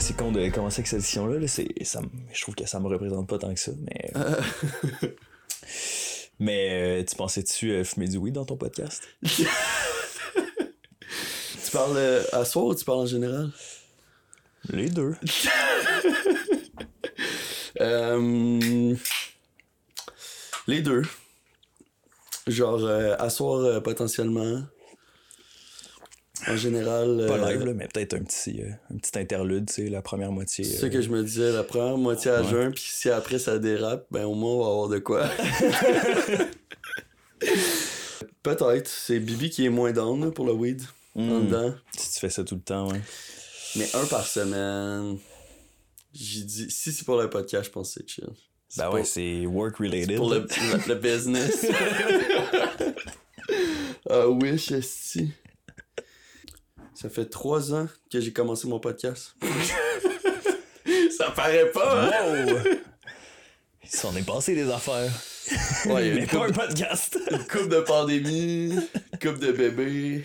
c'est con de commencer avec cette édition-là. Là. Ça, je trouve que ça me représente pas tant que ça, mais. mais euh, tu pensais-tu euh, fumer du weed dans ton podcast? Tu parles euh, à soir ou tu parles en général? Les deux. Euh, les deux. Genre, euh, à soir, euh, potentiellement. En général. Pas euh, live, là, mais peut-être un petit, euh, un petit interlude, tu sais, la première moitié. C'est euh, ça que je me disais, la première moitié à Ouais. jeun, puis si après ça dérape, ben au moins on va avoir de quoi. Peut-être, c'est Bibi qui est moins down là, pour le weed en hmm, dedans. Si tu fais ça tout le temps, ouais. Mais un par semaine. J'ai dit, si c'est pour le podcast, je pense que c'est chill. Ben pour- ouais, c'est work related. pour le, le- le business. Ah oui, si. Ça fait trois ans que j'ai commencé mon podcast. ça paraît pas, hein? Wow! Il s'en est passé des affaires. Ouais, il y a mais pas un podcast. une couple de pandémie, une couple de bébés.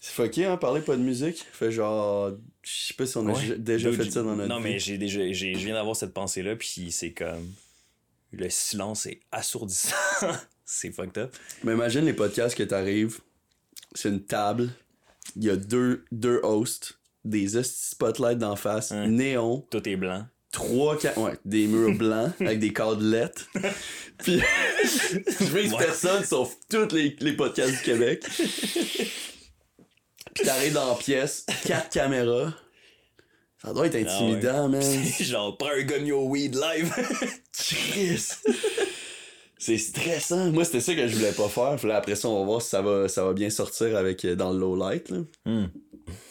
C'est fucké, hein, parler pas de musique. Fait genre, je sais pas si on a Ouais. déjà fait ça dans notre Non, vie. mais j'ai déjà, j'ai, je viens d'avoir cette pensée-là, puis c'est comme. Le silence est assourdissant. c'est fucked up. Mais imagine les podcasts que t'arrives, c'est une table, il y a deux, deux hosts, des spotlights d'en face, néon, Tout est blanc. trois, ouais, des murs blancs avec des cadlettes. Puis, je vise Ouais. personne sauf tous les, les podcasts du Québec. Puis t'arrives dans la pièce, quatre caméras. Ça doit être intimidant, man. C'est genre, prends un gun your weed live. Chris! C'est stressant. Moi, c'était ça que je voulais pas faire. Puis là, après ça, on va voir si ça va, ça va bien sortir avec euh, dans le low light. là. Hmm.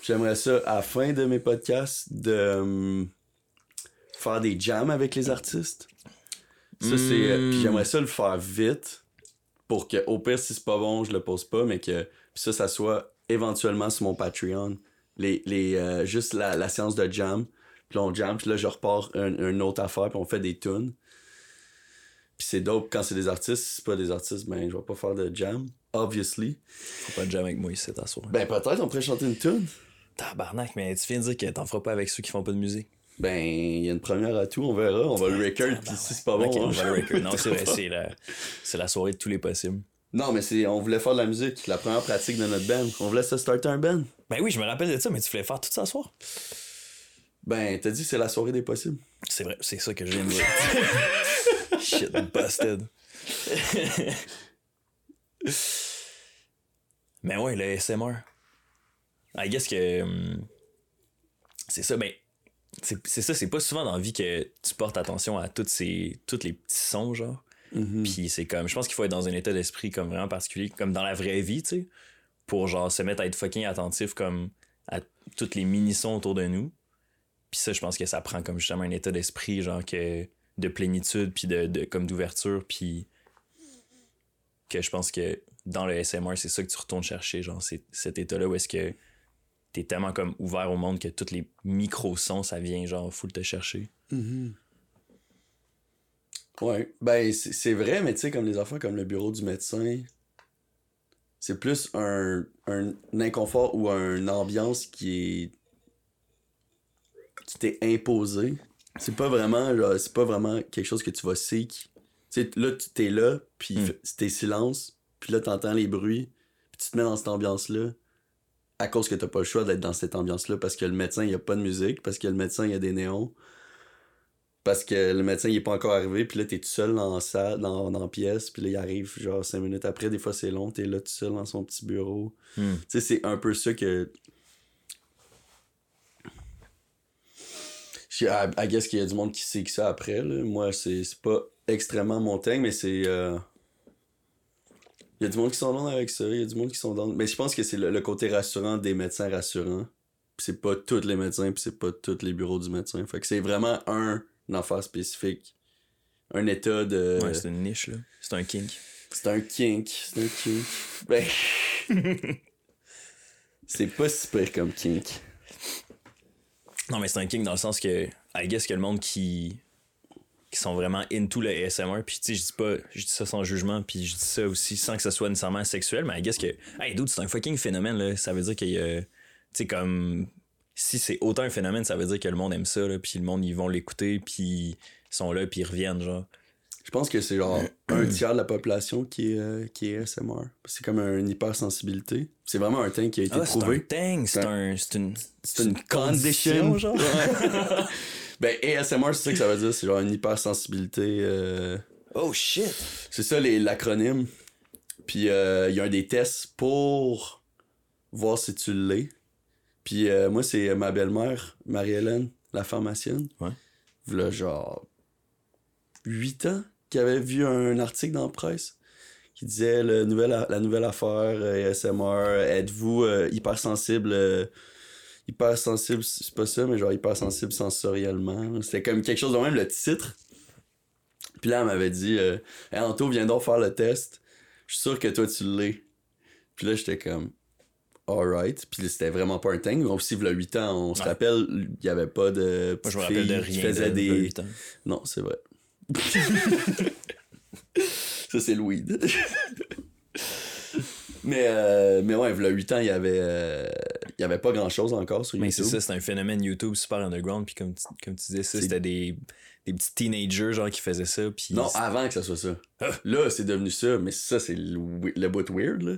J'aimerais ça, à la fin de mes podcasts, de hum, faire des jams avec les artistes. Ça, c'est. euh. Puis j'aimerais ça le faire vite pour que, au pire, si c'est pas bon, je le pose pas, mais que puis ça, ça soit éventuellement sur mon Patreon. Les, les, euh, juste la, la séance de jam. Puis là, on jam, puis là, je repars un, une autre affaire, puis on fait des tunes. Puis c'est dope quand c'est des artistes. Si c'est pas des artistes, ben, je vais pas faire de jam, obviously. Faut pas de jam avec moi ici, t'asseoir. Ben, peut-être, on pourrait chanter une tune. Tabarnak, mais tu viens de dire que t'en feras pas avec ceux qui font pas de musique. Ben, il y a une première à tout, on verra. On va le record, puis si c'est pas bon, Ok, on va le record. Non, c'est vrai, c'est la, c'est la soirée de tous les possibles. Non, mais c'est, on voulait faire de la musique, la première pratique de notre band. On voulait se starter un band. Ben oui, je me rappelle de ça, mais tu voulais faire tout ça ce soir? Ben, t'as dit c'est la soirée des possibles. C'est vrai, c'est ça que je viens de dire. Shit, busted. Mais ouais, le SMR. I guess que. hum, c'est ça, mais. C'est c'est ça, c'est pas souvent dans la vie que tu portes attention à toutes ces, tous les petits sons, genre. Puis c'est comme. Je pense qu'il faut être dans un état d'esprit comme vraiment particulier, comme dans la vraie vie, tu sais. Pour genre se mettre à être fucking attentif comme à tous les mini-sons autour de nous. Puis ça, je pense que ça prend comme justement un état d'esprit, genre que de plénitude, puis de, de- comme d'ouverture, puis que je pense que dans le SMR, c'est ça que tu retournes chercher, genre c'est cet état-là où est-ce que t'es tellement comme ouvert au monde que tous les micro-sons, ça vient genre full te chercher. Ouais. Ben, c'est, vrai, mais tu sais, comme les enfants, comme le bureau du médecin, c'est plus un, un inconfort ou une ambiance qui est. qui t'est imposé. C'est pas vraiment, genre, c'est pas vraiment quelque chose que tu vas seek. Tu là, tu t'es là, puis Mm. t'es silence, puis là, t'entends les bruits, puis tu te mets dans cette ambiance-là, à cause que t'as pas le choix d'être dans cette ambiance-là, parce que le médecin, il y a pas de musique, parce que le médecin, il y a des néons, parce que le médecin, il est pas encore arrivé, puis là, t'es tout seul dans la salle, dans, dans la pièce, puis là, il arrive, genre, cinq minutes après, des fois, c'est long, t'es là tout seul dans son petit bureau. Hmm. Tu sais, c'est un peu ça que. Je I, I guess qu'il y a du monde qui sait que ça après. Là. Moi, c'est pas extrêmement mon mais c'est. euh, Il y a du monde qui sont dans avec ça, il y a du monde qui sont dans. Mais je pense que c'est le, le côté rassurant des médecins rassurants. Puis c'est pas tous les médecins, puis c'est pas tous les bureaux du médecin. Fait que c'est vraiment un, une affaire spécifique. Un état de. Ouais, c'est une niche, là. C'est un kink. C'est un kink. C'est un kink. Ben. c'est pas si pire comme kink. Non, mais c'est un kink dans le sens que, I guess que le monde qui, qui sont vraiment into le ASMR, puis tu sais, je dis pas, je dis ça sans jugement, puis je dis ça aussi sans que ça soit nécessairement sexuel, mais I guess que, hey, dude, c'est un fucking phénomène, là. Ça veut dire qu'il y a, tu sais, comme, si c'est autant un phénomène, ça veut dire que le monde aime ça, là, puis le monde, ils vont l'écouter, puis ils sont là, puis ils reviennent, genre. Je pense que c'est genre un tiers de la population qui est, euh, qui est. C'est comme une hypersensibilité. C'est vraiment un thing qui a été Ah, c'est un prouvé. thing, c'est C'est un, c'est une, C'est une condition, genre. ben, ASMR, c'est ça que ça veut dire. C'est genre une hypersensibilité. euh, Oh shit! C'est ça l'acronyme. Puis euh, il y a un des tests pour voir si tu l'es. Puis euh, moi, c'est ma belle-mère, Marie-Hélène, la pharmacienne. Ouais. V'là genre 8 ans qui avait vu un article dans la presse qui disait le nouvel, la nouvelle affaire euh, ASMR, êtes-vous euh, hypersensible euh, hypersensible, c'est pas ça, mais genre hypersensible sensoriellement. C'était comme quelque chose de même, le titre. Puis là, elle m'avait dit euh, Hey, Anto, viens donc faire le test. Je suis sûr que toi, tu l'es. Puis là, j'étais comme Alright. Puis là, c'était vraiment pas un thing. Donc, si, il y a 8 ans, on se Ouais. rappelle, il y avait pas de. Moi, je me rappelle de qui rien. faisaient de- des. de huit ans. Non, c'est vrai. ça, c'est le weed. mais, euh, mais ouais, il y a 8 ans, il y avait, euh, il y avait pas grand chose encore sur Mais YouTube. c'est ça, c'est un phénomène YouTube super underground, puis comme, tu- comme tu disais, ça, c'était des, des petits teenagers, genre, qui faisaient ça, puis... Non, avant que ça soit ça. Là, c'est devenu ça, mais ça, c'est le, le bout weird, là.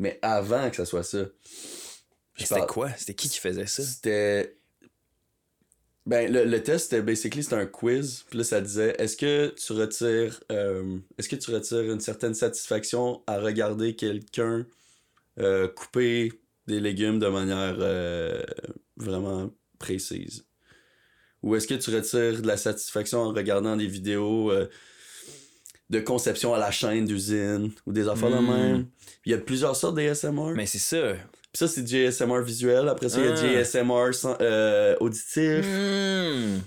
Mais avant que ça soit ça. Mais c'était parle- quoi? C'était qui qui faisait ça? C'était. Ben, le, le test, c'était basically, c'était un quiz. Puis là, ça disait est-ce que tu retires. euh, est-ce que tu retires une certaine satisfaction à regarder quelqu'un euh, couper des légumes de manière euh, vraiment précise? Ou est-ce que tu retires de la satisfaction en regardant des vidéos de conception à la chaîne d'usine ou des affaires de Hmm. même? Il y a plusieurs sortes d'ASMR. Mais c'est ça. Puis ça, c'est du ASMR visuel. Après ça, il y a du Ah. ASMR sans- euh, auditif. Hmm.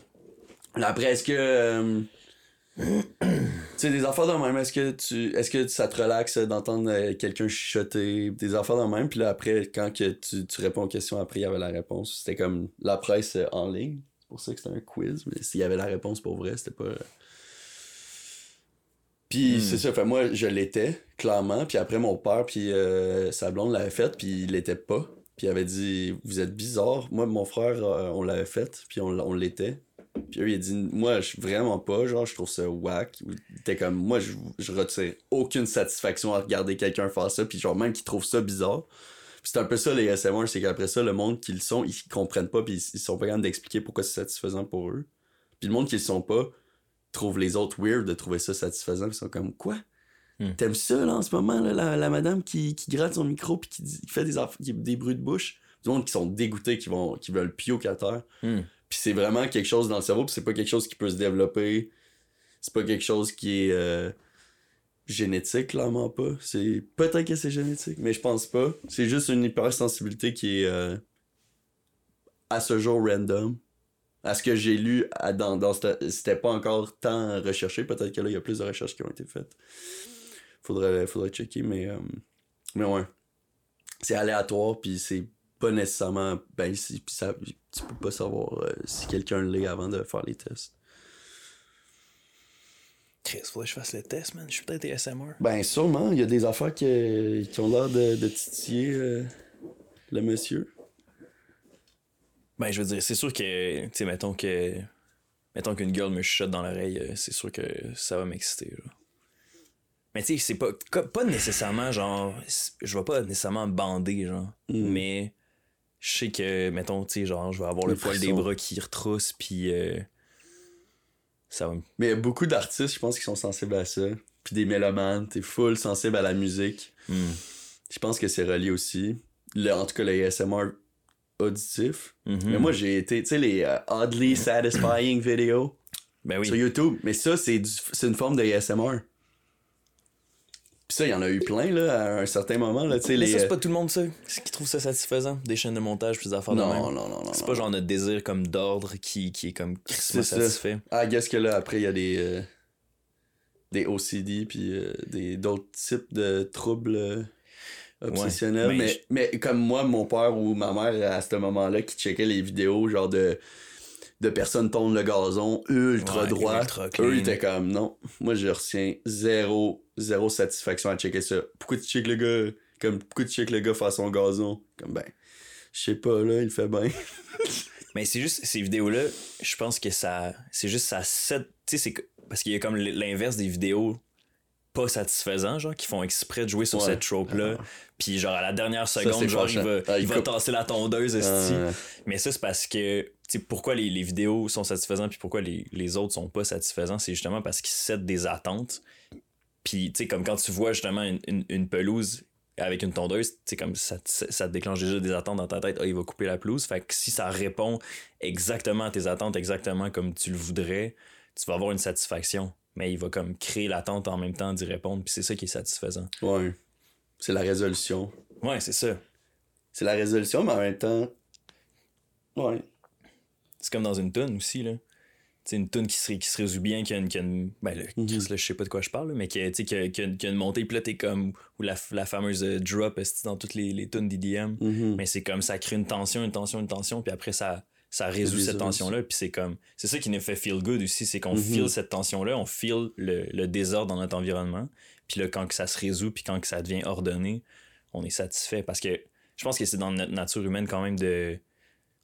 Là, Après, est-ce que. euh, tu sais, des affaires de même, est-ce que tu est-ce que ça te relaxe d'entendre euh, quelqu'un chuchoter, des affaires de même, puis là après, quand que tu, tu réponds aux questions, après il y avait la réponse. C'était comme la presse en ligne. C'est pour ça que c'était un quiz, mais s'il y avait la réponse pour vrai, c'était pas. Puis Hmm. c'est ça, fait moi je l'étais, clairement, puis après mon père puis euh, sa blonde l'avait fait, puis il l'était pas. Puis il avait dit Vous êtes bizarre. Moi, mon frère, euh, on l'avait fait, puis on, on l'était. Puis eux, il a dit Moi, je suis vraiment pas, genre, je trouve ça whack. Il était comme Moi, je, je retire aucune satisfaction à regarder quelqu'un faire ça, puis genre, même qu'il trouve ça bizarre. Puis c'est un peu ça, les SMR, c'est qu'après ça, le monde qui le sont, ils comprennent pas, puis ils, ils sont pas capables d'expliquer pourquoi c'est satisfaisant pour eux. Puis le monde qui le sont pas trouve les autres weird de trouver ça satisfaisant, ils sont comme Quoi? Hmm. T'aimes ça, là, en ce moment, là, la, la madame qui, qui gratte son micro, puis qui, fait des, qui- des bruits de bouche? Du monde qui sont dégoûtés, qui, vont, qui veulent pioquer à terre. Puis c'est vraiment quelque chose dans le cerveau, puis c'est pas quelque chose qui peut se développer. C'est pas quelque chose qui est euh, génétique, clairement pas. C'est peut-être que c'est génétique, mais je pense pas. C'est juste une hypersensibilité qui est euh, à ce jour random. À ce que j'ai lu à- dans, dans c'était pas encore tant recherché. Peut-être que là, il y a plus de recherches qui ont été faites. Faudrait, faudrait checker, mais, euh, mais ouais. C'est aléatoire, puis c'est pas nécessairement. Ben, si- ça, tu peux pas savoir euh, si quelqu'un l'est avant de faire les tests. Chris, faudrait que je fasse le test, man. Je suis peut-être ASMR. Ben, sûrement, il y a des affaires qui, qui ont l'air de, de titiller euh, le monsieur. Ben, je veux dire, c'est sûr que, tu sais, mettons que. Mettons qu'une gueule me chuchote dans l'oreille, euh, c'est sûr que ça va m'exciter. Mais tu sais, c'est pas. Pas nécessairement, genre. Je vais pas nécessairement bander, genre. Mm. Mais. Je sais que, mettons, tu sais, genre, je vais avoir le Le poil des bras qui retrousse, puis. euh, ça va me. Mais il y a beaucoup d'artistes, je pense, qui sont sensibles à ça. Puis des mélomanes, t'es full sensible à la musique. Hmm. Je pense que c'est relié aussi. Le- en tout cas, le ASMR auditif. Mhm. Mais moi, j'ai été, tu sais, les euh, oddly satisfying videos Ben oui. sur YouTube. Mais ça, c'est une forme de ASMR. Puis ça, il y en a eu plein, là, à un certain moment, là, tu sais, Mais les... ça, c'est euh, pas tout le monde, ça, qui trouve ça satisfaisant. Des chaînes de montage, puis des affaires de Non, même. non, non, non. C'est pas non. genre notre désir comme d'ordre qui, qui est comme crissement satisfait. Ah, guess que là, après, il y a des... euh, des OCD, puis euh, des d'autres types de troubles obsessionnels. mais mais, mais comme moi, mon père ou ma mère, à ce moment-là, qui checkait les vidéos, genre de de personnes tondre le gazon ultra Ouais, droit. ultra. Eux, ils étaient comme, non, moi, je retiens zéro, zéro satisfaction à checker ça. Pourquoi tu checkes le gars, comme, pourquoi tu checkes le gars faire son gazon? Comme, ben, Je sais pas, là, il fait bien. Mais c'est juste, ces vidéos-là, je pense que ça. C'est juste ça set. Tu sais, c'est. Parce qu'il y a comme l'inverse des vidéos pas satisfaisants, genre, qui font exprès de jouer sur cette trope-là. Puis, genre, à la dernière seconde, genre, il va, ah, il va tasser la tondeuse, ah, Mais ça, c'est parce que. Tu sais, pourquoi les, les, vidéos sont satisfaisantes, puis pourquoi les, les, autres sont pas satisfaisants, c'est justement parce qu'ils set des attentes. Puis, tu sais, comme quand tu vois justement une, une, une pelouse avec une tondeuse, c'est comme ça, ça te déclenche déjà des attentes dans ta tête. Ah, il va couper la pelouse. Fait que si ça répond exactement à tes attentes, exactement comme tu le voudrais, tu vas avoir une satisfaction. Mais il va comme créer l'attente en même temps d'y répondre. Puis c'est ça qui est satisfaisant. Ouais. C'est la résolution. Ouais, c'est ça. C'est la résolution, mais en même temps. Ouais. C'est comme dans une tonne aussi, là c'est une tune qui se, qui se résout bien, qui a une. Qui a une ben, là, mhm. je sais pas de quoi je parle, mais qui a, qui, a, qui, a, qui a une montée, puis là, t'es comme. Ou la, la fameuse euh, drop dans toutes les, les tunes d'EDM. Mhm. Mais c'est comme ça crée une tension, une tension, une tension, puis après, ça, ça résout cette tension-là. Puis c'est comme. C'est ça qui nous fait feel good aussi, c'est qu'on mhm. feel cette tension-là, on feel le, le, désordre dans notre environnement. Puis là, quand que ça se résout, puis quand que ça devient ordonné, on est satisfait. Parce que je pense que c'est dans notre nature humaine quand même de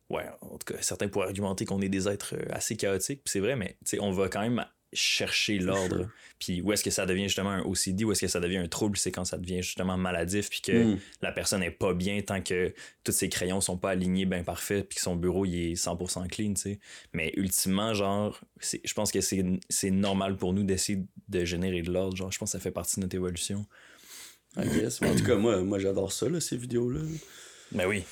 ouais, en tout cas, certains pourraient argumenter qu'on est des êtres euh, assez chaotiques, c'est vrai, mais on va quand même chercher l'ordre. Puis où est-ce que ça devient justement un OCD, où est-ce que ça devient un trouble, c'est quand ça devient justement maladif, puis que hmm. la personne n'est pas bien tant que tous ses crayons sont pas alignés bien parfaits, puis que son bureau il est 100% clean, tu sais. Mais ultimement, genre, je pense que c'est normal pour nous d'essayer de générer de l'ordre, genre, je pense que ça fait partie de notre évolution. en tout cas, moi, moi j'adore ça, là, ces vidéos-là. Ben oui.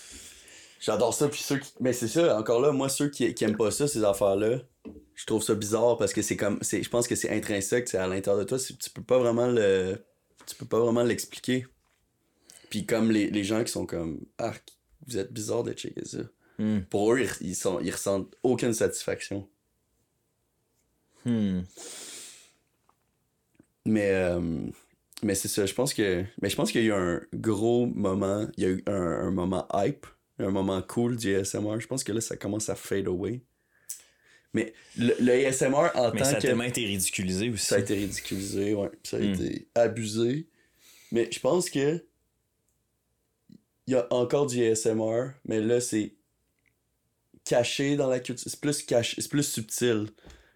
J'adore ça, puis ceux qui. Mais c'est ça, encore là, moi, ceux qui, qui aiment pas ça, ces affaires-là, je trouve ça bizarre parce que c'est comme. Je pense que c'est intrinsèque, c'est à l'intérieur de toi, tu peux pas vraiment le. Tu peux pas vraiment l'expliquer. Puis comme les, les, gens qui sont comme. Ah, vous êtes bizarre de checker ça. Hmm. Pour eux, ils, sont, ils ressentent aucune satisfaction. Hmm. Mais. Euh, mais c'est ça, je pense que. Mais je pense qu'il y a eu un gros moment. Il y a eu un, un moment hype un moment cool du ASMR. Je pense que là, ça commence à fade away. Mais le, ASMR en Mais ça a tellement été ridiculisé aussi. Ça a été ridiculisé, ouais. Ça a hmm. été abusé. Mais je pense que il y a encore du ASMR, mais là, c'est caché dans la culture. C'est plus caché, c'est plus subtil.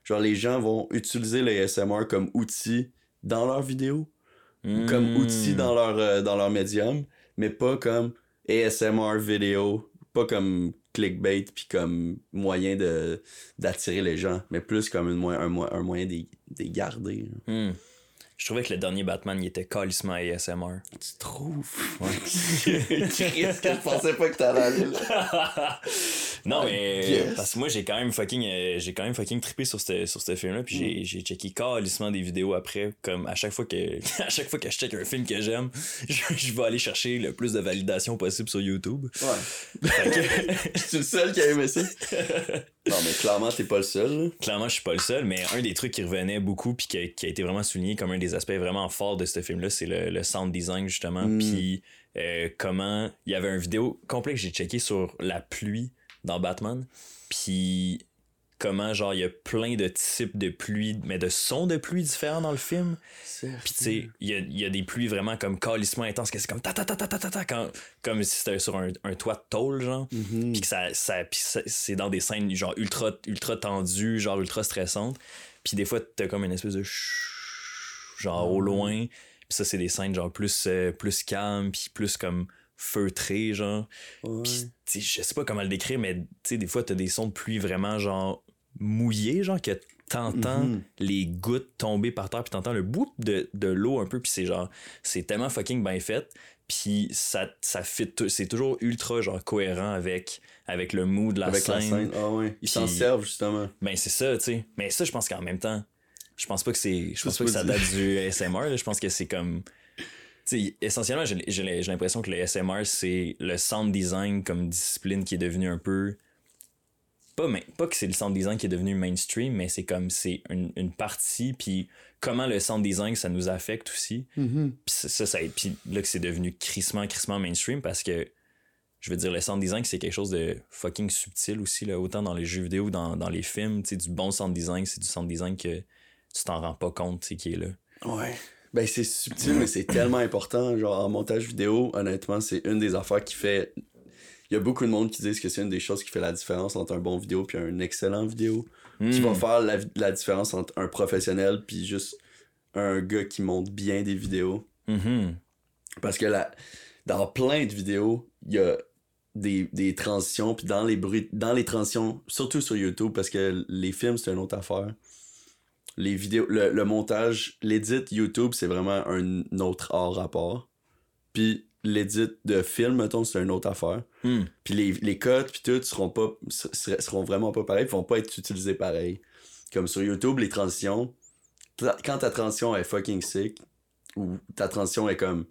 Genre, les gens vont utiliser le ASMR comme outil dans leurs vidéos, comme outil dans leur, euh, dans leur médium, mais pas comme ASMR vidéo, pas comme clickbait puis comme moyen de d'attirer les gens, mais plus comme un, moyen de garder. Je trouvais que le dernier Batman, il était calissement ASMR. Tu trouves? Ouais. Qu'est-ce que je pensais pas que t'allais aller là? non, mais parce que moi, j'ai quand même fucking, euh, j'ai quand même fucking trippé sur ce sur film-là, puis j'ai, mm. j'ai checké calissement des vidéos après, comme à chaque fois que, à chaque fois que je check un film que j'aime, je, vais aller chercher le plus de validation possible sur YouTube. Ouais. je suis le seul qui a aimé ça. Non, mais clairement, t'es pas le seul. Clairement, je suis pas le seul, mais un des trucs qui revenait beaucoup puis qui a, qui a, été vraiment souligné comme un des aspects vraiment forts de ce film-là, c'est le, le, sound design, justement. Mm. Puis euh, comment... Il y avait une vidéo complète que j'ai checké sur la pluie dans Batman. Puis comment genre il y a plein de types de pluie mais de sons de pluie différents dans le film. Puis tu sais il y a, y a, des pluies vraiment comme calissement intenses que c'est comme ta ta ta ta ta ta, ta comme si c'était sur un, un, toit de tôle genre. Mm-hmm. puis que ça, ça puis c'est dans des scènes genre ultra ultra tendues genre ultra stressantes. Puis des fois t'as comme une espèce de genre au mm-hmm. loin. Puis ça c'est des scènes genre plus euh, plus calmes puis plus comme feutré genre. Puis je sais pas comment le décrire mais tu sais des fois t'as des sons de pluie vraiment genre mouillé, genre que t'entends mhm. les gouttes tomber par terre, puis t'entends le bout de, de l'eau un peu, puis c'est genre, c'est tellement fucking bien fait, puis ça, ça fit, c'est toujours ultra genre cohérent avec, avec le mood de la avec scène. La scène. Ah. Ils s'en servent justement. Ben c'est ça, tu sais. Mais ça, je pense qu'en même temps, je pense pas que c'est, je pense pas que ça date du ASMR, je pense que c'est comme, tu sais, essentiellement, j'ai l'impression que le ASMR, c'est le sound design comme discipline qui est devenu un peu pas, mais, pas que c'est le sound design qui est devenu mainstream, mais c'est comme c'est une, une, partie, puis comment le sound design ça nous affecte aussi. Mm-hmm. Puis ça, ça, puis là que c'est devenu crissement, crissement mainstream parce que je veux dire, le sound design, c'est quelque chose de fucking subtil aussi, là, autant dans les jeux vidéo, dans, dans les films, tu sais, du bon sound design, c'est du sound design que tu t'en rends pas compte, tu sais, qui est là. Ouais. Ben, c'est subtil, mais c'est tellement important. Genre, en montage vidéo, honnêtement, c'est une des affaires qui fait il y a beaucoup de monde qui disent que c'est une des choses qui fait la différence entre un bon vidéo puis un excellent vidéo. Hmm. Qui va faire la, la différence entre un professionnel puis juste un gars qui monte bien des vidéos. Mhm. Parce que la, dans plein de vidéos, il y a des, des transitions, puis dans les bruits, dans les transitions, surtout sur YouTube, parce que les films, c'est une autre affaire. Les vidéos, le, le montage, l'édit YouTube, c'est vraiment un autre art rapport. Puis l'édit de film, mettons, c'est une autre affaire. Hmm. Puis les, les codes, puis tout, seront, pas, ser- seront vraiment pas pareils, ils vont pas être utilisés pareil. Comme sur YouTube, les transitions, quand ta transition est fucking sick, ou ta transition est comme.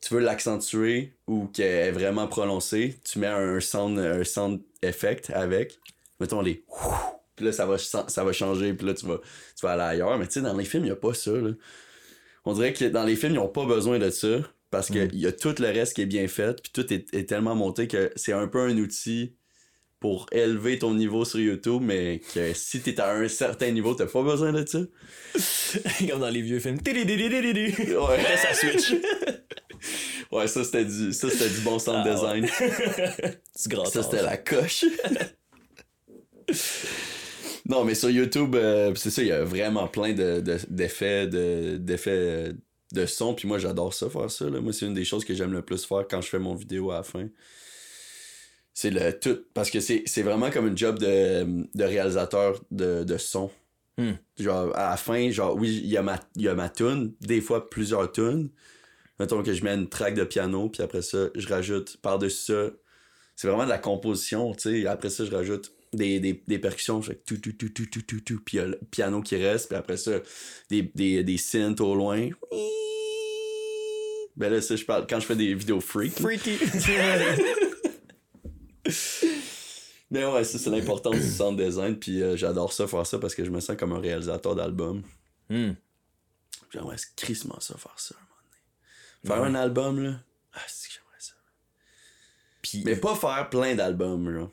Tu veux l'accentuer ou qu'elle est vraiment prononcée, tu mets un sound, un sound effect avec. Mettons les. Puis là, ça va, ça va changer, puis là, tu vas, tu vas aller ailleurs. Mais tu sais, dans les films, il n'y a pas ça. Là. On dirait que dans les films, ils n'ont pas besoin de ça parce qu'il Mm. y a tout le reste qui est bien fait, puis tout est, est tellement monté que c'est un peu un outil pour élever ton niveau sur YouTube, mais que si t'es à un certain niveau, t'as pas besoin de ça. Comme dans les vieux films. Ouais. Ça switch. Ouais, ça c'était du, ça, c'était du bon sound Ah, design. Grand Ça c'était la coche. non, mais sur YouTube, euh, c'est ça, il y a vraiment plein de, de- d'effets, de, d'effets euh, de son, puis moi j'adore ça, faire ça. Là. Moi, c'est une des choses que j'aime le plus faire quand je fais mon vidéo à la fin. C'est le tout. Parce que c'est, vraiment comme une job de, de réalisateur de, de son. Hmm. Genre, à la fin, genre, oui, il y a ma, y a ma tune, des fois plusieurs tunes. Mettons que je mets une track de piano, puis après ça, je rajoute par-dessus ça. C'est vraiment de la composition, tu sais. Après ça, je rajoute des, des, des percussions, je fais tout, tout, tout, tout, tout, tout, tout, puis il y a le piano qui reste, puis après ça, des, des, des synths au loin. Ben là, ça, je parle quand je fais des vidéos freak. Freaky. Mais ouais, ça, c'est l'importance du sound design, puis euh, j'adore ça, faire ça, parce que je me sens comme un réalisateur d'album. Hmm. J'aimerais crissement ça, faire ça, un moment donné. Faire un album, là. Ah, c'est que j'aimerais ça. Puis, Mais pas faire plein d'albums, là.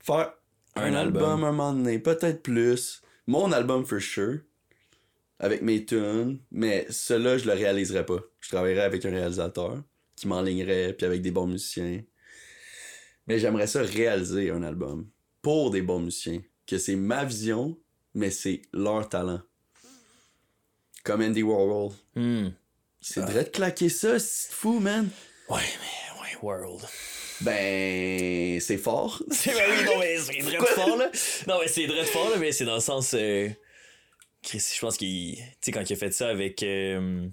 Faire un, Un album. album. un moment donné, peut-être plus. Mon album, for sure. Avec mes tunes. Mais cela, je le réaliserais pas. Je travaillerais avec un réalisateur qui m'enlignerait, puis avec des bons musiciens. Mais j'aimerais ça réaliser un album pour des bons musiciens. Que c'est ma vision, mais c'est leur talent. Comme Andy Warhol. Hmm. C'est vrai de claquer ça, c'est fou, man. Ouais, mais, ouais, World. Ben, c'est fort. C'est ben oui, non, mais c'est très fort, là. Non, mais c'est très fort, là, mais c'est dans le sens. euh, Chris, je pense qu'il. Tu sais, quand il a fait ça avec. euh,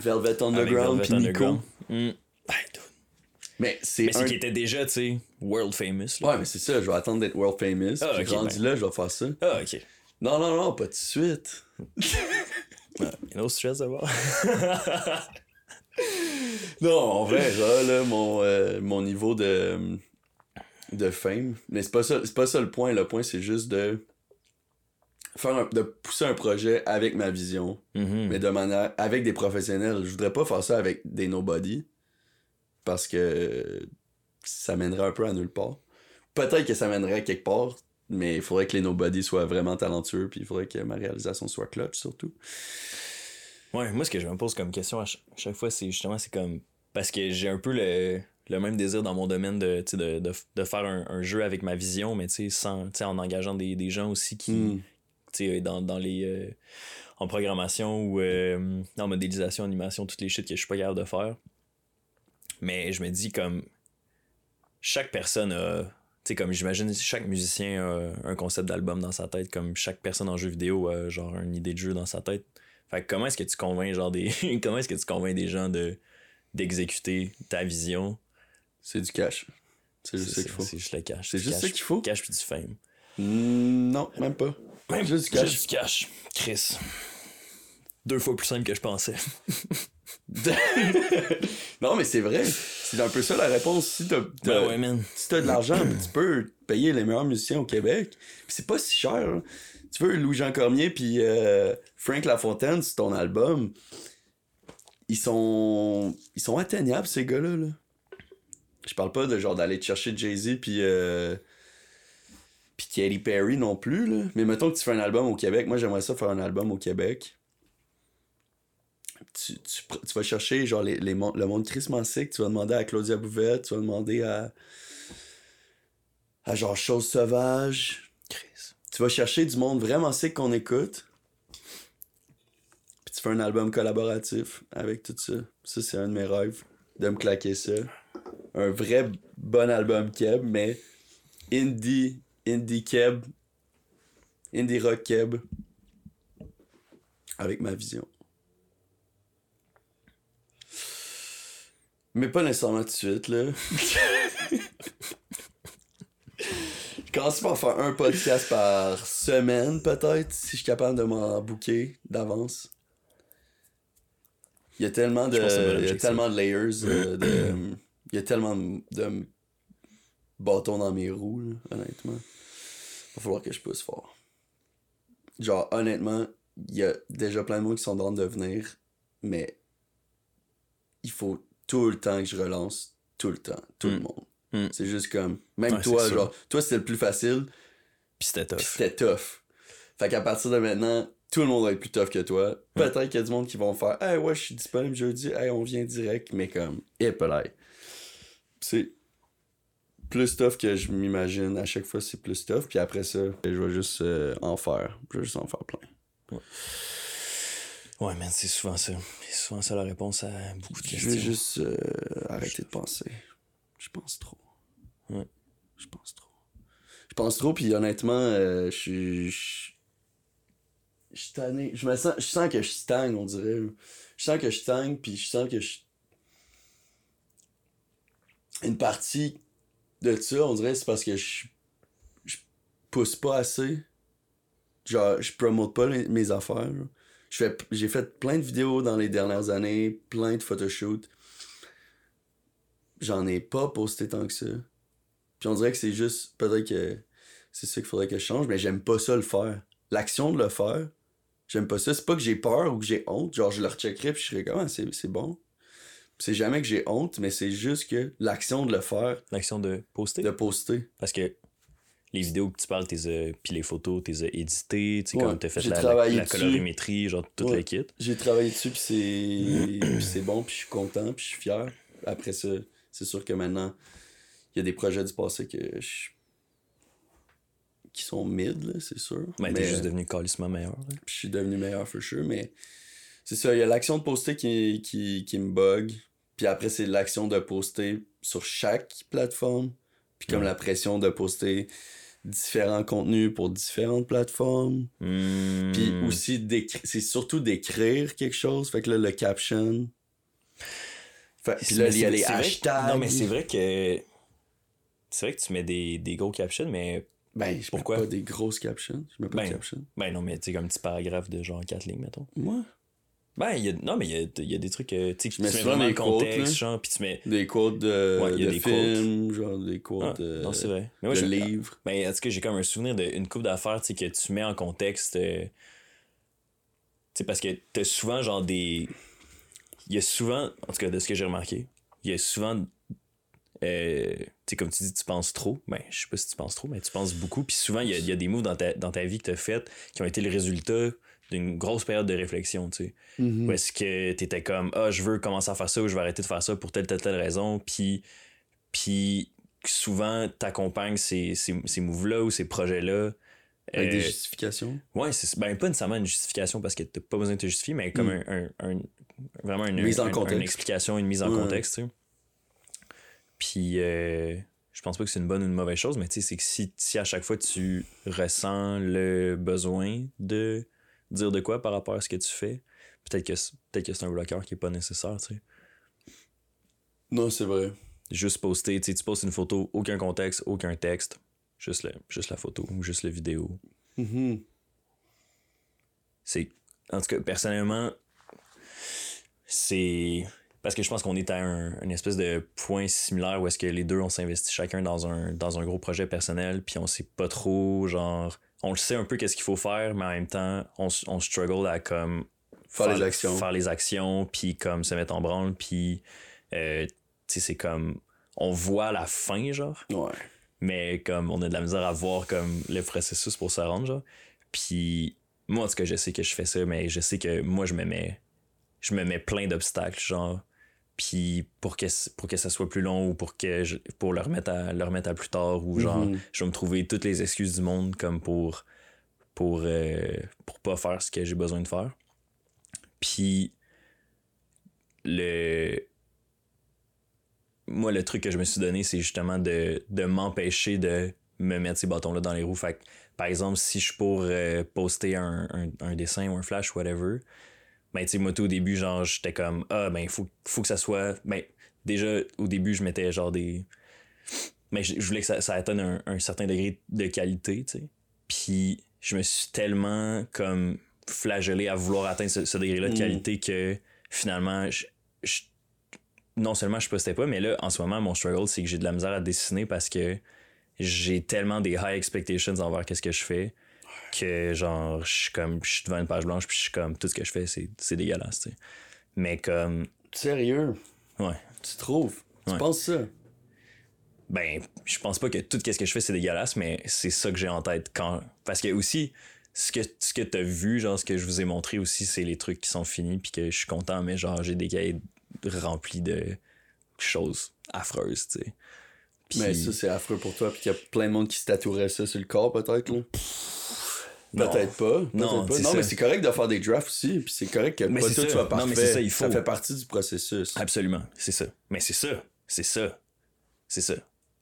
Velvet Underground puis Nico. Ben, dude. Mais c'est un... qu'il était déjà, tu sais, world famous. Là. Ouais, mais c'est ça, je vais attendre d'être world famous. Ah, puis ok, rendu ben. là, je vais faire ça. Ah, ok. Non, non, non, pas tout de suite. Ah, no stress d'abord. Non, on verra, là, mon, euh, mon niveau de, de fame. Mais c'est pas ça, c'est pas ça le point. Le point, c'est juste de faire un- de pousser un projet avec ma vision, Mhm. mais de manière avec des professionnels. Je voudrais pas faire ça avec des nobody parce que ça mènerait un peu à nulle part. Peut-être que ça mènerait quelque part, mais il faudrait que les nobody soient vraiment talentueux, puis il faudrait que ma réalisation soit clutch surtout. Ouais, moi, ce que je me pose comme question à ch- chaque fois, c'est justement, c'est comme. Parce que j'ai un peu le, le même désir dans mon domaine de, de, de, de faire un, un jeu avec ma vision, mais sans, en engageant des, des gens aussi qui. Hmm. Dans, dans les. euh, en programmation ou euh, en modélisation, animation, toutes les shit que je suis pas capable de faire. Mais je me dis comme. Chaque personne a. Tu sais, comme j'imagine, chaque musicien a un concept d'album dans sa tête, comme chaque personne en jeu vidéo a genre une idée de jeu dans sa tête. Fait que comment est-ce que tu convaincs genre des. comment est-ce que tu convaincs des gens de d'exécuter ta vision? C'est du cash. C'est juste ça qu'il faut. C'est juste le cash. C'est juste ça qu'il faut? Cash puis du fame. Non, même pas. Même juste du cash. Juste du cash. Chris. Deux fois plus simple que je pensais. non, mais c'est vrai. C'est un peu ça la réponse. Si t'as Ben ouais, si de l'argent, tu peux payer les meilleurs musiciens au Québec. C'est pas si cher. hein. Tu veux Louis-Jean Cormier puis euh, Frank Lafontaine, c'est ton album. Ils sont ils sont atteignables ces gars-là. Là. Je parle pas de genre d'aller te chercher Jay-Z puis euh, puis Katy Perry non plus là. Mais mettons que tu fais un album au Québec, moi j'aimerais ça faire un album au Québec. tu, tu, tu vas chercher genre les, les le monde Christmas sick, tu vas demander à Claudia Bouvette, tu vas demander à. à genre Chose Sauvage. Chris. Tu vas chercher du monde vraiment sick qu'on écoute. Puis tu fais un album collaboratif avec tout ça. Ça, c'est un de mes rêves, de me claquer ça. Un vrai bon album Keb, mais indie, indie Keb, indie rock Keb, avec ma vision. Mais pas nécessairement tout de suite, là. Je commence par faire un podcast par semaine, peut-être, si je suis capable de m'en booker d'avance. Il y a tellement de, il y a tellement de layers, euh, de, il y a tellement de, de bâtons dans mes roues, là, honnêtement. Va falloir que je pousse fort. Genre, honnêtement, il y a déjà plein de monde qui sont dans de venir, mais il faut tout le temps que je relance, tout le temps, tout le Mm. monde. Mm. C'est juste comme, même Ouais, toi, genre, toi c'était le plus facile, Puis c'était tough. c'était tough. Fait qu'à partir de maintenant, tout le monde va être plus tough que toi. Peut-être qu'il y a du monde qui vont faire, hey, ouais, je suis disponible jeudi, hey, on vient direct, mais comme, épelay. C'est plus tough que je m'imagine. À chaque fois, c'est plus tough. Puis après ça, je vais juste euh, en faire. Je vais juste en faire plein. Ouais, man, c'est souvent ça. C'est souvent ça la réponse à beaucoup de Je questions. vais juste euh, arrêter de penser. Je pense trop. Ouais. Je pense trop. Je pense trop, puis honnêtement, euh, je suis. Je je suis tanné. Je me sens. Je sens que je stagne, on dirait. Je sens que je stagne, puis je sens que je. Une partie de ça, on dirait, c'est parce que je. Je pousse pas assez. Genre, je promote pas mes affaires. j'ai fait plein de vidéos dans les dernières années, plein de photoshoots. J'en ai pas posté tant que ça. Puis on dirait que c'est juste, peut-être que c'est ça qu'il faudrait que je change, mais j'aime pas ça le faire. L'action de le faire, j'aime pas ça. C'est pas que j'ai peur ou que j'ai honte. Genre, je le recheckerais puis je serais comme, ah, c'est bon. C'est jamais que j'ai honte, mais c'est juste que l'action de le faire, L'action de poster? de poster. Parce que les vidéos que tu parles, t'es, euh, puis les photos, t'es euh, éditées, tu sais, Ouais, comme t'as fait la, la, la colorimétrie, genre tout Ouais. le kit. J'ai travaillé dessus puis c'est c'est bon puis je suis content puis je suis fier. Après ça, c'est sûr que maintenant il y a des projets du passé que je qui sont mid là, c'est sûr. Ben, mais t'es juste devenu calissement meilleur. là. puis je suis devenu meilleur for sure mais c'est ça, il y a l'action de poster qui qui qui me bug. Puis après c'est l'action de poster sur chaque plateforme. Puis comme Ouais. la pression de poster différents contenus pour différentes plateformes. Hmm. Puis aussi, d'écri- c'est surtout d'écrire quelque chose. Fait que là, le caption. Fait, puis là, il y a les que- hashtags. Non, mais c'est vrai que. C'est vrai que tu mets des, des gros captions, mais. Ben, je Pourquoi? mets pas des grosses captions. Je mets pas de Ben. captions. Ben non, mais tu sais, comme un petit paragraphe de genre 4 lignes, mettons. Moi? Ben, y a, non, mais il y y a des trucs, euh, tu sais, que Je tu mets mets vraiment des quotes, contexte, genre, puis tu mets. Des quotes de, Ouais, y a de des films, genre des Ah, quotes de, non, c'est vrai. Mais moi, de livres. Ben, en tout cas, j'ai comme un souvenir d'une coupe d'affaires, tu sais, que tu mets en contexte. euh, tu sais, parce que t'as souvent, genre, des. Il y a souvent, en tout cas, de ce que j'ai remarqué, il y a souvent. euh, tu sais, comme tu dis, tu penses trop. Ben, je sais pas si tu penses trop, mais tu penses beaucoup. Puis souvent, il y a, y a des moves dans ta, dans ta vie que t'as faites qui ont été le résultat d'une grosse période de réflexion, tu sais. Mhm. Où est-ce que t'étais comme ah je veux commencer à faire ça ou je vais arrêter de faire ça pour telle telle telle raison puis puis souvent t'accompagnes ces, ces, ces moves là ou ces projets là Avec des justifications? ouais c'est ben pas nécessairement une justification parce que t'as pas besoin de te justifier mais comme Mm. un, un- un- vraiment une, Mise en un- contexte. une explication une mise en Ouais. contexte tu sais puis euh, je pense pas que c'est une bonne ou une mauvaise chose mais tu sais c'est que si, si à chaque fois tu ressens le besoin de dire de quoi par rapport à ce que tu fais peut-être que c'est- peut-être que c'est un bloqueur qui est pas nécessaire tu sais Non, c'est vrai. juste poster tu postes une photo aucun contexte aucun texte juste le, juste la photo ou juste la vidéo Mhm. c'est en tout cas personnellement c'est parce que je pense qu'on est à un, une espèce de point similaire où est-ce que les deux on s'investit chacun dans un dans un gros projet personnel puis on sait pas trop genre on le sait un peu qu'est-ce qu'il faut faire mais en même temps on, on struggle à comme Faire les actions. faire les actions puis comme se mettre en branle puis euh, tu sais c'est comme on voit la fin genre Ouais. mais comme on a de la misère à voir comme le processus pour se rendre genre puis moi en tout cas je sais que je fais ça mais je sais que moi je me mets je me mets plein d'obstacles, genre. Puis pour que, pour que ça soit plus long ou pour que je, pour le remettre à, le remettre à plus tard ou genre, Mhm. je vais me trouver toutes les excuses du monde comme pour, pour, euh, pour pas faire ce que j'ai besoin de faire. Puis le. Moi, le truc que je me suis donné, c'est justement de, de m'empêcher de me mettre ces bâtons-là dans les roues. Fait que, par exemple, si je suis pour euh, poster un, un, un dessin ou un flash, whatever, ben, tu sais, moi, tout au début, genre, j'étais comme, ah, ben, il faut, faut que ça soit. Ben, déjà, au début, je mettais genre des. Mais je, je voulais que ça, ça atteigne un, un certain degré de qualité, tu sais. Puis, je me suis tellement, comme, flagellé à vouloir atteindre ce, ce degré-là de Mm. qualité que, finalement, je, je- non seulement je postais pas, mais là, en ce moment, mon struggle, c'est que j'ai de la misère à dessiner parce que j'ai tellement des high expectations envers qu'est-ce que je fais que genre je suis comme je suis devant une page blanche puis je suis comme tout ce que je fais c'est c'est dégueulasse tu sais mais comme Sérieux? ouais Tu trouves? Tu Ouais. penses ça? ben je pense pas que tout ce que je fais c'est dégueulasse mais c'est ça que j'ai en tête quand parce que aussi ce que ce que t'as vu genre ce que je vous ai montré aussi c'est les trucs qui sont finis puis que je suis content mais genre j'ai des cahiers remplis de choses affreuses tu sais Mais ça, c'est affreux pour toi, puis qu'il y a plein de monde qui se tatouerait ça sur le corps, peut-être, là? Peut-être pas. Non, pas. non ça. mais c'est correct de faire des drafts aussi, puis c'est correct que Mais pas tout ça. soit Non, parfait. mais c'est ça, il faut. fait partie du processus. Absolument, c'est ça. Mais c'est ça, c'est ça, c'est ça.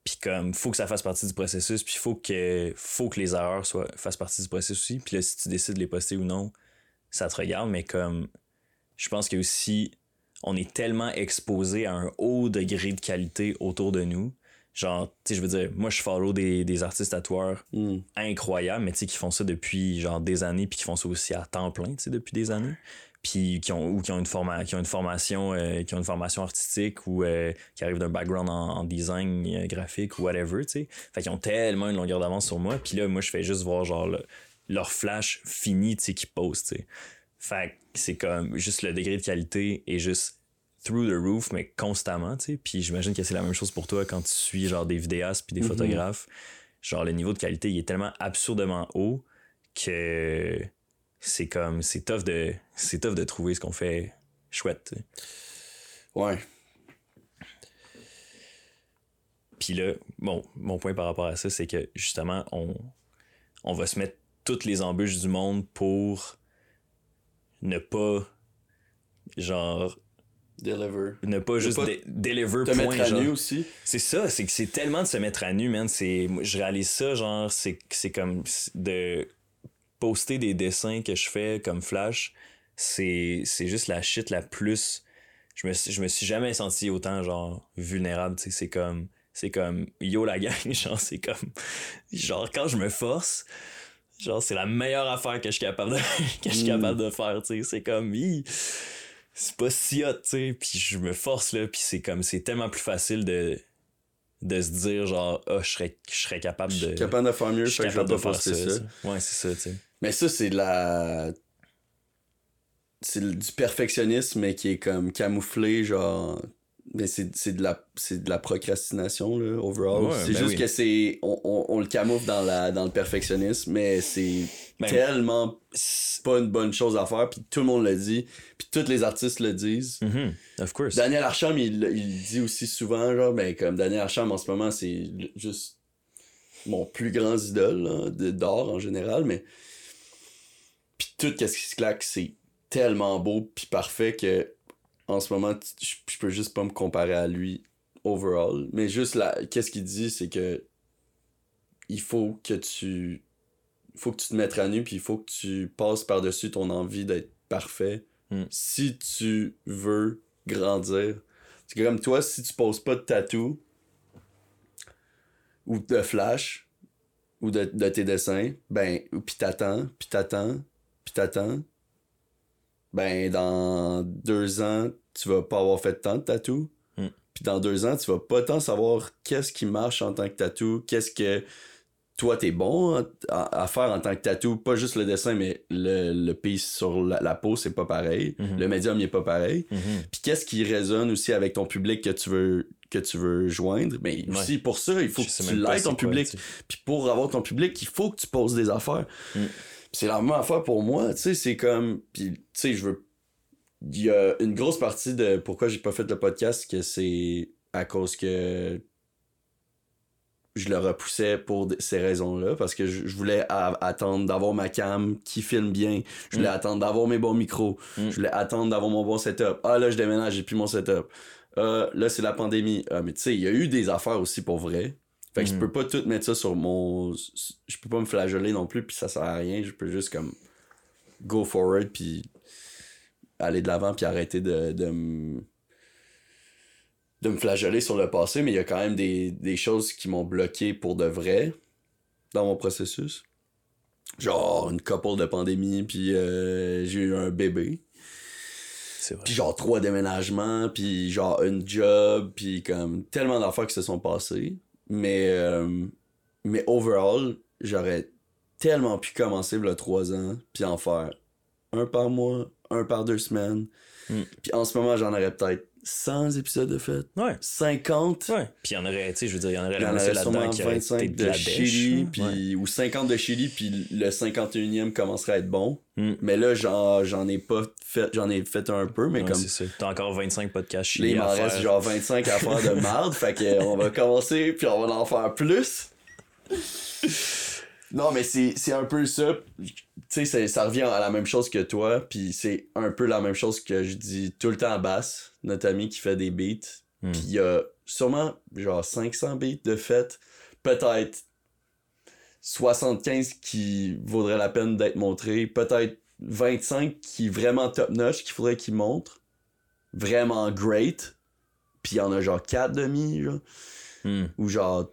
Puis comme, faut que ça fasse partie du processus, puis faut que, faut que les erreurs soient, fassent partie du processus aussi. Puis là, si tu décides de les poster ou non, ça te regarde, mais comme, je pense que aussi, on est tellement exposé à un haut degré de qualité autour de nous. Genre, tu sais, je veux dire, moi, je follow des, des artistes tatoueurs Hmm. incroyables, mais tu sais, qui font ça depuis genre des années, puis qui font ça aussi à temps plein, tu sais, depuis des années. Puis qui ont, ou qui ont une, forma, qui ont une formation euh, qui ont une formation artistique ou euh, qui arrivent d'un background en, en design euh, graphique ou whatever, tu sais. Fait qu'ils ont tellement une longueur d'avance sur moi. Puis là, moi, je fais juste voir genre le- leur flash fini, tu sais, qu'ils posent, tu sais. Fait que c'est comme juste le degré de qualité est juste through the roof, mais constamment, tu sais. Puis j'imagine que c'est la même chose pour toi quand tu suis genre des vidéastes puis des Mhm. photographes. Genre le niveau de qualité, il est tellement absurdement haut que c'est comme c'est tough de c'est tough de trouver ce qu'on fait chouette. tu sais. Ouais. Puis là, bon, mon point par rapport à ça, c'est que justement, on, on va se mettre toutes les embûches du monde pour ne pas genre Deliver. ne pas juste pas deliver Te point, mettre à genre. nu aussi. C'est ça, c'est que c'est tellement de se mettre à nu, man. C'est, je réalise ça, genre, c'est, c'est comme de poster des dessins que je fais comme flash. C'est, c'est juste la shit la plus. Je me, suis- je me suis jamais senti autant, genre, vulnérable, tu sais. C'est comme, c'est comme, yo la gang, genre, c'est comme, genre, quand je me force, genre, c'est la meilleure affaire que je suis capable de, que je suis Mm. capable de faire, tu sais. C'est comme, hi, c'est pas si hot, tu sais. Puis je me force, là, puis c'est comme, c'est tellement plus facile de, de se dire, genre, ah, je serais, je serais capable Je de. suis capable de faire mieux, je suis je capable pas de faire ça. ça. Ouais, c'est ça, tu sais. Mais ça, c'est de la. C'est du perfectionnisme, mais qui est comme camouflé, genre. Mais c'est c'est de, la... c'est de la procrastination, là, overall. Ouais, c'est ben juste oui. que c'est. On, on, on le camoufle dans, la... dans le perfectionnisme, mais c'est Ben, tellement pas une bonne chose à faire, puis tout le monde le dit, puis tous les artistes le disent. Mhm, Of course. Daniel Archam, il, il dit aussi souvent, genre, ben, comme Daniel Archam en ce moment, c'est juste mon plus grand idole de- d'art en général, mais. Puis tout ce qui se claque, c'est tellement beau puis parfait que en ce moment, je je peux juste pas me comparer à lui overall. Mais juste là, qu'est-ce qu'il dit, c'est que il faut que tu. Faut que tu te mettes à nu, puis il faut que tu passes par-dessus ton envie d'être parfait Mm. si tu veux grandir. C'est comme toi, si tu poses pas de tatou ou de flash ou de, de tes dessins, ben, ou puis t'attends, puis t'attends, puis t'attends, ben, dans deux ans, tu vas pas avoir fait tant de tatou. Mm. Puis dans deux ans, tu vas pas tant savoir qu'est-ce qui marche en tant que tatou, qu'est-ce que toi t'es bon à, faire en tant que tatou, pas juste le dessin, mais le, le piece sur la, la peau, c'est pas pareil. Mhm. Le médium, il est pas pareil. Mhm. Puis qu'est-ce qui résonne aussi avec ton public que tu veux que tu veux joindre? Mais Ouais. aussi pour ça il faut Je que tu l'aides ton public puis pour avoir ton public il faut que tu poses des affaires Mm. C'est la même affaire pour moi tu sais c'est comme puis tu sais je veux il y a une grosse partie de pourquoi j'ai pas fait le podcast que c'est à cause que je le repoussais pour ces raisons-là parce que je, voulais attendre d'avoir ma cam qui filme bien. Je voulais mm. attendre d'avoir mes bons micros. Mm. Je voulais attendre d'avoir mon bon setup. Ah là, je déménage, j'ai plus mon setup. Euh, là, c'est la pandémie. Ah, mais tu sais, il y a eu des affaires aussi pour vrai. Fait que je mm. peux pas tout mettre ça sur mon. Je peux pas me flageoler non plus, puis ça sert à rien. Je peux juste comme go forward, puis aller de l'avant, puis arrêter de, de me de me flageller sur le passé, mais il y a quand même des, choses qui m'ont bloqué pour de vrai dans mon processus. Genre une couple de pandémie, puis euh, j'ai eu un bébé. Puis genre trois déménagements, puis genre une job, puis comme tellement d'affaires qui se sont passées. Mais, euh, mais overall, j'aurais tellement pu commencer le trois ans, puis en faire un par mois, un par deux semaines. Hmm. Puis en ce moment, j'en aurais peut-être 100 épisodes de fait. Ouais. 50. Ouais. Puis il y en aurait, tu sais, je veux dire, il y en aurait, y en aurait sûrement 25 de, Chili, puis, ou 50 de Chili, puis le 51e commencerait à être bon. Hmm. Mais là, j'en ai pas fait, j'en ai fait un peu, mais comme. T'as encore 25 podcasts Chili. il m'en reste genre 25 à faire de marde, fait qu'on va commencer, puis on va en faire plus. Non, mais c'est un peu ça. Tu sais, ça revient à la même chose que toi, puis c'est un peu la même chose que je dis tout le temps à Bass, notre ami qui fait des beats. Hmm. Puis il y a sûrement genre 500 beats de fait, peut-être 75 qui vaudraient la peine d'être montrés, peut-être 25 qui vraiment top notch qu'il faudrait qu'ils montrent, vraiment great. Puis il y en a genre 4 demi, genre. Hmm. Ou genre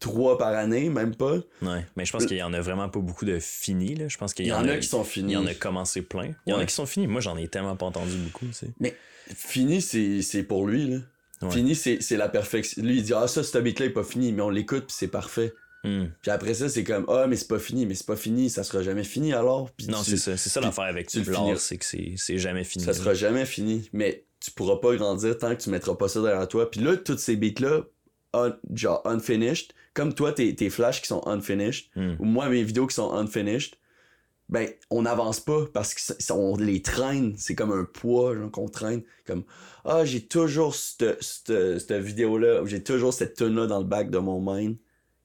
trois par année, même pas. Ouais, mais je pense qu'il y en a vraiment pas beaucoup de finis, là. Je pense qu'il y, en a, qui sont finis. Il y en a commencé plein. Il y en a qui sont finis. Moi, j'en ai tellement pas entendu beaucoup, tu sais. Mais fini, c'est pour lui, là. Fini, c'est la perfection. Lui, il dit, ah, ça, ce beat-là est pas fini, mais on l'écoute, puis c'est parfait. Hmm. Puis après ça, c'est comme, ah, mais c'est pas fini, mais c'est pas fini, ça sera jamais fini alors? non, c'est ça. C'est ça l'affaire avec l'art, c'est que c'est jamais fini. Ça sera jamais fini. Mais tu pourras pas grandir tant que tu mettras pas ça derrière toi. Puis là, toutes ces beats-là, genre unfinished, comme toi, tes, tes flashs qui sont unfinished, hmm. ou moi, mes vidéos qui sont unfinished, ben, on n'avance pas parce qu'on les traîne. C'est comme un poids qu'on traîne. Comme, ah, j'ai toujours cette, cette, vidéo-là, j'ai toujours cette tune-là dans le bac de mon mind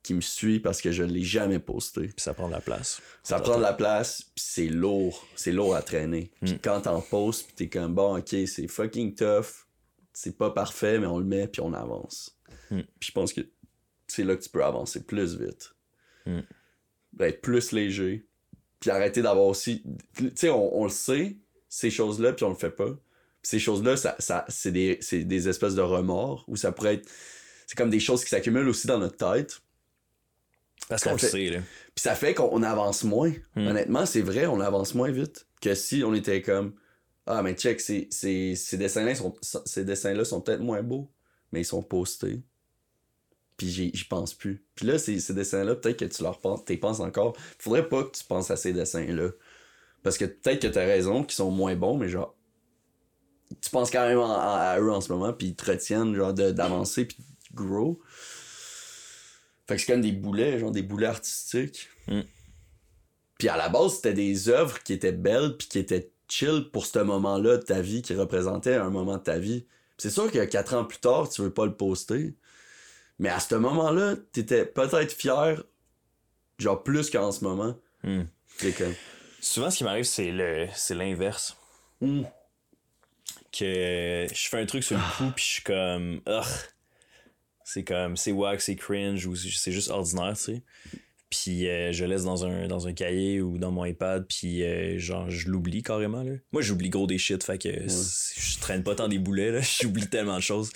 qui me suit parce que je l'ai jamais posté. Puis ça prend de la place. Ça prend de la place, puis c'est lourd. C'est lourd à traîner. Puis hmm. quand t'en postes, puis t'es comme, bon, ok, c'est fucking tough. C'est pas parfait, mais on le met, puis on avance. Hmm. Puis je pense que c'est là que tu peux avancer plus vite. Hmm. Être plus léger. Puis arrêter d'avoir aussi. Tu sais, on, le sait, ces choses-là, puis on le fait pas. Ces choses-là, ça, ça, c'est des, des espèces de remords, ou ça pourrait être. C'est comme des choses qui s'accumulent aussi dans notre tête. Parce qu'on le sait, là. Puis ça fait qu'on avance moins. Hmm. Honnêtement, c'est vrai, on avance moins vite que si on était comme. Ah, mais check, ces, ces, ces dessins-là sont, ces dessins sont peut-être moins beaux, mais ils sont postés puis j'y pense plus. Puis là, ces, ces dessins-là, peut-être que tu leur penses, t'y penses encore. Faudrait pas que tu penses à ces dessins-là. Parce que peut-être que t'as raison, qu'ils sont moins bons, mais genre, tu penses quand même à, eux en ce moment, puis ils te retiennent, genre, d'avancer, puis de grow. Fait que c'est comme des boulets, genre des boulets artistiques. Mm. Puis à la base, c'était des œuvres qui étaient belles, puis qui étaient chill pour ce moment-là de ta vie, qui représentait un moment de ta vie. C'est sûr que quatre ans plus tard, tu veux pas le poster. Mais à ce moment-là, t'étais peut-être fier, genre plus qu'en ce moment. Hmm. Souvent, ce qui m'arrive, c'est le c'est l'inverse. Hmm. Que je fais un truc sur le coup, puis je suis comme. C'est comme. C'est wack, c'est cringe, ou c'est juste ordinaire, tu sais. Puis euh, je laisse dans un, dans un cahier ou dans mon iPad, puis euh, genre, je l'oublie carrément. Là. Moi, j'oublie gros des shit, fait que je traîne pas tant des boulets, là. J'oublie tellement de choses.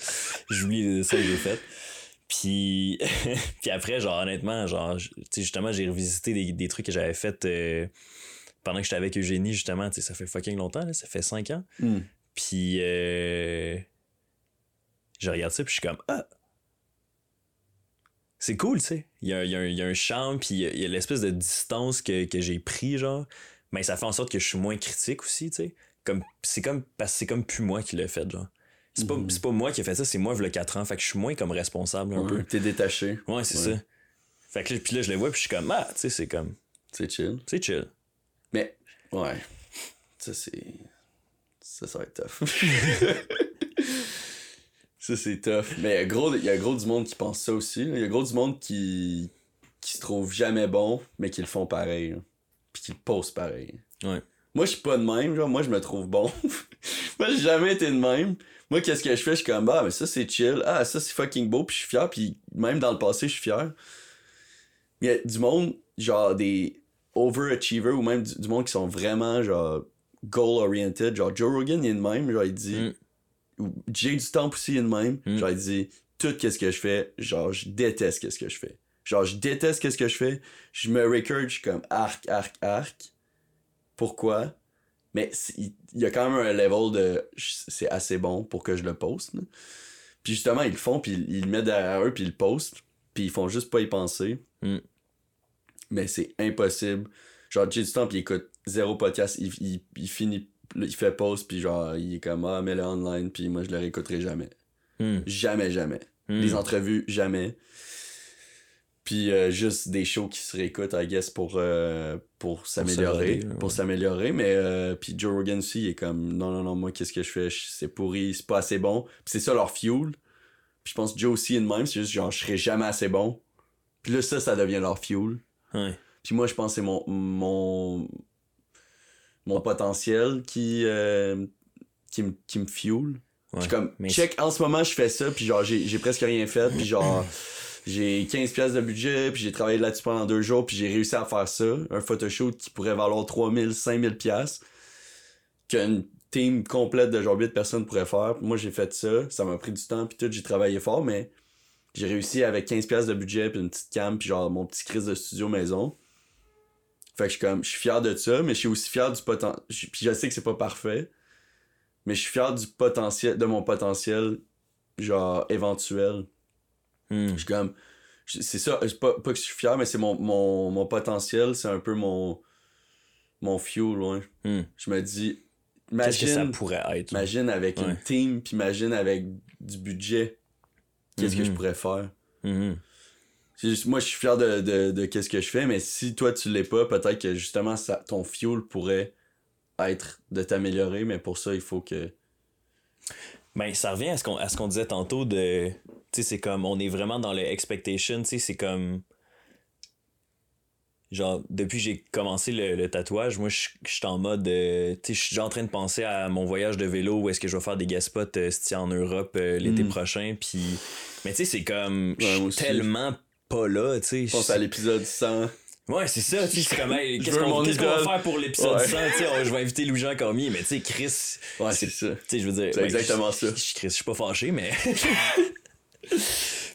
J'oublie les dessins que j'ai fait. Puis, puis après, genre, honnêtement, genre, justement, j'ai revisité des, des, trucs que j'avais fait euh, pendant que j'étais avec Eugénie, justement, ça fait fucking longtemps, là, ça fait cinq ans. Hmm. Puis, euh, je regarde ça, puis je suis comme, ah! C'est cool, tu sais. Il y a, y, a y a, un charme, puis il y a, l'espèce de distance que, que j'ai pris, genre. Mais ça fait en sorte que je suis moins critique aussi, tu sais. Comme, c'est comme, parce que c'est comme plus moi qui l'ai fait, genre. C'est pas, mhm. pas moi qui ai fait ça, c'est moi, il y a 4 ans. Fait que je suis moins comme responsable un peu. T'es détaché. Ouais, c'est ça. Fait que puis là, je les vois, puis je suis comme, ah, tu sais, c'est comme. C'est chill. C'est chill. Mais, ouais. Ça, c'est. Ça, ça va être tough. ça, c'est tough. Mais il y a gros, il y a gros du monde qui pense ça aussi. Il y a gros du monde qui, qui se trouve jamais bon, mais qui le font pareil. Puis qui le posent pareil. Ouais. Moi, je suis pas de même, genre, moi, je me trouve bon. moi, j'ai jamais été de même. Moi, qu'est-ce que je fais? Je suis comme, bah, mais ça, c'est chill. Ah, ça, c'est fucking beau, puis je suis fier, puis même dans le passé, je suis fier. Il y a du monde, genre, des overachievers, ou même du, monde qui sont vraiment, genre, goal-oriented. Genre, Joe Rogan, il est de même, genre, il dit... Mm. Jay du temps aussi, il est de même. Mm. Genre, il dit, tout qu'est-ce que je fais, genre, je déteste qu'est-ce que je fais. Genre, je déteste qu'est-ce que je fais. Je me record, je suis comme arc, arc, arc pourquoi? Mais il y a quand même un level de c'est assez bon pour que je le poste. Puis justement, ils le font, puis ils, le mettent derrière eux, puis ils le postent, puis ils font juste pas y penser. Mm. Mais c'est impossible. Genre, j'ai du temps, puis il écoute zéro podcast, il, il, finit, il fait pause, puis genre, il est comme, ah, mets-le online, puis moi, je le réécouterai jamais. Mm. Jamais, jamais. Mm. Les entrevues, jamais. Puis euh, juste des shows qui se réécoutent, I guess, pour, euh, pour s'améliorer. Pour s'améliorer. Mais euh, puis Joe Rogan aussi, il est comme non, non, non, moi, qu'est-ce que je fais? C'est pourri, c'est pas assez bon. Puis c'est ça leur fuel. Puis je pense que Joe aussi de même, c'est juste genre, je serai jamais assez bon. Puis là, ça, ça devient leur fuel. Ouais. Puis moi, je pense que c'est mon, mon, mon potentiel qui, qui, me, qui me fuel. Ouais. comme, check, en ce moment, je fais ça, puis genre, j'ai presque rien fait, puis genre j'ai 15 pièces de budget, puis j'ai travaillé là-dessus pendant deux jours, puis j'ai réussi à faire ça, un photoshoot qui pourrait valoir 3000, 5000 pièces qu'une team complète de genre 8 personnes pourrait faire. Moi, j'ai fait ça, ça m'a pris du temps, puis tout, j'ai travaillé fort, mais j'ai réussi avec 15 pièces de budget, puis une petite cam, puis genre mon petit crise de studio maison. Fait que je suis comme, je suis fier de ça, mais je suis aussi fier du potentiel. Puis je sais que c'est pas parfait, mais je suis fier du potentiel, de mon potentiel, genre éventuel. Hmm. Je suis comme. C'est ça, pas, pas que je suis fier, mais c'est mon, mon, mon, potentiel, c'est un peu mon. Mon fuel. Hmm. Je me dis. Imagine, Qu'est-ce que ça pourrait être? Imagine avec une team, puis imagine avec du budget. Qu'est-ce que je Mhm. pourrais faire? Mhm. C'est juste- moi, je suis fier de, de, de qu'est-ce que je fais, mais si toi, tu l'es pas, peut-être que justement, ça, ton fuel pourrait être de t'améliorer, mais pour ça, il faut que. Ben, ça revient à ce qu'on à ce qu'on disait tantôt de. Tu sais, c'est comme. On est vraiment dans le expectation, tu sais, c'est comme. Genre, depuis que j'ai commencé le, le tatouage, moi, je suis en mode. euh, tu sais, je suis déjà en train de penser à mon voyage de vélo où est-ce que je vais faire des guest spots euh, en Europe euh, l'été Mm. prochain. Puis. Mais tu sais, c'est comme. Je suis tellement pas là, tu sais. Je pense à l'épisode 100. Ouais, c'est ça, tu sais, c'est comme, hey, Je qu'est-ce qu'on va faire pour l'épisode Ouais. 100, tu sais, on- je vais inviter Louis-Jean Cormier, mais tu sais, Chris, Ouais, C'est- ça. tu sais, je veux dire. C'est ben, exactement ça. Je, Chris, je suis pas fâché, mais.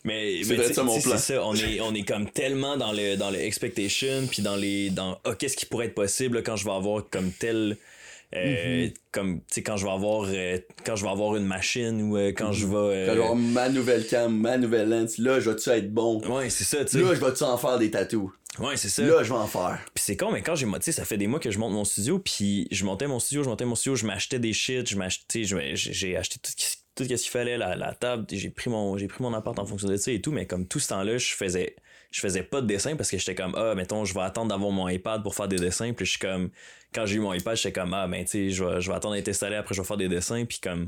mais, C'est ça, mon plan. ça. On est, on est comme tellement dans le, dans le expectation, puis dans les. Dans, ah, qu'est-ce qui pourrait être possible quand je vais avoir comme tel. Euh, Mm-hmm. comme tu sais quand je vais avoir euh, quand je vais avoir une machine ou euh, quand je vais Quand je vais avoir ma nouvelle cam, ma nouvelle lens, là, je vais-tu être bon? ouais c'est ça tu sais Là, je vais-tu en faire des tatous? ouais c'est ça Là, je vais en faire. Puis c'est con, mais quand j'ai, tu sais, ça fait des mois que je monte mon studio, puis je montais mon studio, je montais mon studio, je m'achetais des shit, je m'achetais, j'ai acheté tout, ce tout ce qu'il fallait, la, la table, j'ai pris mon, j'ai pris mon appart en fonction de ça et tout, mais comme tout ce temps-là, je faisais, je faisais pas de dessin parce que j'étais comme, ah, mettons, je vais attendre d'avoir mon iPad pour faire des dessins, puis je suis comme, quand j'ai eu mon iPad, j'étais comme, ah, ben, tu sais, je vais, je vais attendre d'être installé, après je vais faire des dessins, puis comme,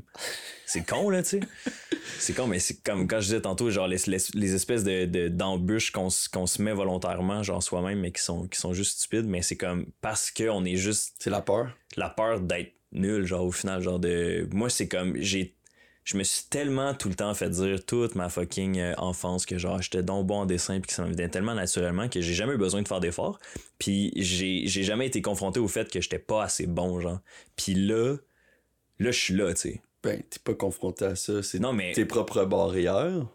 c'est con, là, tu sais. C'est con, mais c'est comme quand je disais tantôt, genre les, les, les espèces de, de- d'embûches qu'on, se- qu'on se met volontairement, genre soi-même, mais qui sont, qui sont juste stupides, mais c'est comme parce qu'on est juste C'est la peur. la peur d'être nul, genre au final, genre de. Moi, c'est comme. j'ai Je me suis tellement tout le temps fait dire toute ma fucking euh, enfance que genre j'étais donc bon en dessin puis que ça me venait tellement naturellement que j'ai jamais eu besoin de faire d'efforts. Puis j'ai j'ai jamais été confronté au fait que j'étais pas assez bon, genre. Puis là, là, je suis là, tu sais. Ben, t'es pas confronté à ça. C'est Non, mais. tes propres barrières.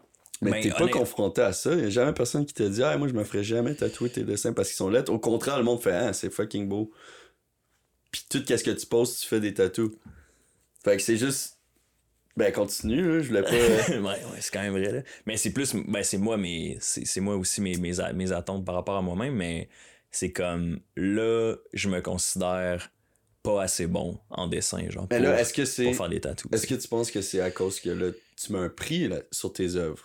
Mais Ben, t'es pas honnête- confronté à ça. Y a jamais personne qui te dit, ah, moi, je me ferais jamais tatouer tes dessins parce qu'ils sont lettres. Au contraire, le monde fait, ah, c'est fucking beau. Puis tout ce que tu poses, tu fais des tatous. Fait que c'est juste. Ben, continue, là. Je voulais pas. ouais, ouais, c'est quand même vrai, là. Mais c'est plus, ben, c'est moi, mais c'est moi aussi mes, mes, mes attentes par rapport à moi-même, mais c'est comme là, je me considère pas assez bon en dessin, genre. Mais pour, là, est-ce que c'est. pour faire des tatous. Est-ce que tu penses que c'est à cause que là, tu mets un prix là, sur tes œuvres?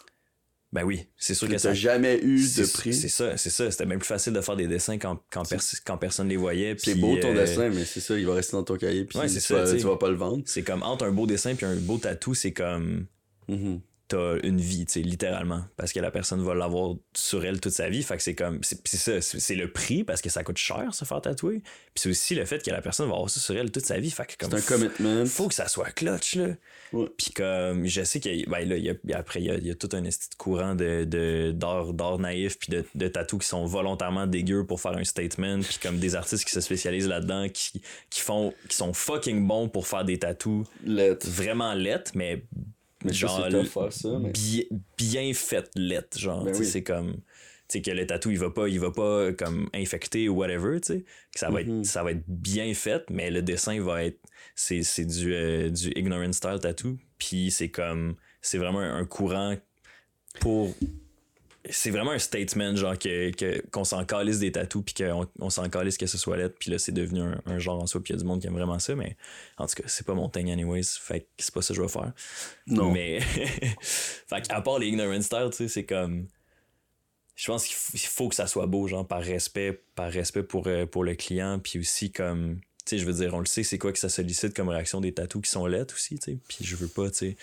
Ben oui, c'est sûr que ça. Jamais eu de prix. C'est ça, c'est ça. C'était même plus facile de faire des dessins quand, quand, quand personne les voyait. C'est beau ton euh, dessin, mais c'est ça, il va rester dans ton cahier. Puis tu, ça, vas, tu vas pas le vendre. C'est comme entre un beau dessin puis un beau tatou, c'est comme. Mm-hmm t'as une vie, tu sais, littéralement. Parce que la personne va l'avoir sur elle toute sa vie. Fait que c'est comme. C'est ça, c'est le prix parce que ça coûte cher se faire tatouer. Puis c'est aussi le fait que la personne va avoir ça sur elle toute sa vie. Fait que comme. C'est un commitment. Faut que ça soit clutch, là. Puis comme, je sais qu'il y a. Ben là, y a, après, il y a, y a, tout un courant de, de, d'art, naïf puis de, de tatous qui sont volontairement dégueux pour faire un statement. Puis comme des artistes qui se spécialisent là-dedans, qui, qui font. qui sont fucking bons pour faire des tatous. Vraiment lettres, mais mais genre, ça, bien, fait lettre, genre, ben c'est comme tu sais que le tatou il va pas il va pas comme infecter ou whatever tu sais. Ça va être mm-hmm. ça va être bien fait mais le dessin va être c'est c'est du euh, du ignorant style tattoo puis c'est comme c'est vraiment un courant pour c'est vraiment un statement genre que qu'on s'en calisse des tatous puis qu'on on, s'en calisse que ce soit lettre puis là c'est devenu un, genre en soi puis il y a du monde qui aime vraiment ça mais en tout cas c'est pas mon thing anyways fait que c'est pas ça que je vais faire. Non. Mais fait à part les ignorant style tu sais c'est comme je pense qu'il faut que ça soit beau genre par respect par respect pour euh, pour le client puis aussi comme tu sais je veux dire on le sait c'est quoi que ça sollicite comme réaction des tatous qui sont lettres aussi tu sais puis je veux pas tu sais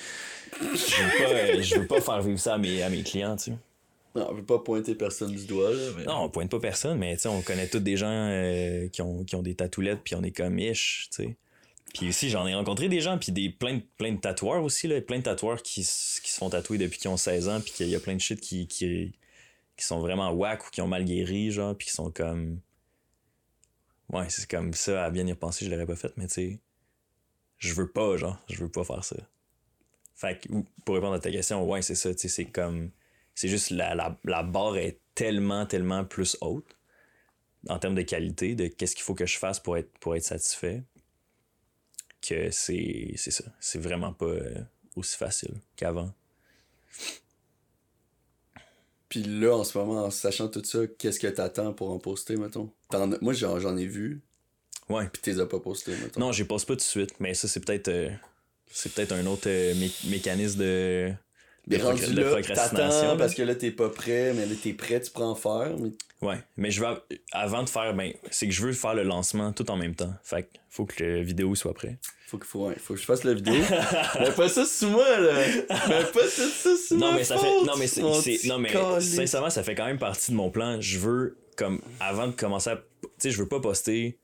je veux pas euh, je veux pas faire vivre ça à mes à mes clients tu sais non, on veut pas pointer personne du doigt, là. Non, on pointe pas personne, mais on connaît tous des gens euh, qui, ont, qui ont des tatoulettes, puis on est comme ish, tu. Puis aussi, j'en ai rencontré des gens, puis des, plein, de, de tatoueurs aussi, là. Plein de tatoueurs qui, qui se font tatouer depuis qu'ils ont 16 ans, puis qu'il y a plein de shit qui, qui, qui sont vraiment whack ou qui ont mal guéri, genre, puis qui sont comme. Ouais, c'est comme ça, à bien y repenser, je l'aurais pas fait, mais tu sais. Je veux pas, genre, je veux pas faire ça. Fait que, pour répondre à ta question, ouais, c'est ça, tu sais, c'est comme c'est juste la, la, barre est tellement, tellement plus haute en termes de qualité, de qu'est-ce qu'il faut que je fasse pour être, pour être satisfait, que c'est, c'est ça. C'est vraiment pas euh, aussi facile qu'avant. Puis là, en ce moment, en sachant tout ça, qu'est-ce que t'attends pour en poster, mettons? moi, j'en, ai vu. Ouais. Puis t'es pas posté, mettons. Non, j'y poste pas tout de suite, mais ça, c'est peut-être... Euh, c'est peut-être un autre euh, mécanisme de mais rendu là, t'attends parce que là, t'es pas prêt, mais là, t'es prêt, tu prends en faire. Mais... Ouais, mais je veux, avant de faire, ben, c'est que je veux faire le lancement tout en même temps. Fait que faut que la vidéo soit prête. Faut que, faut, ouais, faut que je fasse la vidéo. mais pas ça sous moi, là. Mais pas tout ça sous non, mais ça fait, non, mais c'est, non, mais sincèrement, ça fait quand même partie de mon plan. Je veux, comme, avant de commencer à, tu sais, je veux pas poster,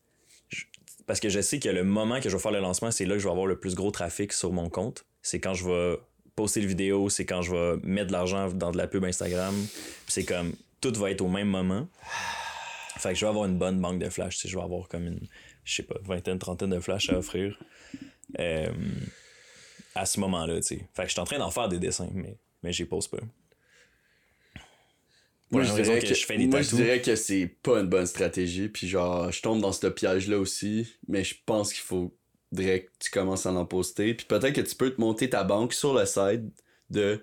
parce que je sais que le moment que je vais faire le lancement, c'est là que je vais avoir le plus gros trafic sur mon compte. C'est quand je vais poster le vidéo, c'est quand je vais mettre de l'argent dans de la pub Instagram. c'est comme tout va être au même moment. Fait que je vais avoir une bonne banque de flash. Je vais avoir comme une, je sais pas, vingtaine, trentaine de flash à offrir. Euh, à ce moment-là, tu sais. Fait que je suis en train d'en faire des dessins, mais, mais j'y pose pas. Moi, je dirais, que, je, moi je dirais que c'est pas une bonne stratégie. Puis genre, je tombe dans ce piège-là aussi. Mais je pense qu'il faut direct, tu commences à en poster. Puis peut-être que tu peux te monter ta banque sur le site de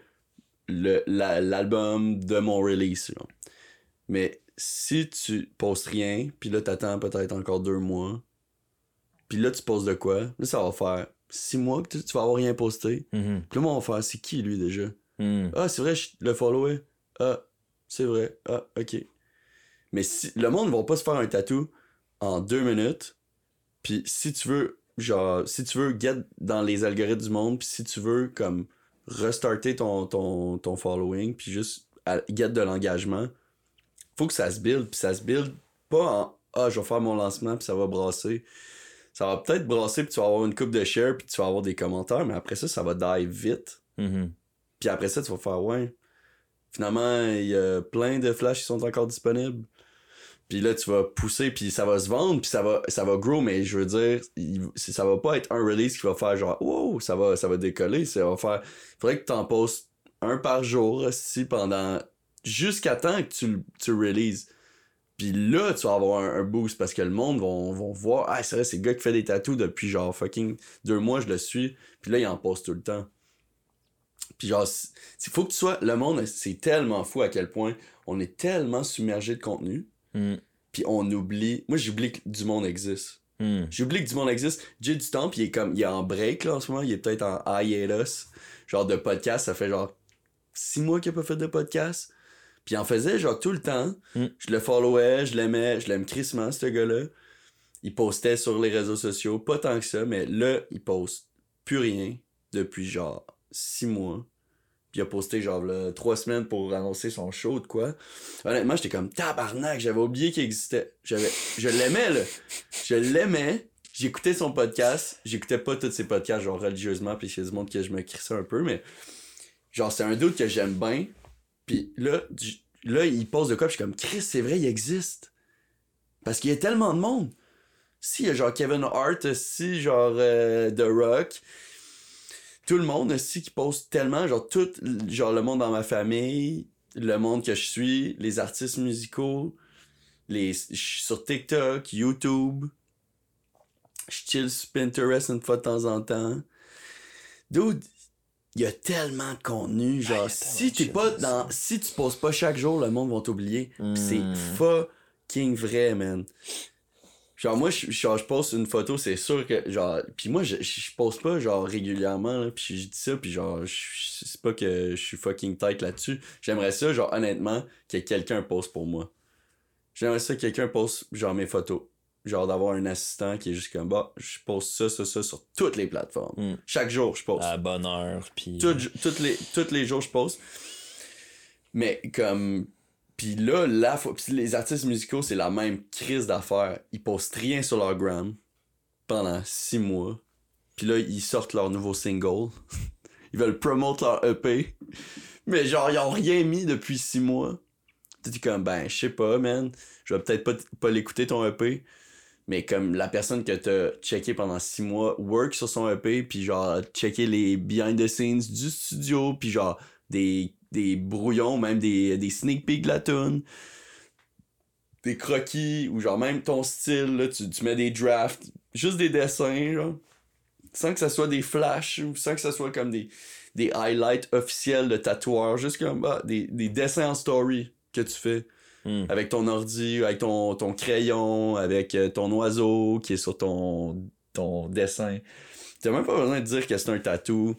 l'album de mon release. Mais si tu postes rien, puis là, t'attends peut-être encore deux mois, puis là, tu poses de quoi, là, ça va faire six mois que tu, vas avoir rien posté. Mm-hmm. Puis là, moi, on va faire, c'est qui lui déjà? Mm. Ah, c'est vrai, je le followé. Ah, c'est vrai. Ah, ok. Mais si le monde ne va pas se faire un tatou en deux minutes, puis si tu veux genre, si tu veux get dans les algorithmes du monde, puis si tu veux, comme, restarter ton, ton, ton following, puis juste get de l'engagement, faut que ça se build, puis ça se build pas en ah, je vais faire mon lancement, puis ça va brasser. Ça va peut-être brasser, puis tu vas avoir une coupe de share, puis tu vas avoir des commentaires, mais après ça, ça va die vite. Mm-hmm. Puis après ça, tu vas faire, ouais. Finalement, il y a plein de flashs qui sont encore disponibles. Puis là, tu vas pousser, puis ça va se vendre, puis ça va, ça va grow, mais je veux dire, ça va pas être un release qui va faire genre, wow, ça va, ça va décoller. Ça va faire. Il faudrait que tu en postes un par jour, si pendant. jusqu'à temps que tu, tu releases. Puis là, tu vas avoir un, boost parce que le monde va, voir, ah, c'est vrai, c'est le gars qui fait des tatous depuis genre fucking deux mois, je le suis. Puis là, il en poste tout le temps. Puis genre, il faut que tu sois. Le monde, c'est tellement fou à quel point on est tellement submergé de contenu Mm. Puis on oublie. Moi, j'oublie que du monde existe. Mm. J'oublie que du monde existe. J'ai du temps, puis il est comme. Il est en break là en ce moment. Il est peut-être en hiatus. Genre de podcast, ça fait genre six mois qu'il a pas fait de podcast. Puis il en faisait genre tout le temps. Mm. Je le followais, je l'aimais, je l'aime crissement, ce gars-là. Il postait sur les réseaux sociaux, pas tant que ça, mais là, il poste plus rien depuis genre six mois. Puis il a posté genre trois semaines pour annoncer son show de quoi. Honnêtement, j'étais comme tabarnak, j'avais oublié qu'il existait. J'avais, je l'aimais là. Je l'aimais. J'écoutais son podcast. J'écoutais pas tous ses podcasts genre religieusement, puis c'est du monde que je me crissais un peu, mais genre c'est un doute que j'aime bien. Puis là, là, il pose de quoi, puis je suis comme Chris, c'est vrai, il existe. Parce qu'il y a tellement de monde. Si, il y a genre Kevin Hart, si, genre euh, The Rock, tout le monde aussi qui poste tellement, genre tout, genre le monde dans ma famille, le monde que je suis, les artistes musicaux, les, je suis sur TikTok, YouTube, je chill sur Pinterest une fois de temps en temps. Dude, il y a tellement de contenu, genre, il y a tellement si t'es shit, pas c'est dans, si tu poses pas chaque jour, le monde va t'oublier. Pis Hmm. C'est fucking vrai, man. Genre, moi, je, genre, je poste une photo, c'est sûr que, genre, puis moi, je, je poste pas, genre, régulièrement, là, puis je dis ça, puis genre, je- c'est pas que je suis fucking tight là-dessus. J'aimerais ça, genre, honnêtement, que quelqu'un poste pour moi. J'aimerais ça que quelqu'un poste, genre, mes photos. Genre, d'avoir un assistant qui est juste comme, bah, je poste ça, ça, ça sur toutes les plateformes. Mm. Chaque jour, je poste. À bonne heure, puis. Tout- toutes les, tous les jours, je poste. Mais comme. Puis là, la fois. Les artistes musicaux, c'est la même crise d'affaires. Ils postent rien sur leur gram pendant six mois. Puis là, ils sortent leur nouveau single. ils veulent promote leur EP. Mais genre, ils ont rien mis depuis six mois. Tu comme, ben, je sais pas, man. Je vais peut-être pas, pas l'écouter ton EP. Mais comme la personne que t'as checké pendant six mois work sur son EP, puis genre checker les behind the scenes du studio, puis genre des, des brouillons, même des, des sneak peeks de la tune, des croquis, ou genre même ton style, là, tu, tu mets des drafts, juste des dessins, genre, sans que ça soit des flashs, ou sans que ça soit comme des, des highlights officiels de tatoueurs, juste comme bah, des, des dessins en story que tu fais Hmm. avec ton ordi, avec ton, ton crayon, avec euh, ton oiseau qui est sur ton, ton dessin. T'as même pas besoin de dire que c'est un tatou.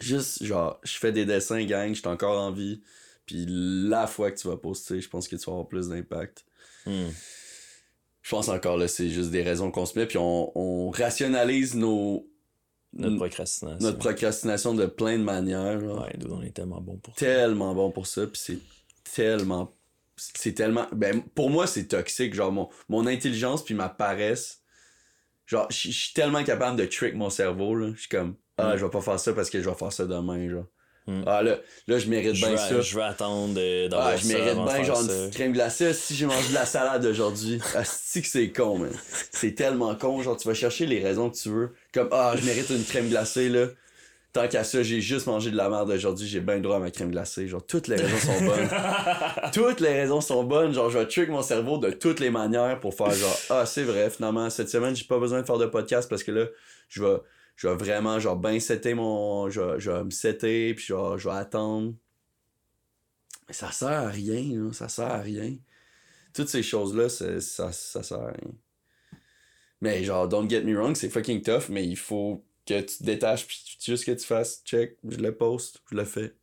Juste, genre, je fais des dessins, gang, je suis encore en vie. Puis la fois que tu vas poster, je pense que tu vas avoir plus d'impact. Hmm. Je pense encore là, c'est juste des raisons qu'on se met, puis on, on rationalise nos, Notre procrastination. notre procrastination de plein de manières. genre. Ouais, on est tellement bon pour ça. tellement bon pour ça puis c'est tellement c'est tellement ben pour moi c'est toxique genre mon, mon intelligence puis ma paresse genre je je suis tellement capable de trick mon cerveau là je suis comme ah Mm. je vais pas faire ça parce que je vais faire ça demain genre Mm. ah là là je mérite bien ça je veux attendre d'avoir ah, je mérite bien genre une petite crème glacée si j'ai mangé de la salade aujourd'hui. Que c'est con, man. C'est tellement con. Genre, tu vas chercher les raisons que tu veux. Comme, ah, je mérite une crème glacée, là. Tant qu'à ça, j'ai juste mangé de la merde aujourd'hui, j'ai bien le droit à ma crème glacée. Genre, toutes les raisons sont bonnes. toutes les raisons sont bonnes. Genre, je vais trick mon cerveau de toutes les manières pour faire genre, ah, c'est vrai, finalement, cette semaine, j'ai pas besoin de faire de podcast parce que là, je vais, je vais vraiment, genre, bien setter mon. Je vais, je vais me setter, puis genre, je vais attendre. Mais ça sert à rien, là. Ça sert à rien. Toutes ces choses-là, c'est- ça, ça sert à rien. Mais genre, don't get me wrong, c'est fucking tough, mais il faut que tu te détaches, puis juste que tu fasses, check, je le poste, je le fais.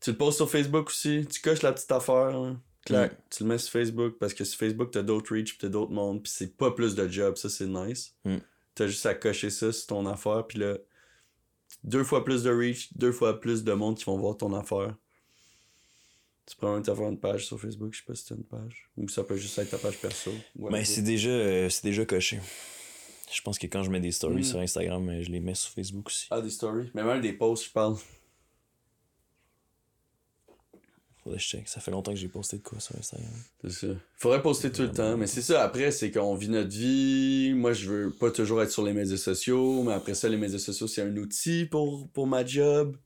Tu le postes sur Facebook aussi, tu coches la petite affaire, là. Clac, Mm. tu le mets sur Facebook, parce que sur Facebook, t'as d'autres reach, puis t'as d'autres mondes, puis c'est pas plus de job, ça c'est nice. Mm. T'as juste à cocher ça sur ton affaire, puis là, deux fois plus de reach, deux fois plus de monde qui vont voir ton affaire. Tu prends même avoir une page sur Facebook, je sais pas si t'as une page. Ou ça peut juste être ta page perso. Ben, whatever. c'est déjà, euh, c'est déjà coché. Je pense que quand je mets des stories Mm. sur Instagram, euh, je les mets sur Facebook aussi. Ah, des stories? Mais même des posts, je parle. Faudrait que je check. Ça fait longtemps que j'ai posté de quoi sur Instagram. C'est ça. Faudrait poster tout le temps. Mais c'est ça, après, c'est qu'on vit notre vie. Moi, je veux pas toujours être sur les médias sociaux. Mais après ça, les médias sociaux, c'est un outil pour, pour ma job.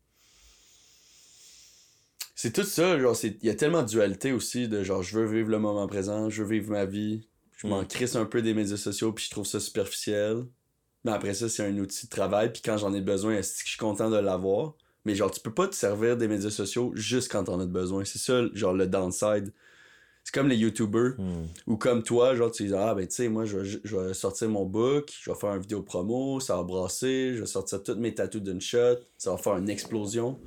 C'est tout ça. Genre, il y a tellement de dualité aussi. De genre, je veux vivre le moment présent. Je veux vivre ma vie. Je m'en Mm. crisse un peu des médias sociaux. Puis je trouve ça superficiel. Mais après ça, c'est un outil de travail. Puis quand j'en ai besoin, est-ce que je suis content de l'avoir? Mais genre, tu peux pas te servir des médias sociaux juste quand t'en as besoin. C'est ça, genre, le downside. C'est comme les YouTubers. Hmm. Ou comme toi, genre, tu dis, ah, ben, tu sais, moi, je, vais- je vais sortir mon book, je vais faire une vidéo promo, ça va brasser, je vais sortir toutes mes tattoos d'une shot, ça va faire une explosion.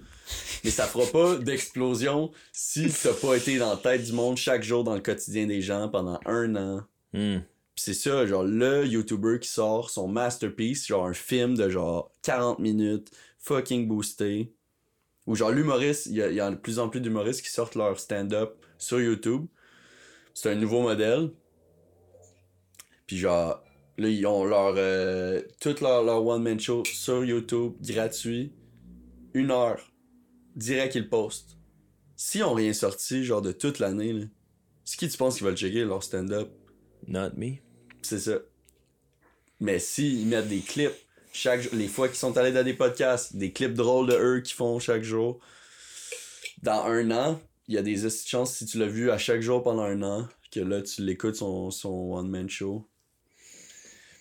Mais ça fera pas d'explosion si t'as pas été dans la tête du monde chaque jour dans le quotidien des gens pendant un an. Pis c'est ça, genre le YouTuber qui sort son masterpiece, genre un film de genre 40 minutes, fucking boosté. Ou genre l'humoriste, il y, a- y a de plus en plus d'humoristes qui sortent leur stand-up sur YouTube. C'est un nouveau modèle. Puis genre, là, ils ont leur. Euh, tout leur, leur one-man show sur YouTube, gratuit. Une heure. Direct, ils postent. S'ils ont rien sorti, genre de toute l'année, là, c'est qui tu penses qui va le checker, leur stand-up? Not me. C'est ça. Mais s'ils mettent des clips, chaque les fois qu'ils sont allés dans des podcasts, des clips drôles de eux qu'ils font chaque jour, dans un an, il y a des chances si tu l'as vu à chaque jour pendant un an, que là tu l'écoutes son, son one-man show.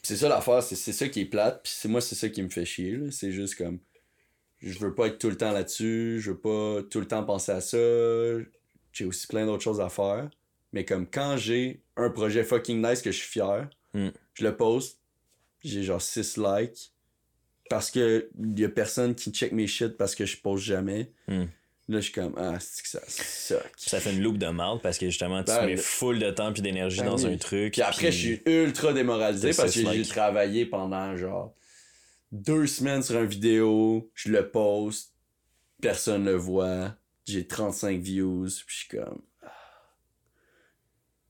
Pis c'est ça l'affaire, c'est c'est ça qui est plate, puis c'est moi c'est ça qui me fait chier, c'est juste comme je veux pas être tout le temps là-dessus, je veux pas tout le temps penser à ça, j'ai aussi plein d'autres choses à faire, mais comme quand j'ai un projet fucking nice que je suis fier, Mm. je le poste, j'ai genre 6 likes, parce que y a personne qui check mes shit parce que je poste jamais. Mm. Là, je suis comme, ah, c'est que ça suck. Ça fait une loupe de marde parce que justement, tu Ben, mets full de temps puis d'énergie Ben dans oui. un truc. Puis après, je suis ultra démoralisé parce que j'ai travaillé pendant genre deux semaines sur une vidéo, je le poste, personne le voit, j'ai 35 views, puis je suis comme. ah.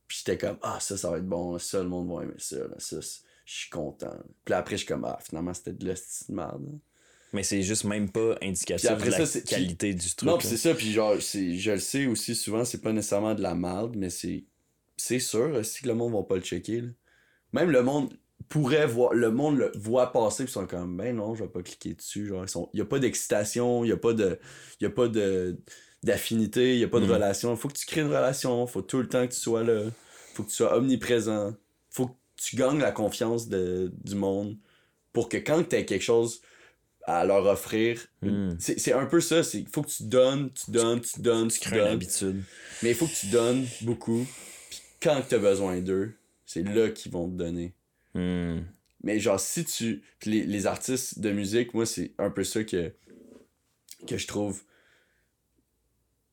Puis j'étais comme, ah, ça, ça va être bon, ça, le monde va aimer ça, là, ça, c'est- je suis content. Puis après, je suis comme, ah, finalement, c'était de la petite merde. Mais c'est juste même pas indicatif Puis après de la ça, qualité du truc. Non, c'est ça, puis genre, je le sais aussi souvent, c'est pas nécessairement de la merde, mais c'est, c'est sûr aussi que le monde va pas le checker. là. Même le monde pourrait voir, le monde le voit passer, pis ils sont comme, ben non, je vais pas cliquer dessus. Genre, ils sont, y a pas d'excitation, y a pas de, y a pas de, d'affinité, y a pas de Mhm. relation. Faut que tu crées une relation, faut tout le temps que tu sois là, faut que tu sois omniprésent, faut que tu gagnes la confiance de, du monde pour que quand t'aies quelque chose à leur offrir, Mm. c'est un peu ça, c'est faut que tu donnes, tu donnes, tu donnes, tu, Tu crées donnes. Mais il faut que tu donnes beaucoup. Puis quand tu as besoin d'eux, c'est là qu'ils vont te donner. Hmm. Mais genre si tu puis les, les artistes de musique, moi c'est un peu ça que que je trouve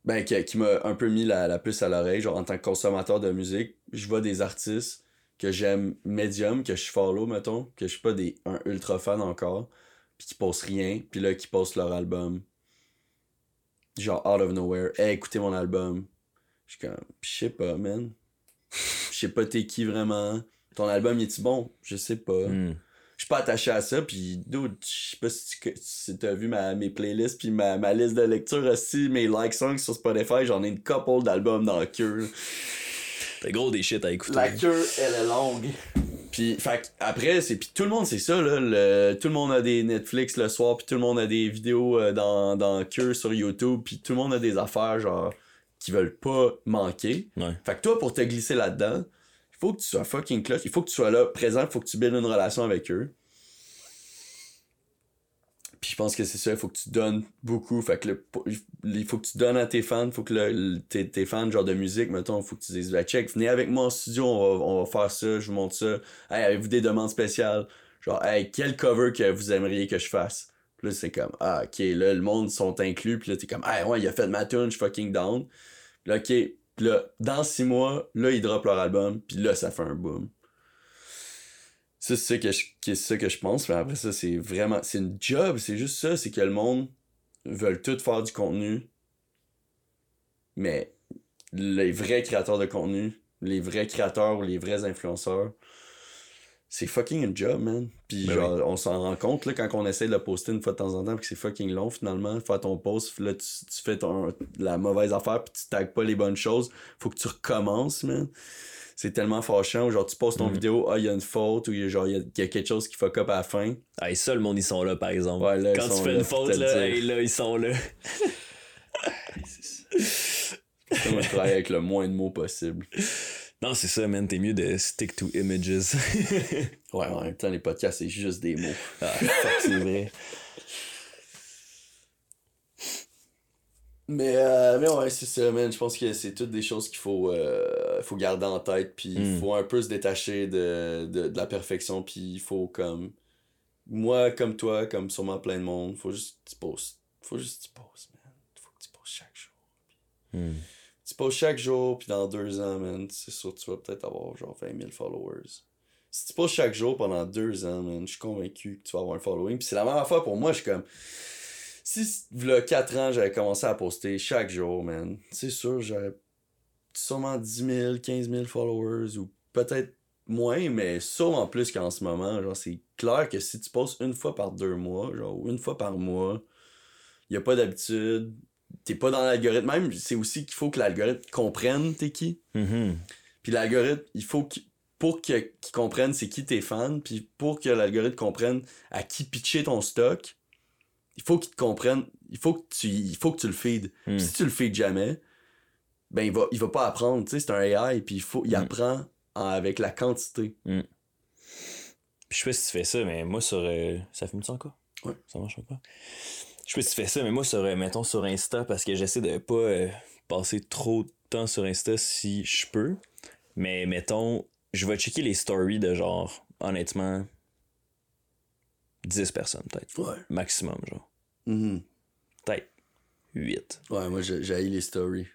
ben qui, qui m'a un peu mis la, la puce à l'oreille, genre en tant que consommateur de musique, je vois des artistes que j'aime médium, que je follow mettons, que je suis pas des un ultra fan encore, puis qui postent rien, puis là qui postent leur album genre out of nowhere, hey, écoutez mon album. Je suis comme je sais pas man. Je sais pas t'es qui vraiment? Ton album il est-tu bon? Je sais pas Hmm. je suis pas attaché à ça puis dude je sais pas si tu si t'as vu ma, mes playlists puis ma, ma liste de lecture aussi mes like songs sur Spotify j'en ai une couple d'albums dans la queue là. T'as gros des shit à écouter. la queue elle est longue puis fait que après c'est puis tout le monde c'est ça là le, tout le monde a des Netflix le soir puis tout le monde a des vidéos euh, dans dans queue sur YouTube puis tout le monde a des affaires genre qui veulent pas manquer Ouais. fait que toi, pour te glisser là-dedans, il faut que tu sois fucking clutch. Il faut que tu sois là, présent. Il faut que tu builds une relation avec eux. Puis je pense que c'est ça. Il faut que tu donnes beaucoup. Fait que le- il faut que tu donnes à tes fans. Faut que le- tes, tes fans, genre de musique, mettons, il faut que tu dises, ben, check, venez avec moi en studio, on va, on va faire ça, je vous montre ça. Hey, avez-vous des demandes spéciales? Genre, hey, quel cover que vous aimeriez que je fasse? Puis là, c'est comme, ah, ok, là, le monde sont inclus. Puis là, t'es comme, ah, ouais, il a fait ma tune, je fucking down. Puis là, ok. Là, dans six mois, là, ils droppent leur album. Puis là, ça fait un boom. Ça, c'est ça que je, c'est ça que je pense. Mais après ça, c'est vraiment. C'est une job. C'est juste ça. C'est que le monde veut tout faire du contenu. Mais les vrais créateurs de contenu, les vrais créateurs ou les vrais influenceurs, c'est fucking une job, man. Puis Ben genre, on s'en rend compte là, quand on essaie de le poster une fois de temps en temps, puis que c'est fucking long finalement, faire ton post, là tu, tu fais ton, la mauvaise affaire, puis tu tags pas les bonnes choses, faut que tu recommences, man. C'est tellement fâchant, genre tu postes ton Mhm. vidéo, ah, il y a une faute, ou il y a, genre, il y a, il y a quelque chose qui fuck up à la fin. Hey, ça, le monde, ils sont là, par exemple. Ouais, là, ils Quand tu fais là une faute, là, hey, là, ils sont là. Moi, je travaille avec le moins de mots possible. Non, c'est ça, man. T'es mieux de stick to images. Ouais, en même temps, les podcasts, c'est juste des mots. ah, c'est vrai. Mais, euh, mais ouais, c'est ça, man. Je pense que c'est toutes des choses qu'il faut, euh, faut garder en tête. Puis il Mm. faut un peu se détacher de, de, de la perfection. Puis il faut comme. Moi, comme toi, comme sûrement plein de monde, faut juste que tu postes. Faut juste que tu postes, man. Hmm. Tu postes chaque jour, puis dans deux ans, man, c'est sûr que tu vas peut-être avoir genre 20 000 followers. Si tu postes chaque jour pendant deux ans, man, je suis convaincu que tu vas avoir un following. Puis c'est la même affaire pour moi, je suis comme. Si, là, 4 ans, j'avais commencé à poster chaque jour, man, c'est sûr, j'aurais sûrement 10 000, 15 000 followers, ou peut-être moins, mais sûrement plus qu'en ce moment. Genre, c'est clair que si tu postes une fois par deux mois, genre, ou une fois par mois, il a pas d'habitude, t'es pas dans l'algorithme. Même, c'est aussi qu'il faut que l'algorithme comprenne t'es qui. Mhm. Puis l'algorithme, il faut qu'il pour que- qu'il comprenne c'est qui tes fans, puis pour que l'algorithme comprenne à qui pitcher ton stock, il faut qu'il te comprenne, il faut que tu, il faut que tu le feeds. Hmm. Si tu le feeds jamais, ben il va, il va pas apprendre, tu sais, c'est un AI, puis il faut, il Hmm. apprend en- avec la quantité. Puis je sais pas si tu fais ça, mais moi sur. euh, ça fume ça encore? Ouais. Ça marche encore? Je sais pas si tu fais ça, mais moi sur, euh, mettons, sur Insta, parce que j'essaie de pas euh, passer trop de temps sur Insta si je peux. Mais mettons, je vais checker les stories de genre, honnêtement, 10 personnes peut-être. Ouais. Maximum, genre. Mhm. Peut-être 8. Ouais, moi j'ai les stories.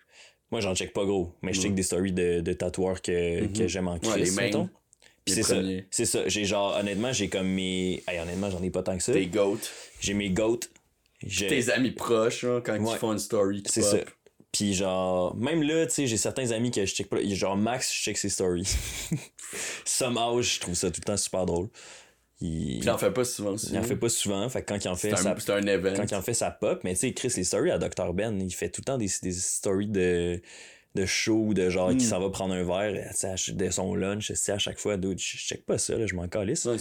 Moi, j'en check pas gros, mais je check des stories de, de tatoueurs que, Mhm. que j'aime en Ouais, crise, Les c'est ça. C'est ça. J'ai genre, honnêtement, j'ai comme mes. Hey, honnêtement, j'en ai pas tant que ça. Tes goats. J'ai mes goats. Tes amis proches, hein, quand Ouais. ils font une story. C'est ça. Puis genre, même là, tu sais, j'ai certains amis que je check pas. Genre, Max, je check ses stories. Somehow, je trouve ça tout le temps super drôle. Il, en fait pas souvent aussi. il en fait pas souvent. Fait que quand il en fait, ça, un, event. quand il en fait, ça pop. Mais tu sais, Chris, les stories à Dr. Ben, il fait tout le temps des, des stories de, de show, de genre, Mm. qui s'en va prendre un verre, de son lunch, à chaque fois. Dude, je check pas ça, là, je m'en calisse. Ouais.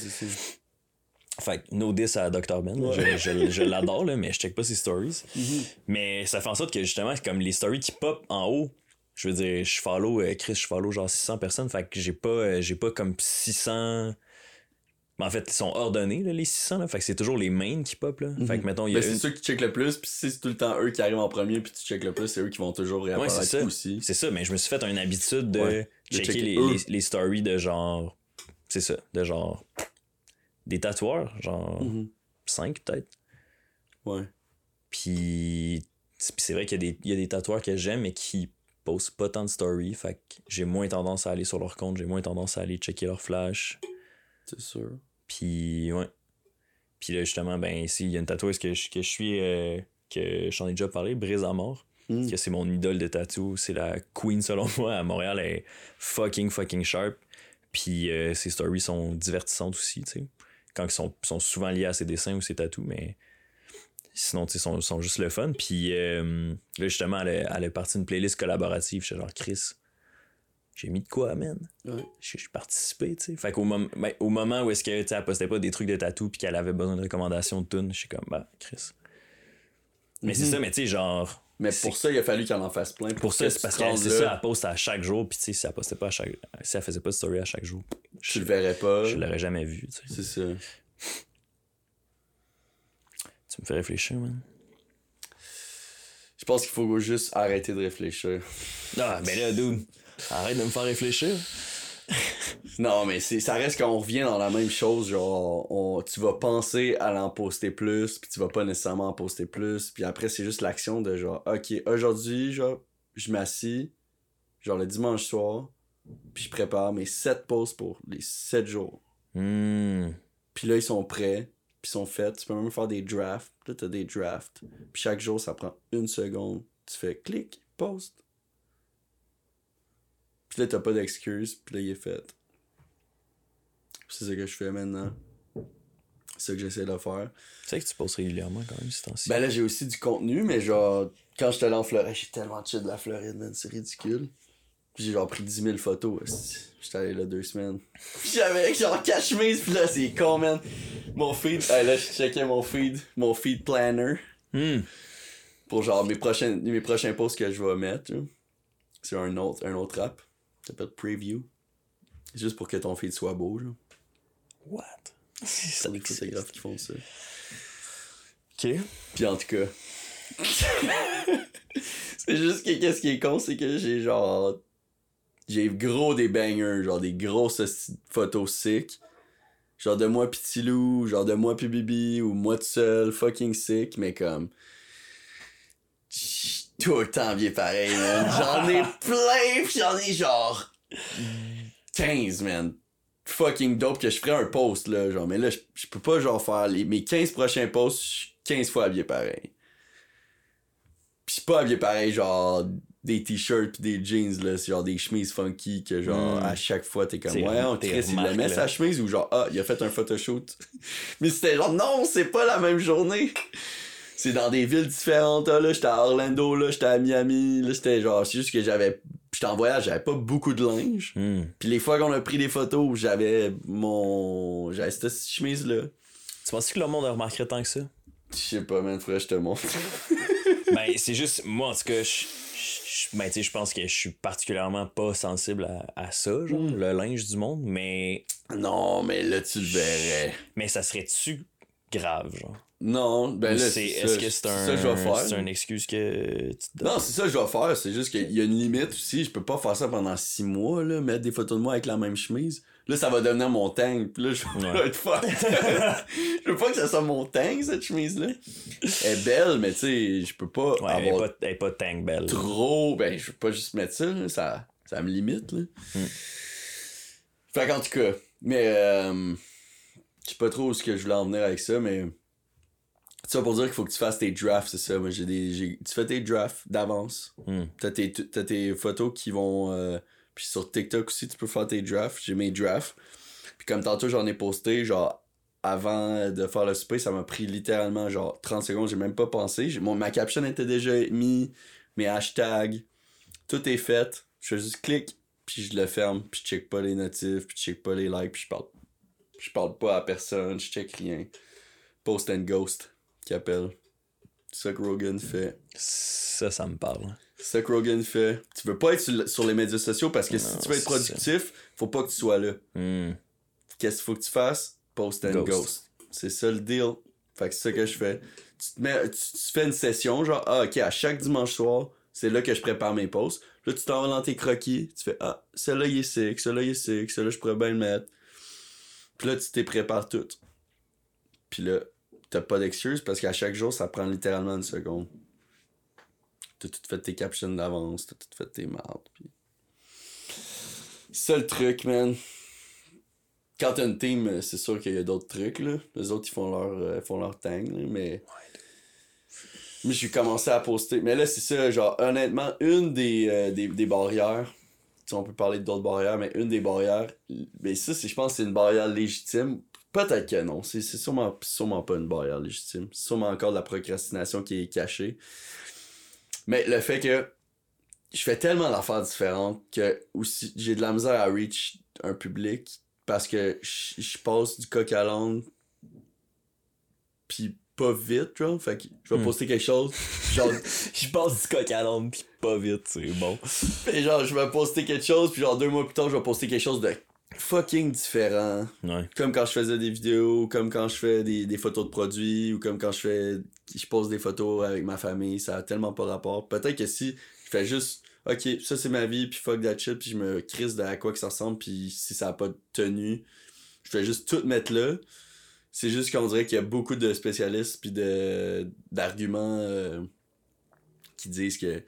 Fait que no diss à Dr. Ben, là, je, je- je l'adore, mais je check pas ses stories. Mhm. Mais ça fait en sorte que justement, comme les stories qui pop en haut, je veux dire, je follow, euh, Chris, je follow genre 600 personnes, fait que j'ai pas, euh, j'ai pas comme 600. Mais en fait, ils sont ordonnés, là, les 600, là, fait que c'est toujours les mains qui pop, là. Fait que mettons, il y a Ben, c'est ceux qui checkent le plus, puis si c'est tout le temps eux qui arrivent en premier, puis tu checkes le plus, c'est eux qui vont toujours Ouais, réapparaître c'est ça. aussi. C'est ça, mais je me suis fait une habitude de Ouais, de checker, checker les, les, les stories de genre. C'est ça, de genre. Des tatoueurs, genre Mhm. 5 peut-être. Ouais. Puis c'est puis c'est vrai qu'il y, a des- il y a des tatoueurs que j'aime, mais qui postent pas tant de stories. Fait que j'ai moins tendance à aller sur leur compte, j'ai moins tendance à aller checker leur flash. C'est sûr. Puis ouais. Puis là, justement, ben ici, il y a une tatoueuse que je, que je suis, euh, que j'en ai déjà parlé, Brise à mort. Mm. Que c'est mon idole de tatou. C'est la queen selon moi. À Montréal, elle est fucking, fucking sharp. Puis euh, ses stories sont divertissantes aussi, tu sais. Quand ils sont, sont souvent liés à ses dessins ou ses tatous, mais sinon, tu sais, sont, sont juste le fun. Puis euh, là, justement, elle a, elle a parti une playlist collaborative. J'étais genre, Chris, j'ai mis de quoi, man? Ouais. J'ai j'ai participé, tu sais. Fait qu'au mom- ben, au moment où est-ce que, tu postait pas des trucs de tatou puis qu'elle avait besoin de recommandations de tunes, je suis comme, bah, Chris. Mais c'est Mhm. ça, mais tu sais, genre, Mais pour ça, il a fallu qu'il en fasse plein. pour ça, que c'est parce que c'est ça, elle poste à chaque jour, puis tu sais, si elle postait pas à chaque. Si elle faisait pas de story à chaque jour, je, le verrais pas. je l'aurais jamais vu, tu sais. C'est ça. Tu me fais réfléchir, man. Je pense qu'il faut juste arrêter de réfléchir. Ah, ben là, dude, arrête de me faire réfléchir. Non, mais c'est, ça reste qu'on revient dans la même chose. Genre, on, tu vas penser à l'en poster plus, puis tu vas pas nécessairement en poster plus. Puis après, c'est juste l'action de genre, ok, aujourd'hui, genre, je m'assis, genre le dimanche soir, puis je prépare mes 7 posts pour les 7 jours. Hmm. Puis là, ils sont prêts, puis ils sont faits. Tu peux même faire des drafts. Là, t'as des drafts. Puis chaque jour, ça prend une seconde. Tu fais clic, post. Puis là, t'as pas d'excuse, puis là, il est fait. C'est ça que je fais maintenant. C'est ça que j'essaie de faire. Tu sais que tu postes régulièrement quand même, ce temps-ci. Ben là, j'ai aussi du contenu, mais genre, quand j'étais allé en Floride, j'ai tellement de shit de la Floride, man, c'est ridicule. Puis j'ai genre pris 10 000 photos. J'étais allé là deux semaines. J'avais genre cache chemise, pis là, c'est con, man. Mon feed, hey, là, je checkais mon feed, mon feed planner, Hmm. pour genre mes prochains, mes prochains posts que je vais mettre. C'est un autre, un autre app. Ça s'appelle Preview? C'est Juste pour que ton feed soit beau, genre. What? C'est des photographes qui font ça. Ok. Puis en tout cas. c'est juste que qu'est-ce qui est con, c'est que j'ai genre. J'ai gros des bangers, genre des grosses photos sick. Genre de moi pis Tilou, genre de moi pis Bibi, ou moi tout seul, fucking sick, mais comme. Tout le temps habillé pareil, man. J'en ai plein, pis j'en ai genre 15, man. Fucking dope que je ferais un post, là, genre. Mais là, je je peux pas, genre, faire les, mes 15 prochains posts, je suis 15 fois habillé pareil. Pis pas habillé pareil, genre, des t-shirts pis des jeans, là. C'est genre des chemises funky que, genre, Mm. à chaque fois, t'es comme, ouais, on Chris, il remarques, met sa chemise ou genre, ah, il a fait un photoshoot. Mais c'était genre, non, c'est pas la même journée. C'est dans des villes différentes, là. J'étais à Orlando, là. J'étais à Miami, là. C'était genre, c'est juste que j'avais. J'étais en voyage, j'avais pas beaucoup de linge. Hmm. Puis les fois qu'on a pris des photos, j'avais mon. J'avais cette chemise-là. Tu penses que le monde remarquerait tant que ça? Je sais pas, man, que je te montre. ben, c'est juste, moi, en tout cas, je, je- ben, tu sais, je pense que je suis particulièrement pas sensible à, à ça, genre, Mm. le linge du monde, mais, non, mais là, tu le verrais. mais ça serait-tu grave, genre? Non, ben là, c'est- est-ce ça- que c'est un, ça que je vais faire. c'est une excuse que tu te donnes? Non, c'est ça que je vais faire. C'est juste qu'il y a une limite aussi. Je peux pas faire ça pendant six mois, là, mettre des photos de moi avec la même chemise. Là, ça va devenir mon tang. Puis là, je vais Ouais. être fuck. je veux pas que ça soit mon tang, cette chemise-là. Elle est belle, mais tu sais, je peux pas ouais, elle est avoir pas, elle est pas tank belle. trop. Ben, je veux pas juste mettre ça, là. Ça, ça me limite, là. Hmm. Fait qu'en tout cas, mais euh, je sais pas trop où ce que je voulais en venir avec ça, mais. Ça pour dire qu'il faut que tu fasses tes drafts, c'est ça. Moi, j'ai des. j'ai- Tu fais tes drafts d'avance. Hmm. T'as tes, t'as tes photos qui vont. euh, puis sur TikTok aussi, tu peux faire tes drafts. J'ai mes drafts. Puis comme tantôt, j'en ai posté, genre, avant de faire le souper, ça m'a pris littéralement, genre, 30 secondes, j'ai même pas pensé. J'ai- Mon, ma caption était déjà mis, mes hashtags, tout est fait. Je fais juste clic, puis je le ferme, puis je check pas les notifs, puis je check pas les likes, puis je parle. Je parle pas à personne, je check rien. Post and ghost, qui appelle. Ça que Rogan fait. Ça, ça me parle. Ça que Rogan fait. Tu veux pas être sur, le- sur les médias sociaux parce que si tu veux être productif, faut pas que tu sois là. Hmm. Qu'est-ce qu'il faut que tu fasses? Post and Ghost. ghost. C'est ça le deal. Fait que c'est ça que je fais. Tu, te mets, tu, tu fais une session, genre, ah, ok, à chaque dimanche soir, c'est là que je prépare mes posts. Là, tu t'en vas dans tes croquis, tu fais, ah, celui-là il est sick, celui-là il est sick, celui-là je pourrais bien le mettre. Puis là, tu t'es prépares tout. Puis là, t'as pas d'excuses parce qu'à chaque jour, ça prend littéralement une seconde. T'as tout fait tes captions d'avance, t'as tout fait tes. C'est ça le truc, man. Quand t'as une team, c'est sûr qu'il y a d'autres trucs, là. Les autres, ils font leur, euh, font leur tang, là, mais... Mais j'ai commencé à poster. Mais là, c'est ça, genre, honnêtement, une des, euh, des, des barrières, tu sais, on peut parler d'autres barrières, mais une des barrières, mais ça, c'est, je pense que c'est une barrière légitime. Peut-être que non, c'est, c'est sûrement, sûrement pas une barrière légitime. C'est sûrement encore de la procrastination qui est cachée. Mais le fait que je fais tellement d'affaires différentes que aussi j'ai de la misère à reach un public parce que je je passe du coq à l'âne puis pas vite, genre. Fait que je vais Hmm. poster quelque chose, genre, Je passe du coq à l'âne pis pas vite, c'est bon. Puis genre, je vais poster quelque chose, puis genre deux mois plus tard, je vais poster quelque chose de fucking différent. Ouais. Comme quand je faisais des vidéos, comme quand je fais des, des photos de produits, ou comme quand je fais. Je pose des photos avec ma famille, ça a tellement pas rapport. Peut-être que si je fais juste, ok, ça c'est ma vie, puis fuck that shit, puis je me crisse de à quoi que ça ressemble, puis si ça a pas de tenue, je fais juste tout mettre là. C'est juste qu'on dirait qu'il y a beaucoup de spécialistes, puis de d'arguments euh, qui disent que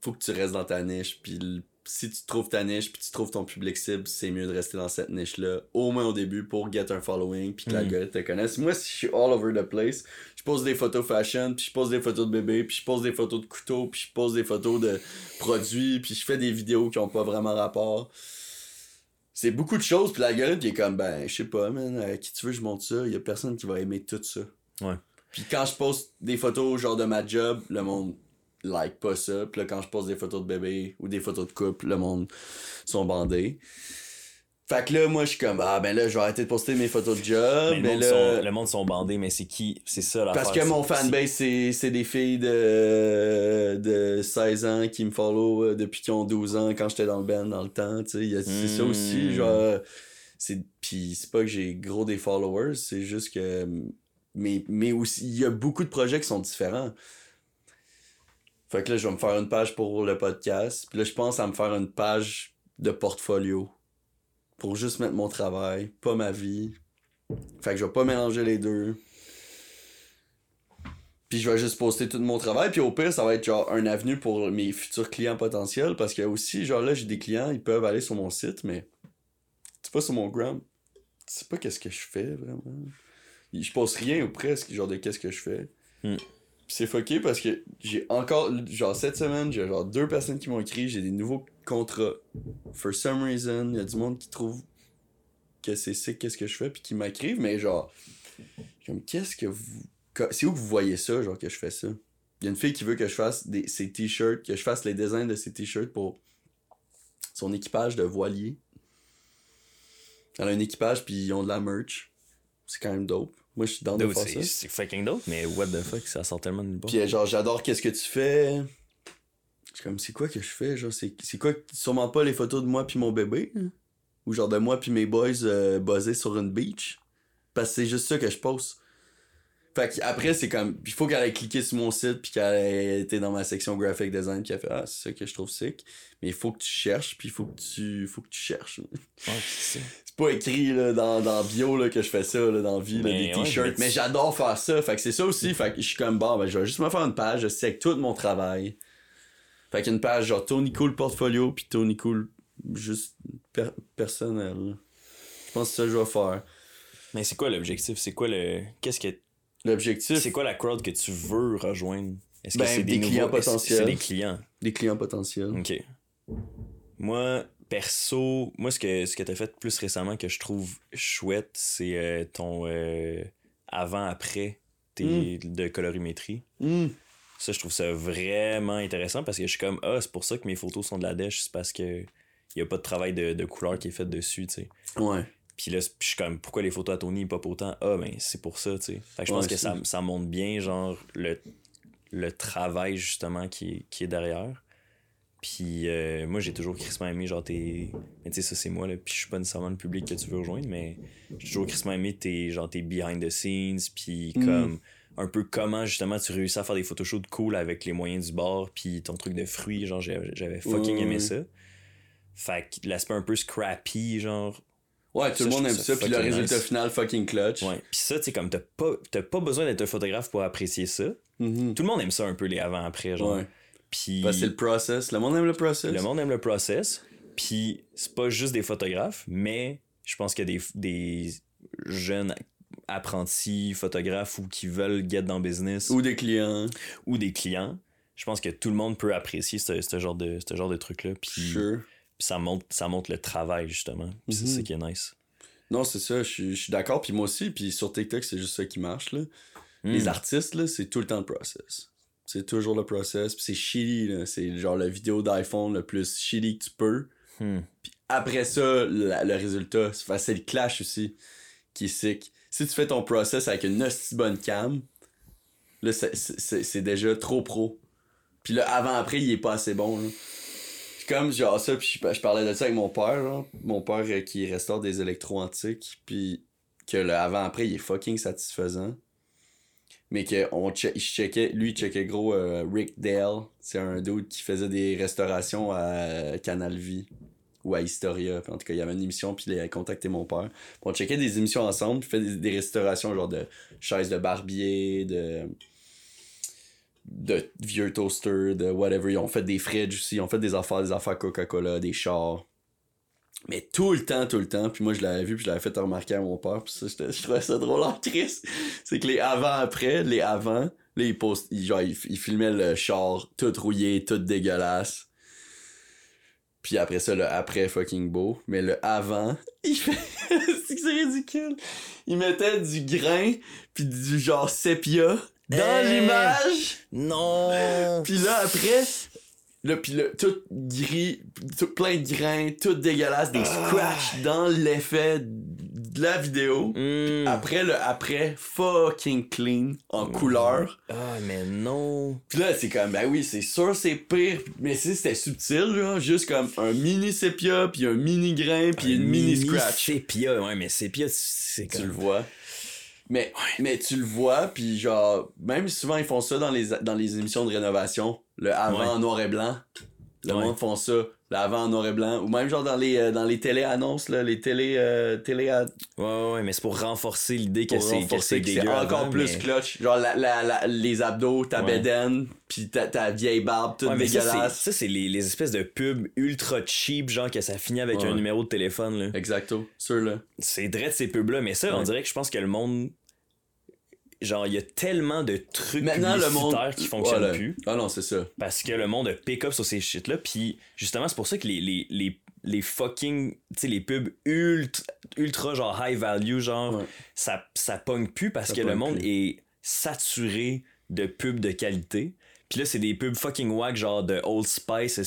faut que tu restes dans ta niche, puis si tu trouves ta niche, puis tu trouves ton public cible, c'est mieux de rester dans cette niche-là, au moins au début, pour get un following, puis que Mm. l'algorithme te connaisse. Moi, si je suis all over the place, je pose des photos fashion, puis je pose des photos de bébé, puis je pose des photos de couteaux, puis je pose des photos de produits, puis je fais des vidéos qui ont pas vraiment rapport. C'est beaucoup de choses, puis l'algorithme est comme, ben, je sais pas, man, à qui tu veux, je montre ça, il y a personne qui va aimer tout ça. Ouais. Puis quand je poste des photos genre de ma job, le monde like pas ça. Puis là, quand je poste des photos de bébé ou des photos de couple, le monde sont bandés. Fait que là, moi, je suis comme, ah ben là, je vais arrêter de poster mes photos de job. Mais le, monde là, sont, le monde sont bandés, mais c'est qui? C'est ça la parce que mon fanbase, c'est, c'est des filles de, de 16 ans qui me follow euh, depuis qu'ils ont 12 ans quand j'étais dans le band dans le temps. Tu sais, c'est ça aussi, genre. C'est, pis c'est pas que j'ai gros des followers, c'est juste que. Mais, mais aussi, il y a beaucoup de projets qui sont différents. Fait que là, je vais me faire une page pour le podcast. Puis là, je pense à me faire une page de portfolio. Pour juste mettre mon travail, pas ma vie. Fait que je vais pas mélanger les deux. Puis je vais juste poster tout mon travail. Puis au pire, ça va être genre un avenue pour mes futurs clients potentiels. Parce que aussi, genre là, j'ai des clients, ils peuvent aller sur mon site, mais c'est pas sur mon gram. Tu sais pas qu'est-ce que je fais vraiment. Je poste rien ou presque, genre de qu'est-ce que je fais. Hmm. C'est fucké parce que j'ai encore, genre cette semaine, j'ai genre deux personnes qui m'ont écrit, j'ai des nouveaux contrats. For some reason, il y a du monde qui trouve que c'est sick qu'est-ce que je fais, puis qui m'écrivent, mais genre, comme qu'est-ce que vous. C'est où que vous voyez ça, genre que je fais ça? Il y a une fille qui veut que je fasse des, ses t-shirts, que je fasse les designs de ses t-shirts pour son équipage de voilier. Elle a un équipage, puis ils ont de la merch. C'est quand même dope. Moi, je suis dans faire c'est ça. c'est fucking dope, mais what the fuck, ça sort tellement de part. Puis genre, j'adore qu'est-ce que tu fais. Je suis comme, c'est quoi que je fais? Genre, c'est c'est quoi? Sûrement pas les photos de moi puis mon bébé. hein? Ou genre de moi puis mes boys euh, buzzés sur une beach. Parce que c'est juste ça que je poste. Fait qu'après, c'est comme, il faut qu'elle ait cliqué sur mon site puis qu'elle ait été dans ma section graphic design puis qu'elle fait, ah, c'est ça que je trouve sick. Mais il faut que tu cherches puis il faut que tu, faut que tu cherches. C'est pas écrit là, dans, dans bio là, que je fais ça là, dans vie, là, des t-shirts. mais j'adore faire ça. Fait que c'est ça aussi. Fait que je suis comme bon, ben, je vais juste me faire une page, je sais tout mon travail. Fait qu'une page genre Tony Cool Portfolio puis Tony Cool juste per- personnel. Je pense que c'est ça que je vais faire. Mais c'est quoi l'objectif? C'est quoi le. Qu'est-ce que. L'objectif, C'est quoi la crowd que tu veux rejoindre? Est-ce que Ben, c'est des des, clients nouveaux- potentiels. C'est des clients? des clients potentiels. Ok. Moi, perso, moi, ce que, ce que t'as fait plus récemment que je trouve chouette, c'est euh, ton euh, avant-après tes- de colorimétrie. Hmm. Ça, je trouve ça vraiment intéressant parce que je suis comme, ah, c'est pour ça que mes photos sont de la dèche, c'est parce que y a pas de travail de, de couleur qui est fait dessus, tu sais. Ouais. Puis là, je suis comme, pourquoi les photos à Tony pas autant? Ah, ben, c'est pour ça, tu sais. Fait que je pense Ouais, que ça, ça montre bien, genre, le, le travail, justement, qui est, qui est derrière. Puis euh, moi, j'ai toujours crissement aimé, genre, tes. Mais tu sais, ça, c'est moi, là. Puis je suis pas nécessairement le public que tu veux rejoindre, mais j'ai toujours crissement aimé tes, genre, tes behind the scenes, puis Mm. comme. Un peu comment, justement, tu réussis à faire des photoshoots cool avec les moyens du bord, puis ton truc de fruits, genre, j'avais fucking aimé ça. Fait que l'aspect un peu scrappy, genre, Ouais, tout Ça, le monde aime ça puis le résultat nice. final fucking clutch. Ouais. Puis ça, tu sais, comme t'as pas, t'as pas besoin d'être un photographe pour apprécier ça. Mhm. Tout le monde aime ça un peu, les avant-après, genre. Ouais. Puis Parce que c'est le process. Le monde aime le process. le monde aime le process. Puis c'est pas juste des photographes, mais je pense qu'il y a des, des jeunes apprentis photographes ou qui veulent get dans le business ou, Ou des clients. des clients. Je pense que tout le monde peut apprécier ce, ce genre de, ce genre de truc-là. Puis, Sure. Puis ça, montre, ça montre le travail, justement. Puis c'est Mhm. ça qui est nice. Non, c'est ça, je suis- je suis d'accord. Puis moi aussi, puis sur TikTok, c'est juste ça qui marche. Là. Mm. Les artistes, là, c'est tout le temps le process. C'est toujours le process. Puis c'est shitty. C'est genre la vidéo d'iPhone le plus shitty que tu peux. Hmm. Après ça, la- le résultat, c'est le clash aussi qui est sick. Si tu fais ton process avec une hostie bonne cam, là, c'est- déjà trop pro. Puis là, avant-après, il est pas assez bon. là. Comme genre ça, puis je, parlais de ça avec mon père, genre. mon père euh, qui restaure des électro antiques, puis que le avant-après, il est fucking satisfaisant. Mais que on checkait, lui, il checkait gros euh, Rick Dale. C'est un dude qui faisait des restaurations à Canal Vie ou à Historia. En tout cas, il y avait une émission, puis il a contacté mon père. Puis on checkait des émissions ensemble, puis fait des, des restaurations genre de chaises de barbier, de de vieux toasters, de whatever. Ils ont fait des fridges aussi, ils ont fait des affaires, des affaires Coca-Cola, des chars. Mais tout le temps, tout le temps. Puis moi, je l'avais vu, puis je l'avais fait remarquer à mon père. Puis ça, je trouvais ça drôle en triste. C'est que les avant-après, les avant, là, ils, post, ils, genre, ils, ils filmaient le char tout rouillé, tout dégueulasse. Puis après ça, le après fucking beau. Mais le avant, il c'est ridicule. Il mettait du grain, puis du genre sépia dans Eh. l'image? Non! Puis là, après, là, puis là, tout gris, tout plein de grains, tout dégueulasse, des scratchs dans l'effet de la vidéo. Hmm. Après, le après, fucking clean, en couleur. Ah, mais non! Puis là, c'est comme, ben oui, c'est sûr, c'est pire. Mais si c'était subtil, là, juste comme un mini sépia, puis un mini grain, puis Un une mini scratch. Sépia, ouais, mais sépia, c'est Tu comme. le vois. Mais, mais tu le vois, puis genre, même souvent ils font ça dans les, dans les émissions de rénovation, le avant Ouais. en noir et blanc. Le Ouais. monde font ça. Le L'avant en noir et blanc. Ou même genre dans les, euh, dans les télé-annonces, là, les télé... euh, télé Ouais, ouais, ouais, mais c'est pour renforcer l'idée que c'est encore avant, plus mais- clutch. Genre la, la, la- les abdos, ta Ouais. bédaine, pis ta, ta vieille barbe toute Ouais, dégueulasse. ça, c'est les, les espèces de pubs ultra cheap, genre que ça finit avec Ouais. un numéro de téléphone. Là. Exacto, sûr là. C'est de ces pubs-là, mais ça, on dirait que je pense que le monde. Genre, il y a tellement de trucs Maintenant, le monde. qui fonctionnent Voilà. plus. Ah non, c'est ça. Parce que le monde a pick up sur ces shit-là. Puis justement, c'est pour ça que les, les, les, les fucking. Tu sais, les pubs ultra, ultra genre high value, genre, Ouais. ça, ça pogne plus parce Ça que le monde plus. est saturé de pubs de qualité. Puis là, c'est des pubs fucking wack, genre de Old Spice,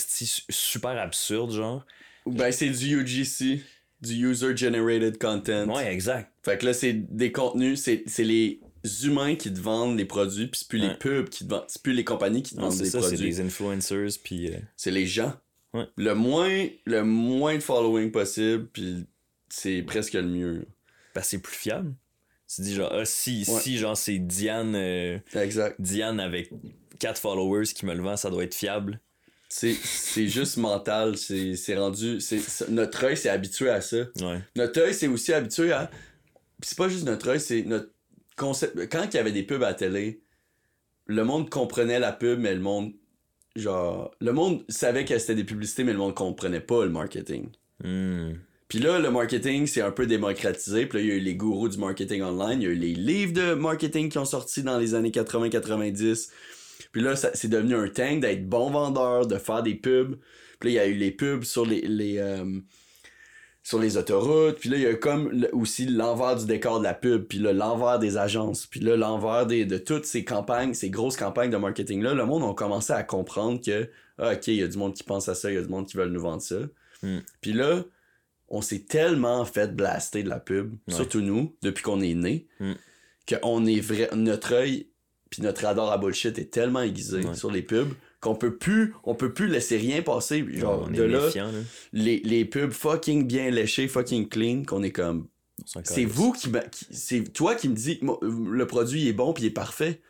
super absurde, genre. Ben, c'est du UGC, du User Generated Content. Ouais, exact. Fait que là, c'est des contenus, c'est les humains qui te vendent les produits, puis c'est plus les pubs qui te vendent, c'est plus les compagnies qui te vendent c'est des ça, c'est produits. des influencers, puis. euh, C'est les gens. Ouais. Le moins le moins de following possible, puis c'est presque le mieux. parce que c'est plus fiable. Tu dis genre, ah, si, Ouais. si genre c'est Diane, euh, Exact. Diane avec 4 followers qui me le vend, ça doit être fiable. C'est juste mental, c'est rendu c'est- notre œil s'est habitué à ça. Ouais. Notre œil s'est aussi habitué à c'est pas juste notre œil, c'est notre concept quand il y avait des pubs à la télé, le monde comprenait la pub mais le monde genre le monde savait que c'était des publicités mais le monde comprenait pas le marketing. Hmm. Puis là, le marketing, c'est un peu démocratisé. Puis là, il y a eu les gourous du marketing online. Il y a eu les livres de marketing qui ont sorti dans les années 80-90. Puis là, c'est devenu un tank d'être bon vendeur, de faire des pubs. Puis là, il y a eu les pubs sur les, les, euh, sur les autoroutes. Puis là, il y a comme le- aussi l'envers du décor de la pub. Puis là, l'envers des agences. Puis là, l'envers des, de toutes ces campagnes, ces grosses campagnes de marketing-là. Le monde a commencé à comprendre que, ah, OK, il y a du monde qui pense à ça, il y a du monde qui veut nous vendre ça. Hmm. Puis là, on s'est tellement fait blaster de la pub, Ouais. surtout nous, depuis qu'on est né, Mm. qu'on est vrai, notre œil puis notre radar à bullshit est tellement aiguisé Ouais. sur les pubs qu'on peut plus, on peut plus laisser rien passer. Genre, on de là, méfiant, là. les, les pubs fucking bien léchées, fucking clean, qu'on est comme, c'est vous qui, qui- c'est toi qui me dis, Moi, le produit est bon puis il est parfait.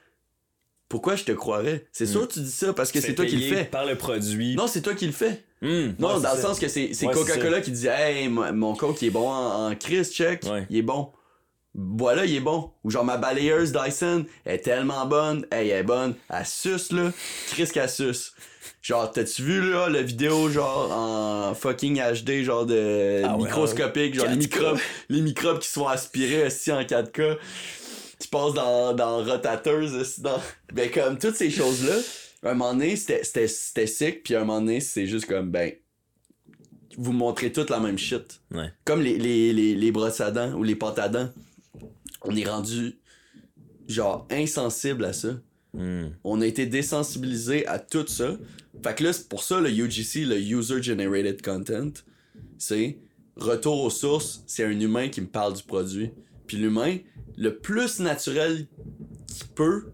Pourquoi je te croirais? C'est Mm. sûr que tu dis ça parce que c'est toi qui le fais. Par le produit. Non, c'est toi qui le fais. Hmm. Non, Ouais, dans le sens que c'est Ouais, Coca-Cola qui dit Hey, mon, mon Coke il est bon en, en Chris, check, Ouais. il est bon. Voilà, il est bon. Ou genre ma balayeuse Dyson est tellement bonne, hey, elle est bonne, elle suce là, Chris qu'elle suce. Genre, t'as-tu vu là la vidéo genre en fucking HD, genre de Ah ouais, microscopique, genre les 4K. microbes, les microbes qui sont aspirés aussi en 4K. Tu passes dans, dans rotateuse, aussi, dans. Ben comme toutes ces choses-là, un moment donné, c'était- c'était c'était sick, puis un moment donné, c'est juste comme ben vous montrez toute la même shit. Ouais. Comme les, les, les, les brosses à dents ou les pâtes à dents. On est rendu genre insensible à ça. Hmm. On a été désensibilisé à tout ça. Fait que là, c'est pour ça le UGC, le User Generated Content, c'est retour aux sources, c'est un humain qui me parle du produit. Puis l'humain, le plus naturel qu'il peut,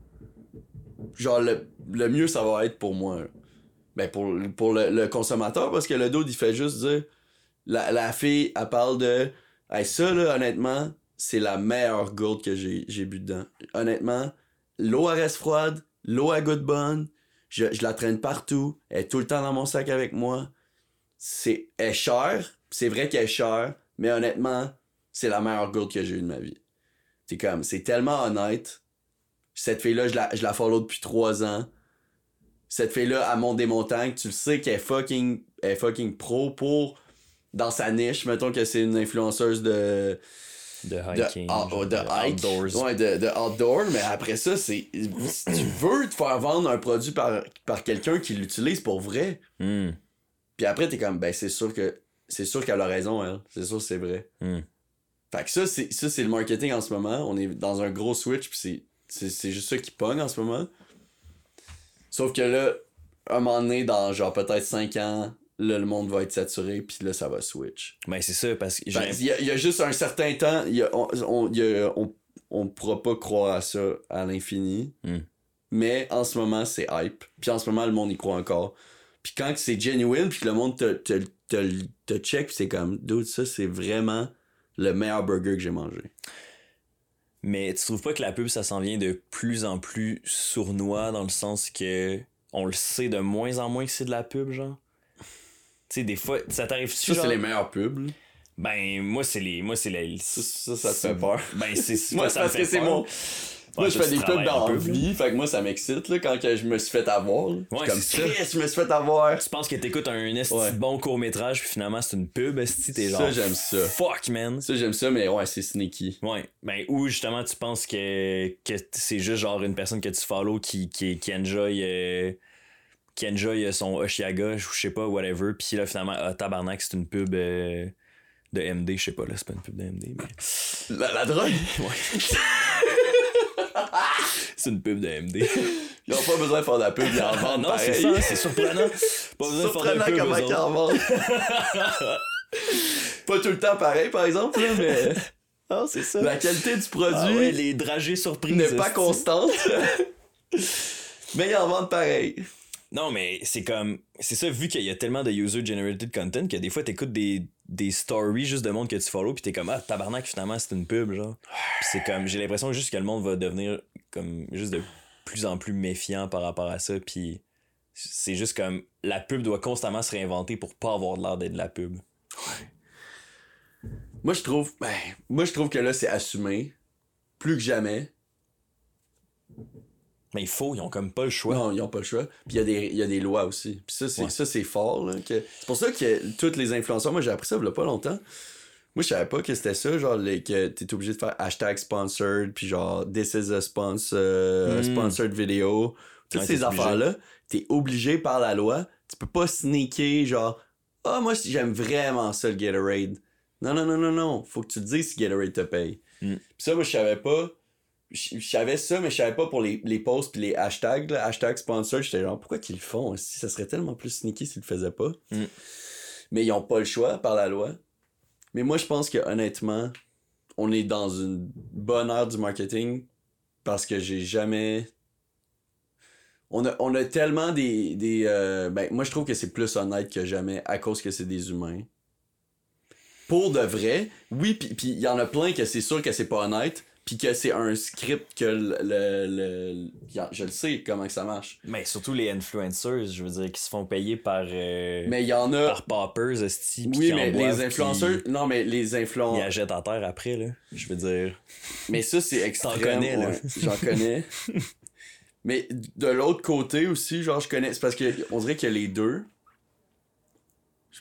genre le, le mieux ça va être pour moi. Ben pour, pour le, le consommateur, parce que le dude, il fait juste dire la, la fille, elle parle de hey, ça là, honnêtement, c'est la meilleure gourde que j'ai bu dedans. Honnêtement, l'eau elle reste froide, l'eau elle goûte bonne, je, je la traîne partout, elle est tout le temps dans mon sac avec moi. C'est elle est chère, c'est vrai qu'elle est chère, mais honnêtement, c'est la meilleure gourde que j'ai eue de ma vie. C'est comme, c'est tellement honnête. Cette fille-là, je la, follow depuis trois ans. Cette fille-là, elle monte des montagnes. Tu le sais qu'elle est fucking, elle est fucking pro pour, dans sa niche. Mettons que c'est une influenceuse de, De hiking. genre, de hike. outdoors. Ouais, de, de outdoor, mais après ça, c'est. Si tu veux te faire vendre un produit par, par quelqu'un qui l'utilise pour vrai, Hmm. puis après, t'es comme, ben, c'est sûr que. C'est sûr qu'elle a raison, elle. C'est sûr que c'est vrai. Hmm. Fait que ça, c'est, ça, c'est le marketing en ce moment. On est dans un gros switch, puis c'est, c'est, c'est juste ça qui pogne en ce moment. Sauf que là, un moment donné, dans genre peut-être 5 ans, là, le monde va être saturé, puis là, ça va switch. Ben, c'est ça, parce que Ben, Il y, a, il y a juste un certain temps, il y a- on, a- on, on pourra pas croire à ça à l'infini. Hmm. Mais en ce moment, c'est hype. Puis en ce moment, le monde y croit encore. Puis quand c'est genuine, puis que le monde te, te, te, te check, c'est comme, dude, ça, c'est vraiment le meilleur burger que j'ai mangé. Mais tu trouves pas que la pub, ça s'en vient de plus en plus sournois dans le sens que on le sait de moins en moins que c'est de la pub, genre? Sais, des fois, ça t'arrive Ça, c'est les meilleurs pubs. Ben, moi, c'est les. Moi, c'est les. Ça, ça, ça te fait peur. Ben, c'est Moi, c'est parce que mon. Moi, Ouais, je fais des pubs dans la vie, fait que moi, ça m'excite, là, quand que je me suis fait avoir. Ouais, comme ça. Je me suis fait avoir. Tu penses que t'écoutes un esti Ouais. bon court-métrage, puis finalement, c'est une pub, esti, t'es genre. Ça, j'aime ça. Fuck, man. Ça, j'aime ça, mais ouais, c'est sneaky. Ouais. Ben, ou justement, tu penses que, que c'est juste genre une personne que tu follow qui, qui, qui enjoy. euh, qui enjoy son Oshiaga, ou je sais pas, whatever. Puis là, finalement, ah, tabarnak, c'est une pub euh, de MD, je sais pas, là, c'est pas une pub de MD, mais. La, la drogue? Ouais. c'est une pub de MD. Ils ont pas besoin de faire de la pub, ils en vendent non, c'est ça, c'est surprenant. Pas besoin de faire Surprenant de pub, comment eux ils en vendent. pas tout le temps pareil, par exemple, là, mais Ah, c'est ça. la qualité du produit Ah ouais, les dragées surprises. n'est pas constante. mais ils en vendent pareil. Non, mais c'est comme. C'est ça, vu qu'il y a tellement de user-generated content que des fois, t'écoutes des, des stories juste de monde que tu follow, puis t'es comme, ah, tabarnak, finalement, c'est une pub, genre. C'est comme, j'ai l'impression juste que le monde va devenir comme juste de plus en plus méfiant par rapport à ça, puis c'est juste comme, la pub doit constamment se réinventer pour pas avoir l'air d'être de la pub. Moi, je trouve, ben, moi, je trouve que là, c'est assumé. Plus que jamais. Mais il faut, ils ont comme pas le choix. Non, ils ont pas le choix. Puis il y, a des- il y a des lois aussi. Puis ça, c'est Ouais. ça, c'est fort. là, que... C'est pour ça que tous les influenceurs, moi j'ai appris ça il y a pas longtemps. Moi je savais pas que c'était ça, genre les, que t'es obligé de faire hashtag sponsored, puis genre this is a sponsor, a Mm. sponsored video. Toutes Ouais, ces affaires-là, t'es obligé par la loi. Tu peux pas sneaker genre Ah moi j'aime vraiment ça le Gatorade. Non, non, non, non, non. Faut que tu te dises si Gatorade te paye. Mm. Puis ça, moi je savais pas je savais ça, mais je savais pas pour les, les posts puis les hashtags, là, hashtag sponsor, j'étais genre, pourquoi qu'ils le font? Si ça serait tellement plus sneaky s'ils le faisaient pas. Mm. Mais ils ont pas le choix par la loi. Mais moi, je pense que honnêtement, on est dans une bonne ère du marketing parce que j'ai jamais. On a, on a tellement des. des euh, Ben, moi, je trouve que c'est plus honnête que jamais à cause que c'est des humains. Pour de vrai, oui, puis puis il y en a plein que c'est sûr que c'est pas honnête, puis que c'est un script que le. je le sais comment que ça marche. Mais surtout les influencers, je veux dire, qui se font payer par. euh, Mais il y en a. par poppers, esti. oui, mais en les influenceurs. Non, mais les Ils influenceurs. la jettent à terre après, là. Je veux dire. Mais ça, c'est extrême. connais, là. ouais, J'en connais. Mais de l'autre côté aussi, genre, je connais. C'est parce que on dirait que les deux.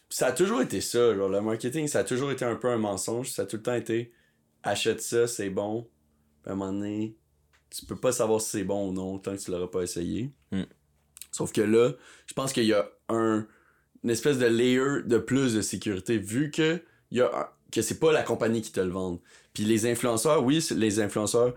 Ça a toujours été ça, genre, le marketing, ça a toujours été un peu un mensonge. Ça a tout le temps été achète ça, c'est bon. Puis à un moment donné, tu peux pas savoir si c'est bon ou non tant que tu l'auras pas essayé. Mm. Sauf que là, je pense qu'il y a un, une espèce de layer de plus de sécurité vu que il y a un- que c'est pas la compagnie qui te le vend. Puis les influenceurs, oui, les influenceurs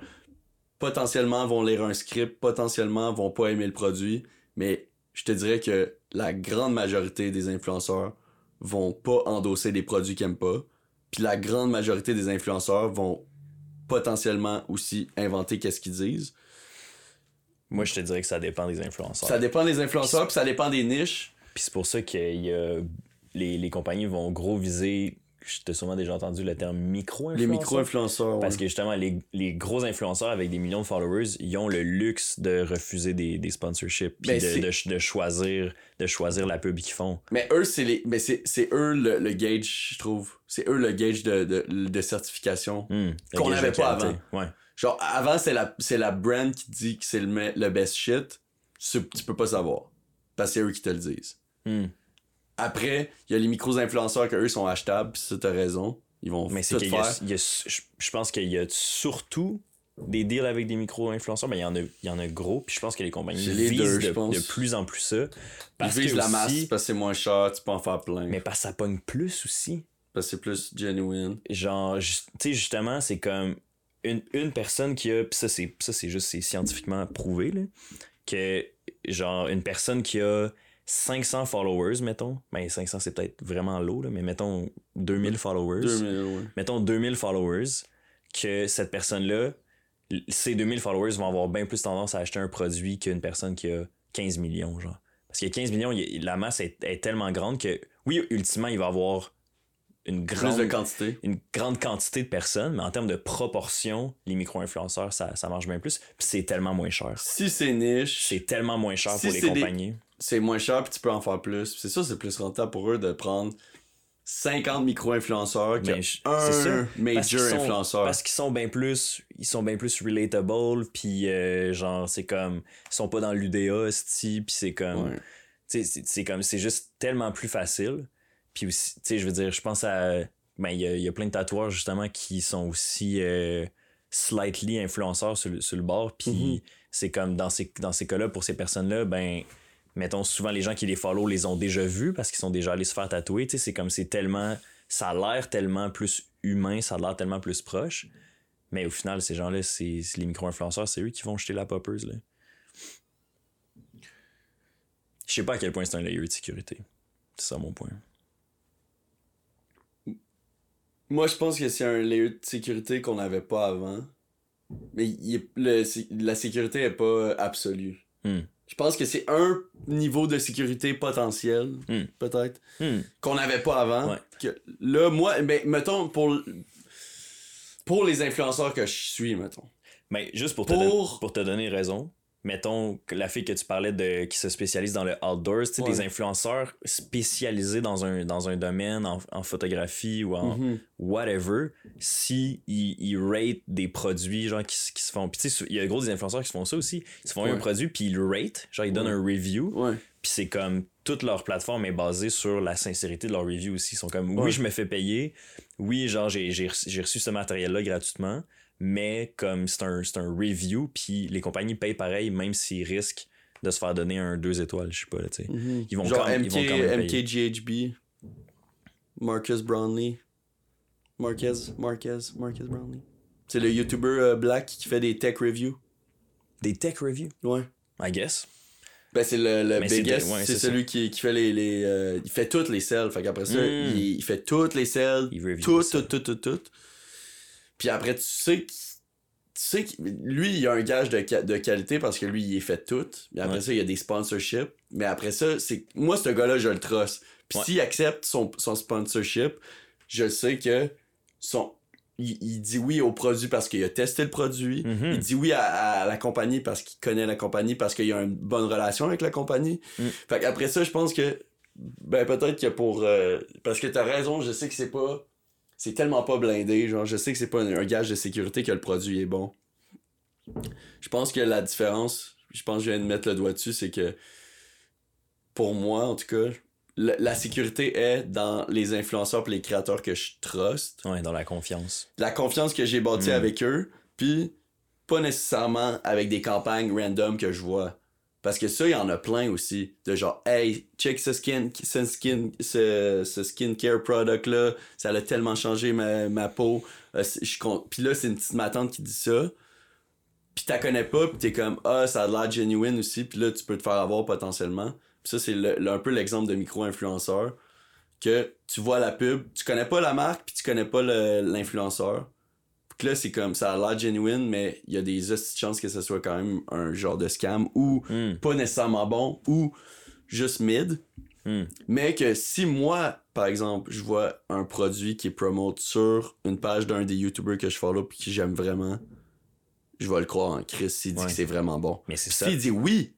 potentiellement vont lire un script, potentiellement vont pas aimer le produit, mais je te dirais que la grande majorité des influenceurs vont pas endosser des produits qu'ils aiment pas. Puis la grande majorité des influenceurs vont potentiellement aussi inventer qu'est-ce qu'ils disent. Moi, je te dirais que ça dépend des influenceurs. Ça dépend des influenceurs, puis ça dépend des niches. Puis c'est pour ça que les, les compagnies vont gros viser. T'as sûrement déjà entendu le terme micro-influenceur. Les micro-influenceurs. Parce ouais. que justement, les, les gros influenceurs avec des millions de followers, ils ont le luxe de refuser des, des sponsorships puis Ben, de, de, de choisir, de choisir la pub qu'ils font. Mais eux, c'est les. Mais c'est, eux le, le gauge, je trouve. C'est eux le gauge de, de, de certification. Hmm, Qu'on n'avait pas. Ouais. Genre, avant, c'est la, c'est la brand qui dit que c'est le, le best shit. Tu, tu peux pas savoir. Parce que c'est eux qui te le disent. Hmm. Après, il y a les micros-influenceurs que eux sont achetables, pis ça, t'as raison. Ils vont Mais c'est tout qu'il y a, faire. il y a- je je pense qu'il y a surtout des deals avec des micro-influenceurs, mais il y en a, il y en a gros, puis je pense que les compagnies les visent deux, de, de plus en plus ça. Ils Parce visent que la masse parce que c'est moins cher, tu peux en faire plein. mais parce que ça pogne plus aussi. Parce que c'est plus genuine. genre tu sais justement c'est comme une, une personne qui a puis ça c'est ça c'est juste c'est scientifiquement prouvé là que genre une personne qui a 500 followers mettons ben 500 c'est peut-être vraiment low là mais mettons 2000 followers 2000, ouais. mettons 2000 followers que cette personne là ces 2000 followers vont avoir bien plus tendance à acheter un produit qu'une personne qui a 15 millions genre parce que 15 millions il- la masse est, est tellement grande que oui ultimement il va avoir une grande de quantité. une grande quantité de personnes, mais en termes de proportion, les micro-influenceurs, ça, ça marche bien plus. Puis c'est tellement moins cher. Si c'est niche, C'est tellement moins cher Si pour les des- compagnies. C'est moins cher puis tu peux en faire plus. C'est ça, c'est plus rentable pour eux de prendre 50 micro-influenceurs Mais que je- un c'est ça. Parce major sont- influenceur. Parce qu'ils sont bien plus, ils sont bien plus relatable, puis euh, genre c'est comme, ils sont pas dans l'UDA, puis c'est comme, Ouais. c'est comme, c'est juste tellement plus facile. Puis aussi, tu sais, je veux dire, je pense à, ben il y a, y a plein de tatoueurs justement qui sont aussi euh, slightly influenceurs sur le, sur le bord, puis Mhm. c'est comme dans ces dans ces cas-là pour ces personnes-là, ben mettons souvent les gens qui les follow les ont déjà vus parce qu'ils sont déjà allés se faire tatouer, c'est comme c'est tellement ça a l'air tellement plus humain, ça a l'air tellement plus proche. Mais au final, ces gens-là, c'est les micro-influenceurs, c'est eux qui vont jeter la poppeuse. Là. Je sais pas à quel point c'est un layer de sécurité. C'est ça mon point. Moi, je pense que c'est un layer de sécurité qu'on n'avait pas avant. Mais il est- le- la sécurité est pas absolue. Hmm. Je pense que c'est un niveau de sécurité potentiel, Hmm. peut-être, Hmm. qu'on n'avait pas avant. Ouais. Que là, moi, ben, mettons, pour, pour les influenceurs que je suis, mettons. Mais juste pour te, Pour- don- pour te donner raison, mettons la fille que tu parlais de qui se spécialise dans le outdoors, tu sais, Ouais. des influenceurs spécialisés dans un, dans un domaine, en, en photographie ou en Mhm. whatever, si ils, ils rate des produits genre qui, qui se font. Puis tu sais, il y a gros des influenceurs qui se font ça aussi. Ils se font Ouais. un produit puis ils le rate, genre ils donnent un review. Puis c'est comme toute leur plateforme est basée sur la sincérité de leur review aussi. Ils sont comme oui, je me fais payer. Oui, genre j'ai j'ai reçu j'ai reçu ce matériel-là gratuitement, mais comme c'est un, c'est un review, puis les compagnies payent pareil, même s'ils risquent de se faire donner un 2 étoiles, je sais pas, là, tu sais. Mhm. Ils vont Genre quand même- MK, ils vont quand même. MKGHB, Marcus Brownlee, Marquez, Marquez, Marquez Brownlee. C'est le YouTuber euh, black qui fait des tech reviews. Des tech reviews, Ouais. I guess. Ben c'est le, le c'est biggest, ouais, c'est celui qui, qui fait les, les euh, il fait toutes les selles, fait qu'après ça, Mm. il, il fait toutes les selles, Il review tout, ça. tout, tout, tout, tout. Puis après tu sais que tu sais que lui il a un gage de, qua- de qualité parce que lui il est fait tout. Mais après Ouais. ça il y a des sponsorships, mais après ça c'est moi ce gars-là je le trust. Puis Ouais. s'il accepte son, son sponsorship, je sais que son il, il dit oui au produit parce qu'il a testé le produit. Mhm. Il dit oui à, à la compagnie parce qu'il connaît la compagnie, parce qu'il a une bonne relation avec la compagnie. Mm. Fait qu'après ça, je pense que. Ben, peut-être que pour. euh, parce que t'as raison, je sais que c'est pas. C'est tellement pas blindé. Genre, je sais que c'est pas un, un gage de sécurité que le produit est bon. Je pense que la différence, je pense que je viens de mettre le doigt dessus, c'est que. Pour moi, en tout cas, la, la sécurité est dans les influenceurs et les créateurs que je trust Ouais, dans la confiance. la confiance que j'ai bâtie Mm. avec eux, puis pas nécessairement avec des campagnes random que je vois. Parce que ça, il y en a plein aussi. De genre, hey, check ce skin, ce skin, ce, ce skincare product là, ça a tellement changé ma, ma peau. Euh. Puis là, c'est une petite matante qui dit ça. Puis t'as connais pas, puis t'es comme, ah, ça a l'air genuine aussi, puis là, tu peux te faire avoir potentiellement. Puis ça, c'est un peu l'exemple de micro-influenceur. Que tu vois la pub, tu connais pas la marque, puis tu connais pas l'influenceur. Puis là, c'est comme, ça a l'air genuine, mais il y a des chances que ce soit quand même un genre de scam ou Hmm. pas nécessairement bon ou juste mid. Hmm. Mais que si moi, par exemple, je vois un produit qui est promote sur une page d'un des YouTubers que je follow puis que j'aime vraiment, je vais le croire en Chris s'il dit Ouais. que c'est vraiment bon. Mais c'est ça. S'il dit oui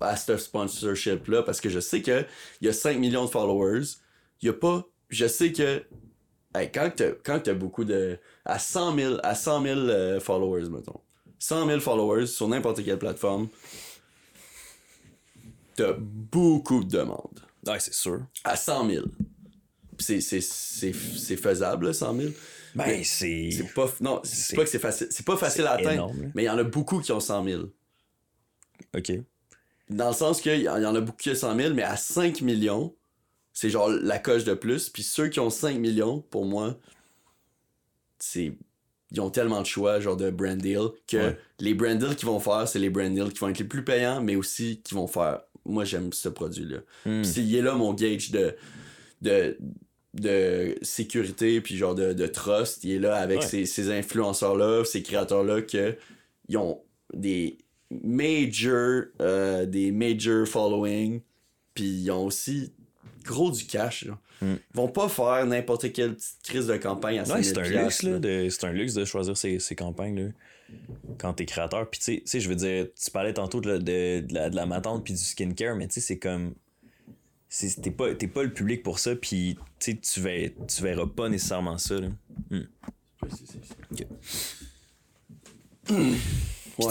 à ce sponsorship-là, parce que je sais que il y a 5 millions de followers, il y a pas. Je sais que. hey, quand t'as beaucoup de. À 100 000, à 100 000 euh, followers, mettons. 100 000 followers sur n'importe quelle plateforme, t'as beaucoup de demandes. Ouais, c'est sûr. À 100 000. Puis c'est- c'est- c'est c'est faisable, là, 100 000. Ben, c'est. C'est pas. Non, c'est pas que c'est facile. C'est pas facile à atteindre. énorme, là. Mais il y en a beaucoup qui ont 100 000. Ok. Dans le sens qu'il y y en a beaucoup qui ont 100 000, mais à 5 millions, c'est genre la coche de plus. Puis ceux qui ont 5 millions, pour moi, c'est. Ils ont tellement de choix, genre de brand deal, que Ouais. les brand deals qu'ils vont faire, c'est les brand deals qui vont être les plus payants, mais aussi qui vont faire. Moi, j'aime ce produit-là. Hmm. Puis il est là mon gauge de, de, de sécurité, puis genre de, de trust. Il est là avec Ouais. ces, ces influenceurs-là, ces créateurs-là, que ils ont des major, euh, des major following, puis ils ont aussi gros du cash. Mm. Ils vont pas faire n'importe quelle petite crise de campagne à 5 Ouais, 000 c'est un luxe, là. de- C'est un luxe de choisir ses, ses campagnes, là. quand t'es créateur. Puis tu sais, je veux dire, tu parlais tantôt de, de, de la, de la matante puis du skincare, mais tu sais, c'est comme. T'es pas, t'es pas le public pour ça, puis tu tu verras, tu verras pas nécessairement ça. Là.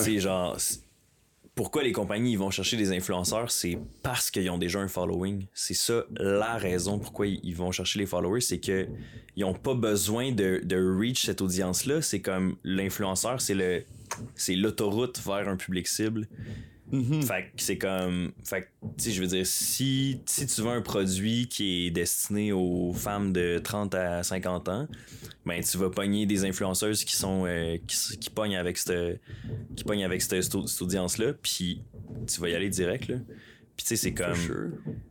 Sais, genre, pourquoi les compagnies vont chercher des influenceurs, c'est parce qu'ils ont déjà un following. C'est ça la raison pourquoi ils ils vont chercher les followers, c'est que ils ont pas besoin de, de reach cette audience-là. C'est comme l'influenceur, c'est le c'est l'autoroute vers un public cible. Fait que c'est comme. Fait que, tu sais, je veux dire, si, si tu veux un produit qui est destiné aux femmes de 30 à 50 ans, ben tu vas pogner des influenceuses qui sont. euh, qui, pognent avec cette. qui pognent avec cette, audience-là, puis tu vas y aller direct, là. Puis tu sais, c'est comme.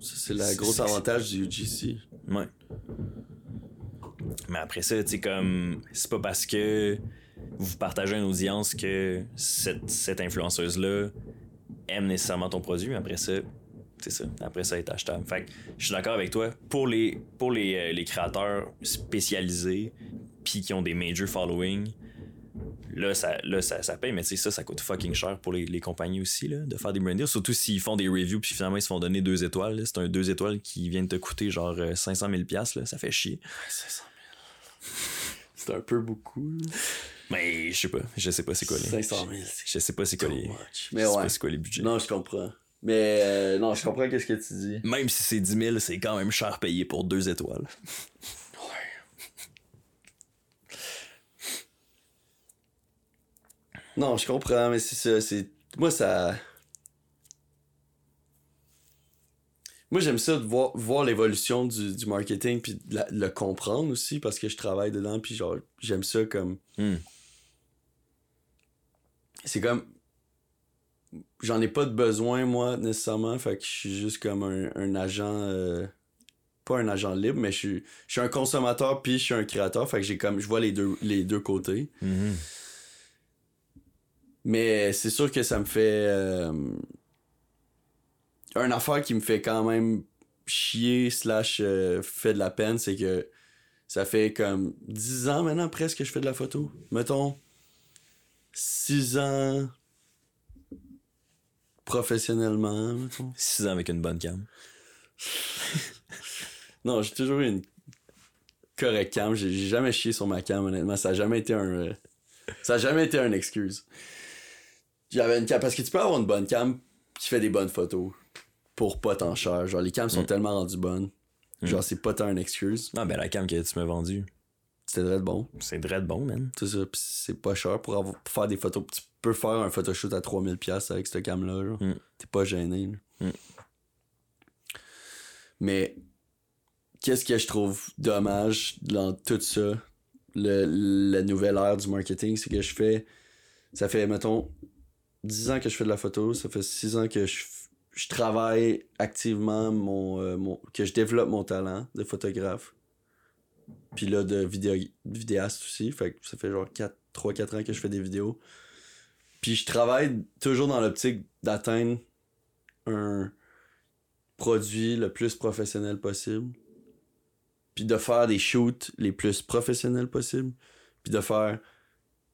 C'est le gros avantage du UGC. Ouais. Mais après ça, tu sais, comme. C'est pas parce que vous partagez une audience que cette, cette influenceuse-là aime nécessairement ton produit, mais après ça, c'est ça. Après ça, est achetable. Fait que je suis d'accord avec toi. Pour les, pour les, euh, les créateurs spécialisés, puis qui ont des major following, là, ça, là, ça, ça paye, mais tu sais, ça, ça coûte fucking cher pour les, les compagnies aussi, là, de faire des brand deals. Surtout s'ils font des reviews, puis finalement, ils se font donner deux étoiles. C'est un deux étoiles qui vient de te coûter genre euh, 500 000 piastres, là. Ça fait chier. 500 000. C'est un peu beaucoup. Mais je sais pas. Je sais pas c'est quoi les. 500 000, c'est Je sais pas c'est quoi les. much. Je Mais sais ouais. pas c'est quoi les budgets. Non, je comprends. Mais euh, non, je comprends qu'est-ce que tu dis. Même si c'est 10 000, c'est quand même cher payé pour deux étoiles. Non, je comprends, mais c'est ça. C'est... Moi, ça. Moi, j'aime ça de voir, voir l'évolution du, du marketing puis de, la- de le comprendre aussi parce que je travaille dedans puis genre, j'aime ça comme. Hmm. C'est comme. J'en ai pas de besoin, moi, nécessairement. Fait que je suis juste comme un, un agent. euh, Pas un agent libre, mais je suis, je suis un consommateur puis je suis un créateur. Fait que j'ai comme. Je vois les deux, les deux côtés. Mhm. Mais c'est sûr que ça me fait. Euh, une affaire qui me fait quand même chier, slash euh, fait de la peine, c'est que ça fait comme 10 ans maintenant presque que je fais de la photo. Mettons 6 ans professionnellement, mettons. 6 ans avec une bonne cam. Non, j'ai toujours eu une correcte cam. J'ai jamais chié sur ma cam, honnêtement. Ça a jamais été un. euh, Ça a jamais été une excuse. J'avais une cam. Parce que tu peux avoir une bonne cam qui fait des bonnes photos pour pas tant cher. Genre, les cams sont Mm. tellement rendues bonnes. Genre, c'est pas tant une excuse. Non, ben la cam que tu m'as vendue, C'était très bon. c'est dread bon, man. C'est ça. C'est pas cher pour, avoir, pour faire des photos. Tu peux faire un photoshoot à 3000$ avec cette cam-là. Mm. T'es pas gêné. Mm. Mais qu'est-ce que je trouve dommage dans tout ça, le, la nouvelle ère du marketing, c'est que je fais. Ça fait, mettons, 10 ans que je fais de la photo, ça fait 6 ans que je, je travaille activement mon, euh, mon- que je développe mon talent de photographe. Puis là, de vidéaste aussi. Fait que ça fait genre 3-4 ans que je fais des vidéos. Puis je travaille toujours dans l'optique d'atteindre un produit le plus professionnel possible. Puis de faire des shoots les plus professionnels possible. Puis de faire.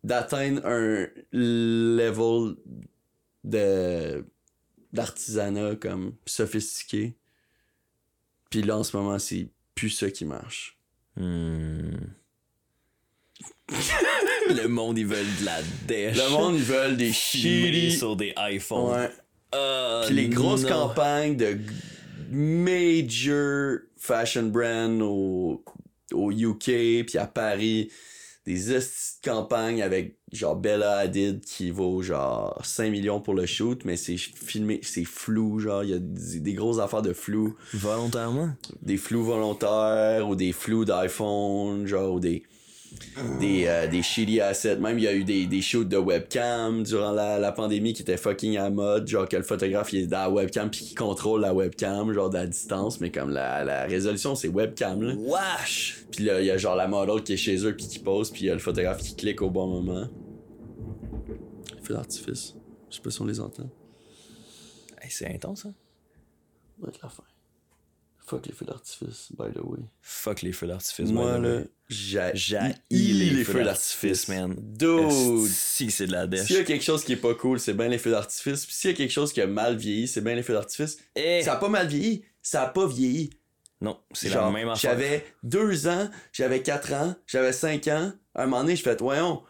d'atteindre un level de d'artisanat comme sophistiqué. Puis là, en ce moment, c'est plus ça qui marche. Hmm. le monde, ils veulent de la dèche. Le monde, ils veulent des shitty. sur des iPhones. Ouais. Ah, Puis les grosses non. campagnes de major fashion brand au, au UK, puis à Paris, des campagnes avec genre Bella Hadid qui vaut genre 5 millions pour le shoot, mais c'est filmé, c'est flou, genre il y a des, des grosses affaires de flou, Volontairement? des flous volontaires ou des flous d'iPhone, genre ou des des, euh, des shitty assets. Même il y a eu des, des shoots de webcam durant la, la pandémie qui étaient fucking à mode. Genre que le photographe il est dans la webcam puis qui contrôle la webcam, genre de la distance, mais comme la, la résolution c'est webcam là. Wesh! Puis là il y a genre la model qui est chez eux puis qui pose, puis il y a le photographe qui clique au bon moment. Feu d'artifice. Je sais pas si on les entend. Hey, c'est intense, hein? Ça va être la fin. Fuck les feux d'artifice, by the way. Fuck les feux d'artifice. Moi, by the là, way. j'ai J'ai les, feux d'artifice, man. Dude! Si, c'est de la dèche. S'il y a quelque chose qui est pas cool, c'est bien les feux d'artifice. Puis s'il y a quelque chose qui a mal vieilli, c'est bien les feux d'artifice. Eh! Ça a pas mal vieilli, ça a pas vieilli. Non, c'est la Genre, même affaire. J'avais deux ans, j'avais quatre ans, j'avais cinq ans. À un moment donné, je fais, voyons.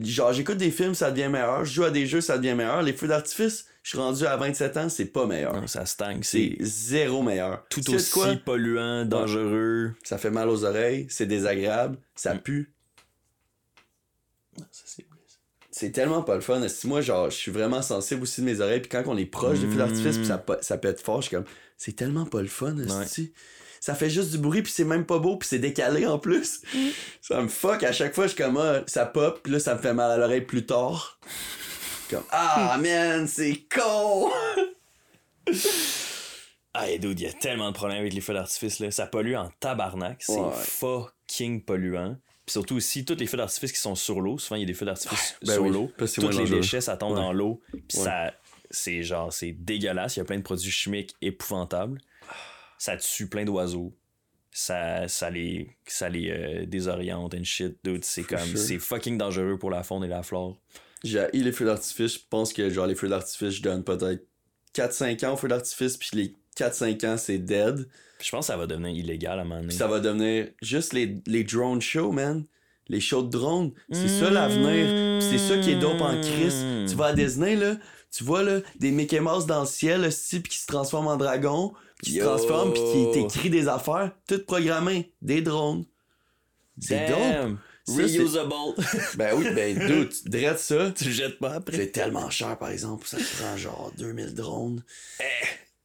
Genre, j'écoute des films, ça devient meilleur. Je joue à des jeux, ça devient meilleur. Les feux d'artifice, je suis rendu à 27 ans, c'est pas meilleur. Non, ça stagne. C'est C'est zéro meilleur. tout de aussi quoi? polluant, dangereux. Ça fait mal aux oreilles, c'est désagréable, ça Mm. pue. C'est tellement pas le fun. Moi, genre, je suis vraiment sensible aussi de mes oreilles, puis quand on est proche des feux d'artifice, puis ça, ça peut être fort, je suis comme, c'est tellement pas le fun, Ouais. Ça fait juste du bruit, puis c'est même pas beau, puis c'est décalé en plus. ça me fuck. À chaque fois, je suis comme, ah, ça pop, puis là, ça me fait mal à l'oreille plus tard. Comme, ah, man, c'est con! Ah, et dude, il y a tellement de problèmes avec les feux d'artifice, là. Ça pollue en tabarnak. C'est Ouais. fucking polluant. Puis surtout aussi, tous les feux d'artifice qui sont sur l'eau, souvent il y a des feux d'artifice Ben sur oui, l'eau. parce que c'est Tous les dangereux. déchets, ça tombe Ouais. dans l'eau. Puis Ouais. ça, c'est genre, c'est dégueulasse. Il y a plein de produits chimiques épouvantables. Ça tue plein d'oiseaux. Ça, ça les, ça les euh, désoriente and shit, dude. C'est For comme, sure. c'est fucking dangereux pour la faune et la flore. J'ai haï les feux d'artifice. Je pense que genre les feux d'artifice, je donne peut-être 4-5 ans aux feux d'artifice, puis les 4-5 ans, c'est dead. Puis je pense que ça va devenir illégal à un moment donné. Puis ça va devenir juste les, les drone shows, man. Les shows de drones. C'est ça l'avenir. Puis c'est ça qui est dope en crise. Tu vas à Disney, là, tu vois là, des Mickey Mouse dans le ciel, aussi, puis qui se transforment en dragon, puis qui se transforment, puis qui t'écrit des affaires, tout programmé. Des drones. C'est dope. C'est- Reusable! Ben oui, ben dude, tu drettes ça. tu le jettes pas après. C'est tellement cher, par exemple. Ça te prend genre 2000 drones. Eh.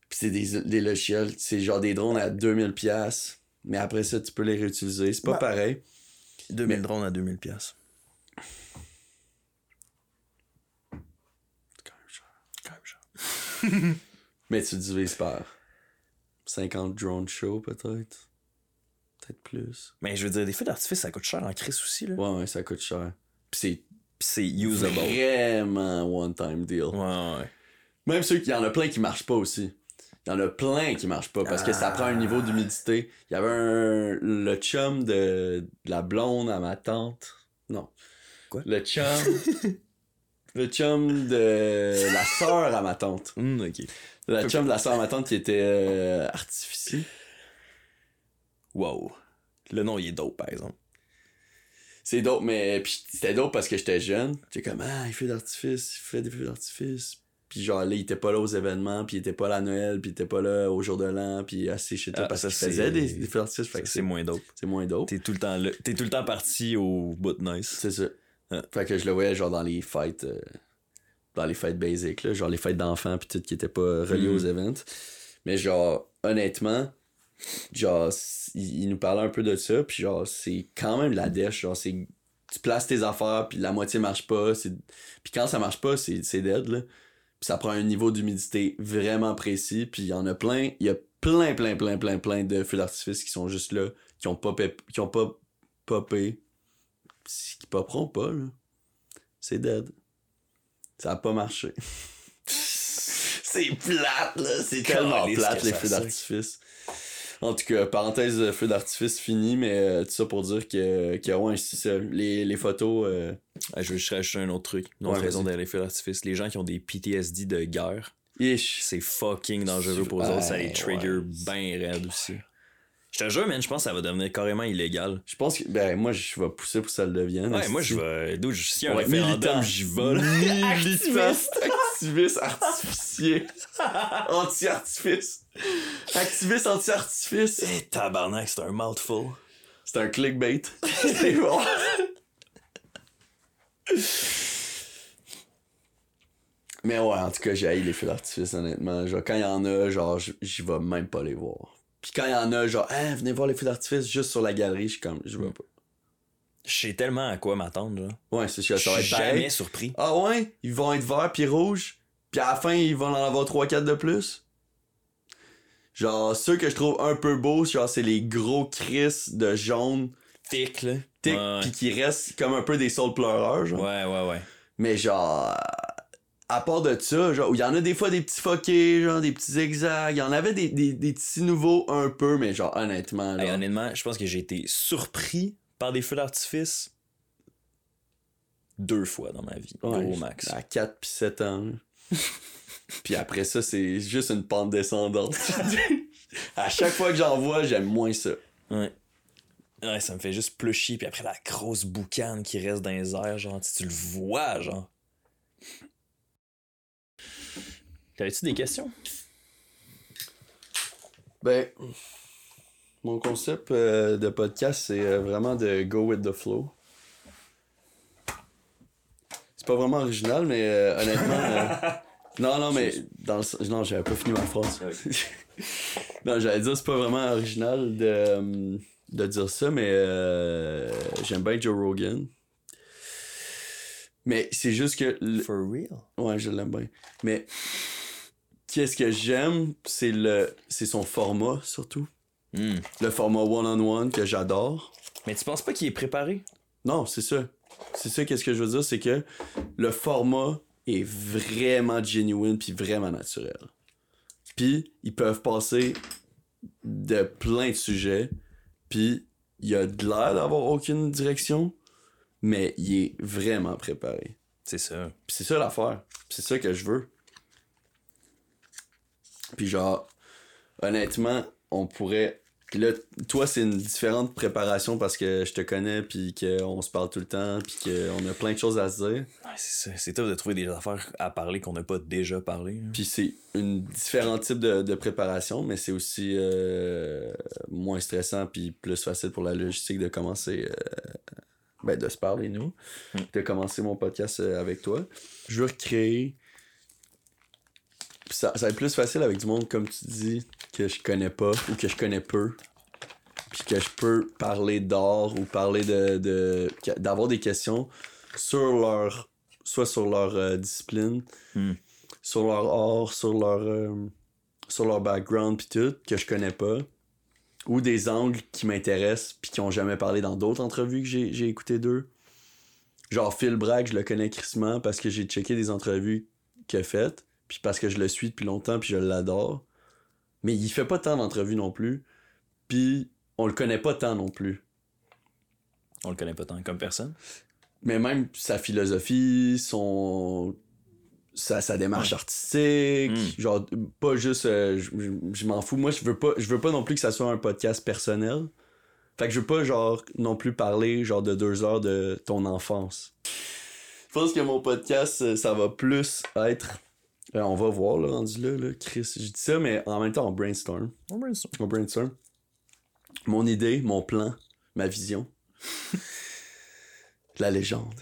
Puis c'est des, des logiciels. C'est genre des drones à 2000 pièces. Mais après ça, tu peux les réutiliser. C'est pas Ben. pareil. 2000 drones à 2000 pièces. C'est quand même cher. Mais tu divises par 50 drone shows, peut-être. Peut-être plus. Mais je veux dire, des feux d'artifice, ça coûte cher en crise aussi, là. Ouais, ouais, ça coûte cher. Puis c'est Puis c'est usable. vraiment one-time deal. Ouais, ouais. Même ceux qui y en a plein qui marchent pas aussi. Il y en a plein qui marchent pas parce que ça prend un niveau d'humidité. Il y avait un le chum de, de la blonde à ma tante. Non. Quoi? Le chum le chum de la sœur à ma tante. Hum, ok. Le chum de la sœur à ma tante qui était euh, artificier. Wow. Le nom, il est dope, par exemple. C'est dope mais puis c'était dope parce que j'étais jeune. J'étais comme ah, il fait d'artifice, il fait des feux d'artifice. Puis genre là, il était pas là aux événements, puis il était pas là à Noël, puis il était pas là au jour de l'an, puis assez chez toi Ah, parce ça, qu'il faisait des, des feux d'artifice, C'est moins dope. c'est moins dope. T'es tout le temps là- T'es tout le temps parti au bout de nice. C'est ça. Ah. Fait que je le voyais genre dans les fêtes euh, dans les fêtes basiques là, genre les fêtes d'enfants puis tout qui étaient pas reliés Mm. aux events. Mais genre honnêtement, genre il, il nous parlait un peu de ça puis genre c'est quand même de la dèche, genre c'est tu places tes affaires puis la moitié marche pas, c'est puis quand ça marche pas, c'est c'est dead là. Puis ça prend un niveau d'humidité vraiment précis puis il y en a plein, il y a plein plein plein plein plein de feux d'artifice qui sont juste là, qui ont pas pep- qui ont pas popé qui popperont pas, là. C'est dead. Ça a pas marché. c'est plate, là. C'est tellement plate, les feux d'artifice. En tout cas, parenthèse euh, feu d'artifice fini, mais euh, tout ça pour dire que, que ouais, c'est ça. Les, les photos, euh, Ah, je veux juste rajouter un autre truc. Une autre Ouais, raison d'aller feux d'artifice. Les gens qui ont des PTSD de guerre, c'est fucking dangereux pour eux autres. Ça les trigger ouais. bien raide aussi. Je te jure, man, je pense que ça va devenir carrément illégal. Je pense que, ben, moi, je vais pousser pour que ça le devienne. Ouais, moi, je vais. D'où y a un Ouais, référendum, j'y vais. là. Activiste artificier. Anti-artifice. Activiste anti-artifice. Eh, tabarnak, c'est un mouthful. C'est un clickbait. C'est bon. Mais ouais, en tout cas, j'ai haï les feux d'artifice, honnêtement. Genre, quand il y en a, genre, j'y vais même pas les voir. Puis quand il y en a, genre, hein, venez voir les feux d'artifice juste sur la galerie, je suis comme, je vais pas. Je sais tellement à quoi m'attendre, là. Ouais, c'est sûr, Je ça va suis être pareil. jamais surpris. Ah ouais, ils vont être verts puis rouges, puis à la fin, ils vont en avoir 3-4 de plus? Genre, ceux que je trouve un peu beaux, genre, c'est les gros cris de jaune, Tic, là. tic, Ouais. puis qui restent comme un peu des saules pleureurs, genre. Ouais, ouais, ouais. Mais genre. à part de ça, genre, il y en a des fois des petits foqués, genre des petits zigzags. Il y en avait des, des, des petits nouveaux un peu, mais genre, honnêtement. Là, Hey, honnêtement, je pense que j'ai été surpris par des feux d'artifice deux fois dans ma vie, ouais, au max. À 4 puis 7 ans. puis après ça, c'est juste une pente descendante. à chaque fois que j'en vois, j'aime moins ça. Ouais. Ouais, ça me fait juste plus chier. Puis après, la grosse boucane qui reste dans les airs, genre, tu, tu le vois, genre. T'avais-tu des questions? Ben, mon concept euh, de podcast, c'est euh, vraiment de go with the flow. C'est pas vraiment original, mais euh, honnêtement. non, non, mais dans le Non, j'avais pas fini ma phrase. non, j'allais dire, c'est pas vraiment original de, de dire ça, mais euh, j'aime bien Joe Rogan. Mais c'est juste que. le- For real? Ouais, je l'aime bien. Mais qu'est-ce que j'aime, c'est le c'est son format surtout. Hmm. Le format one-on-one que j'adore. Mais tu penses pas qu'il est préparé? Non, c'est ça. C'est ça qu'est-ce que je veux dire, c'est que le format est vraiment genuine puis vraiment naturel. Puis ils peuvent passer de plein de sujets, puis il y a de l'air d'avoir aucune direction, mais il est vraiment préparé. C'est ça. C'est ça l'affaire. C'est ça que je veux. Puis genre, honnêtement, on pourrait. Puis là, toi, c'est une différente préparation parce que je te connais, puis qu'on se parle tout le temps, puis qu'on a plein de choses à se dire. Ouais, c'est ça. C'est tough de trouver des affaires à parler qu'on n'a pas déjà parlé. hein. Puis c'est une différent type de, de préparation, mais c'est aussi euh, moins stressant, puis plus facile pour la logistique de commencer. euh, ben, de se parler, nous. Mm. De commencer mon podcast euh, avec toi. Je veux recréer. Puis ça, ça va être plus facile avec du monde, comme tu dis, que je connais pas ou que je connais peu. Puis que je peux parler d'art ou parler de. de d'avoir des questions sur leur. soit sur leur euh, discipline, Hmm. sur leur art, sur leur. euh, sur leur background, puis tout, que je connais pas. Ou des angles qui m'intéressent, puis qui ont jamais parlé dans d'autres entrevues que j'ai j'ai écouté d'eux. Genre Phil Bragg, je le connais crissement parce que j'ai checké des entrevues qu'il a faites, puis parce que je le suis depuis longtemps, puis je l'adore. Mais il fait pas tant d'entrevues non plus, puis on le connaît pas tant non plus. On le connaît pas tant comme personne. Mais même sa philosophie, son. Sa, sa démarche artistique, Mm. genre, pas juste. euh, je je- je m'en fous. Moi, je veux pas je veux pas non plus que ça soit un podcast personnel. Fait que je veux pas, genre, non plus parler, genre, de deux heures de ton enfance. Je pense que mon podcast, euh, ça va plus être. Euh, on va voir, là, rendu là, là, Chris. Je dis ça, mais en même temps, on brainstorm. On brainstorm. On brainstorm. Mon idée, mon plan, ma vision. La légende.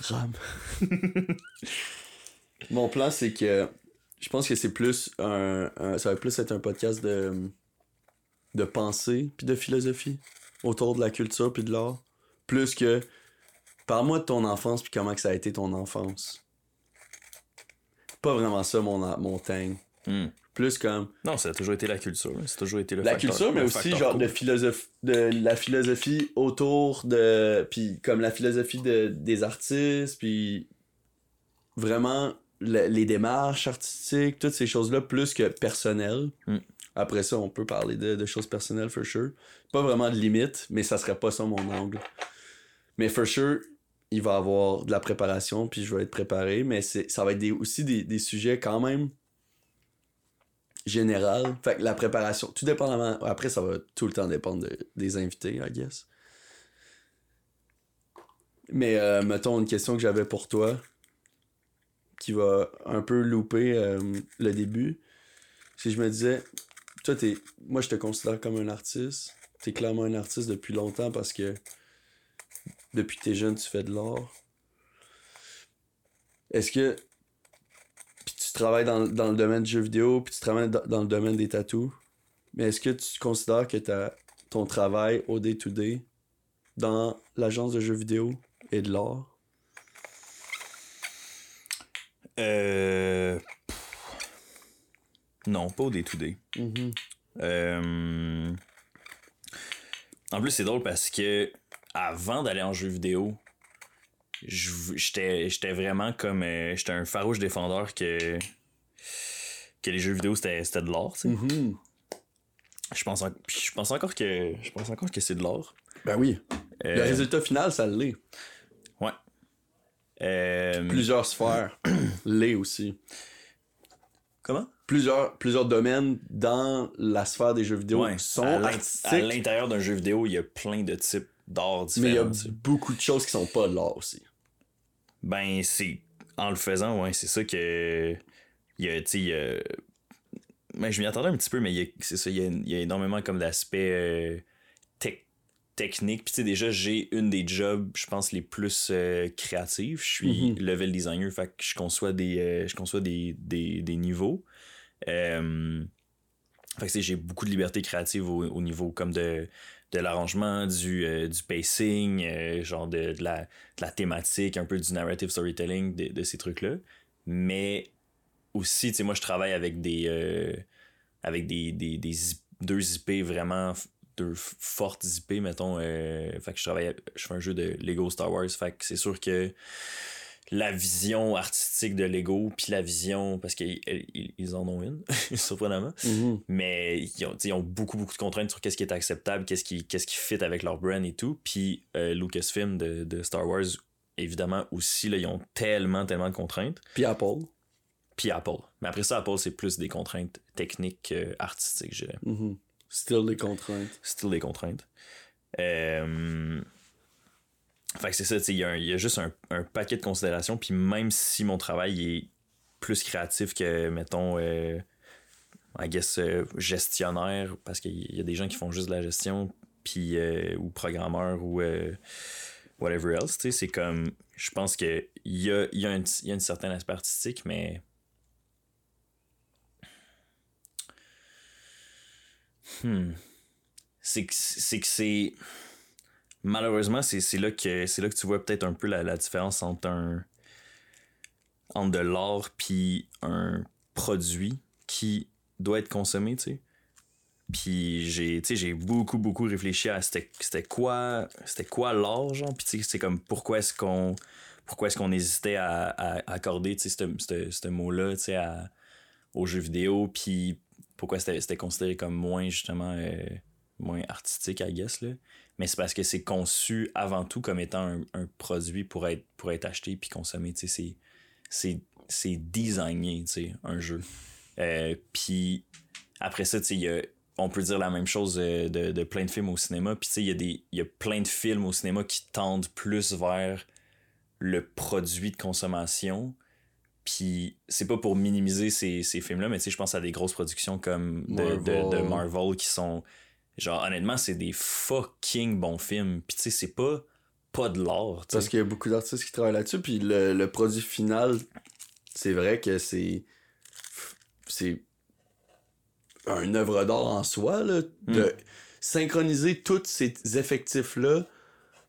Ram. mon plan, c'est que je pense que c'est plus un, un- Ça va plus être un podcast de, de pensée puis de philosophie autour de la culture puis de l'art. Plus que. Parle-moi de ton enfance puis comment que ça a été ton enfance. Pas vraiment ça mon, mon thing. Hmm. Plus comme. Non, ça a toujours été la culture. Ça a toujours été le la facteur- culture mais aussi genre cool. de philosophie de la philosophie autour de puis comme la philosophie de, des artistes puis vraiment le- les démarches artistiques toutes ces choses là plus que personnelles Mm. après ça on peut parler de, de choses personnelles for sure pas vraiment de limite mais ça serait pas ça mon angle mais for sure il va avoir de la préparation puis je vais être préparé mais ça va être aussi des, sujets quand même général. Fait que la préparation, tout dépendamment. Après, ça va tout le temps dépendre de- des invités, I guess. Mais euh, mettons une question que j'avais pour toi, qui va un peu louper euh, le début. Si je me disais, toi, t'es. Moi, je te considère comme un artiste. T'es clairement un artiste depuis longtemps parce que depuis que t'es jeune, tu fais de l'art. Est-ce que puis tu travailles dans, dans le domaine du jeu vidéo, puis tu travailles dans, dans le domaine des tatous. Mais est-ce que tu considères que ta, ton travail au day-to-day dans l'agence de jeux vidéo et de l'art? Euh... Non, pas au day-to-day. Euh, En plus, c'est drôle parce que avant d'aller en jeu vidéo, j'étais vraiment comme. euh, j'étais un farouche défendeur que. que les jeux vidéo c'était de l'art, tu sais. Mhm. Je pense, en- puis je pense encore que. Je pense encore que c'est de l'art. Ben oui. Euh, Le résultat final, ça l'est. Ouais. Euh, Plusieurs sphères. l'est aussi. Comment? Plusieurs, plusieurs domaines dans la sphère des jeux vidéo Ouais. sont à l'int- artistiques, à l'intérieur d'un jeu vidéo, il y a plein de types d'art mais il y a beaucoup de choses qui sont pas de l'art aussi. Ben, c'est. En le faisant, ouais, c'est ça que. Il y a, tu Ben, je m'y attendais un petit peu, mais a- c'est ça, il y a, il y a énormément comme d'aspects euh, tec- techniques. Puis, tu sais, déjà, j'ai une des jobs, je pense, les plus euh, créatifs. Je suis Mhm. level designer, fait que je conçois des, euh, je conçois des, des, des niveaux. Fait que, tu sais, j'ai beaucoup de liberté créative au, au niveau comme de, de l'arrangement, du, euh, du pacing, euh, genre de, de la, de la thématique, un peu du narrative storytelling, de, de ces trucs-là. Mais aussi, tu sais, moi, je travaille avec des. euh, avec des, des, des deux IP vraiment. Deux fortes IP, mettons. fait que je travaille. Je fais un jeu de Lego Star Wars. Fait que c'est sûr que la vision artistique de Lego, puis la vision. Parce qu'ils ils- en ont une, surprenamment mais ils ont, tu sais, ils ont beaucoup beaucoup de contraintes sur qu'est-ce qui est acceptable, qu'est-ce qui qu'est-ce qui fit avec leur brand et tout. Puis euh, Lucasfilm de, de Star Wars évidemment aussi là, ils ont tellement tellement de contraintes. Puis Apple. Puis Apple. Mais après ça Apple c'est plus des contraintes techniques euh, artistiques, je dirais. Mhm. Still des contraintes. Still des contraintes. Euh... Fait que c'est ça, tu sais, il y, a juste un, un paquet de considérations. Puis même si mon travail est plus créatif que, mettons, euh, I guess, euh, gestionnaire, parce qu'il y a des gens qui font juste de la gestion, puis, euh, ou programmeur, ou euh, whatever else, tu sais, c'est comme, je pense que il y a, y, a un- il y a une certaine aspect artistique, mais. Hmm. C'est que c'est malheureusement c'est là que c'est là que tu vois peut-être un peu la, la différence entre un entre de l'art puis un produit qui doit être consommé tu puis j'ai j'ai beaucoup beaucoup réfléchi à c'était quoi c'était quoi l'art genre. Puis c'est comme pourquoi est-ce qu'on pourquoi est-ce qu'on hésitait à, accorder tu sais ce- mot là tu sais aux jeux vidéo. Puis pourquoi c'était considéré comme moins justement euh, moins artistique I guess là mais c'est parce que c'est conçu avant tout comme étant un, un produit pour être pour être acheté puis consommé tu sais c'est c'est c'est designé tu sais un jeu. Euh, puis après ça tu sais il y a on peut dire la même chose euh, de, de plein de films au cinéma. Puis tu sais il y a des y a plein de films au cinéma qui tendent plus vers le produit de consommation. Puis c'est pas pour minimiser ces, ces films-là, mais tu sais, je pense à des grosses productions comme de Marvel, de, de Marvel qui sont. Genre, honnêtement, c'est des fucking bons films. Puis tu sais, c'est pas, pas de l'art. Parce qu'il y a beaucoup d'artistes qui travaillent là-dessus. Puis le, le produit final, c'est vrai que c'est. C'est. une œuvre d'art en soi, là. De Mm. synchroniser tous ces effectifs-là.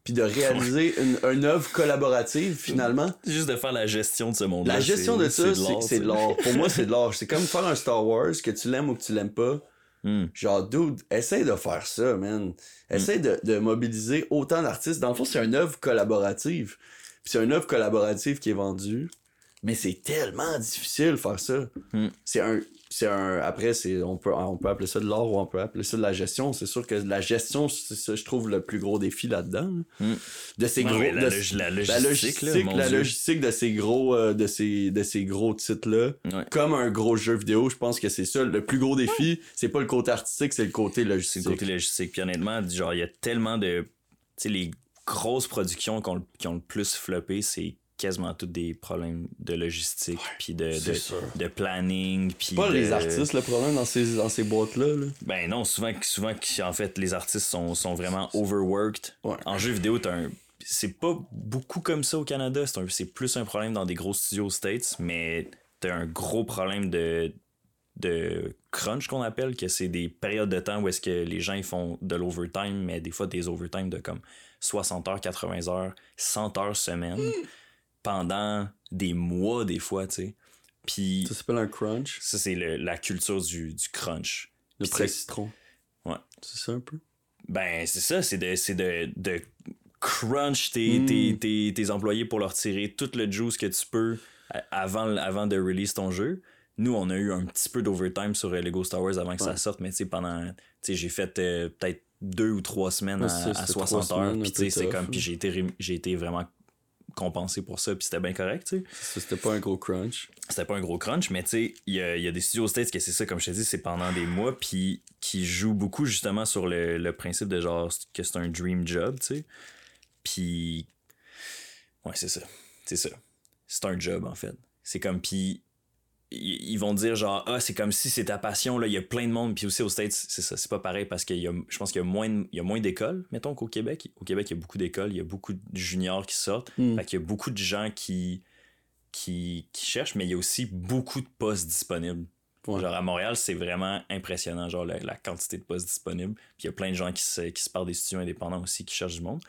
Puis de réaliser une, une œuvre collaborative, finalement. Juste de faire la gestion de ce monde-là. La gestion de c'est- ça, c'est c'est c'est de l'art. Pour moi, c'est de l'art. C'est comme faire un Star Wars, que tu l'aimes ou que tu l'aimes pas. Hmm. Genre, dude, essaye de faire ça, man. Essaye de, de mobiliser autant d'artistes. Dans le fond, c'est une œuvre collaborative. Puis c'est une œuvre collaborative qui est vendue. Mais c'est tellement difficile de faire ça. Mm. C'est un. C'est un. Après, c'est. On peut, on peut appeler ça de l'art ou on peut appeler ça de la gestion. C'est sûr que la gestion, c'est ça, je trouve, le plus gros défi là-dedans. là. Mm. De ces Ouais, gros. ouais, la, de- log- la la logistique, logistique, là, mon la Dieu. logistique de ces gros euh, de ces de ces gros titres là Ouais. comme un gros jeu vidéo je pense que c'est ça le plus gros défi c'est pas le côté artistique c'est le côté logistique le côté logistique. Puis honnêtement, genre, il y a tellement de. Tu sais, les grosses productions qui ont, le- qui ont le plus floppé, c'est quasiment tous des problèmes de logistique, puis de, de, planning. Puis pas de- les artistes le problème dans ces dans ces boîtes là, Ben non, souvent, souvent en fait, les artistes sont, sont vraiment overworked. Ouais. En jeu vidéo, t'as un. C'est pas beaucoup comme ça au Canada. C'est, plus un problème dans des gros studios aux States, mais t'as un gros problème de, de crunch qu'on appelle, que c'est des périodes de temps où est-ce que les gens ils font de l'overtime, mais des fois des overtime de comme 60 heures, 80 heures, 100 heures semaine, pendant des mois des fois, tu sais. Puis ça s'appelle un crunch? Ça, c'est le- la culture du, du crunch. le pré citron Ouais. c'est ça un peu? Ben, c'est ça, c'est de, c'est de, de crunch tes, tes, tes, tes employés pour leur tirer tout le juice que tu peux avant, avant de release ton jeu. Nous, on a eu un petit peu d'overtime sur euh, Lego Star Wars avant que ça sorte, mais tu sais, pendant. Tu sais, j'ai fait euh, peut-être deux ou trois semaines Ouais, à, à c'était 60 trois heures. Puis tu sais, c'est comme. Puis j'ai été, j'ai été vraiment compensé pour ça, puis c'était bien correct, tu sais. C'était pas un gros crunch. C'était pas un gros crunch, mais tu sais, il y a, y a des studios aux States que c'est ça, comme je te dis, c'est pendant des mois, puis qui jouent beaucoup justement sur le, le principe de genre que c'est un dream job, tu sais. Puis. Ouais, c'est ça. C'est ça. C'est un job, en fait. C'est comme, puis. Ils vont dire genre, ah, c'est comme si c'est ta passion, là, il y a plein de monde. Puis aussi aux States, c'est ça, c'est pas pareil parce qu'il y a, je pense qu'il y a moins, de- il y a moins d'écoles, mettons qu'au Québec. Au Québec, il y a beaucoup d'écoles, il y a beaucoup de juniors qui sortent. Mm. Fait qu'il y a beaucoup de gens qui, qui, qui cherchent, mais il y a aussi beaucoup de postes disponibles. Ouais. Genre à Montréal, c'est vraiment impressionnant, genre la, la quantité de postes disponibles. Puis il y a plein de gens qui se, qui se parlent des studios indépendants aussi, qui cherchent du monde.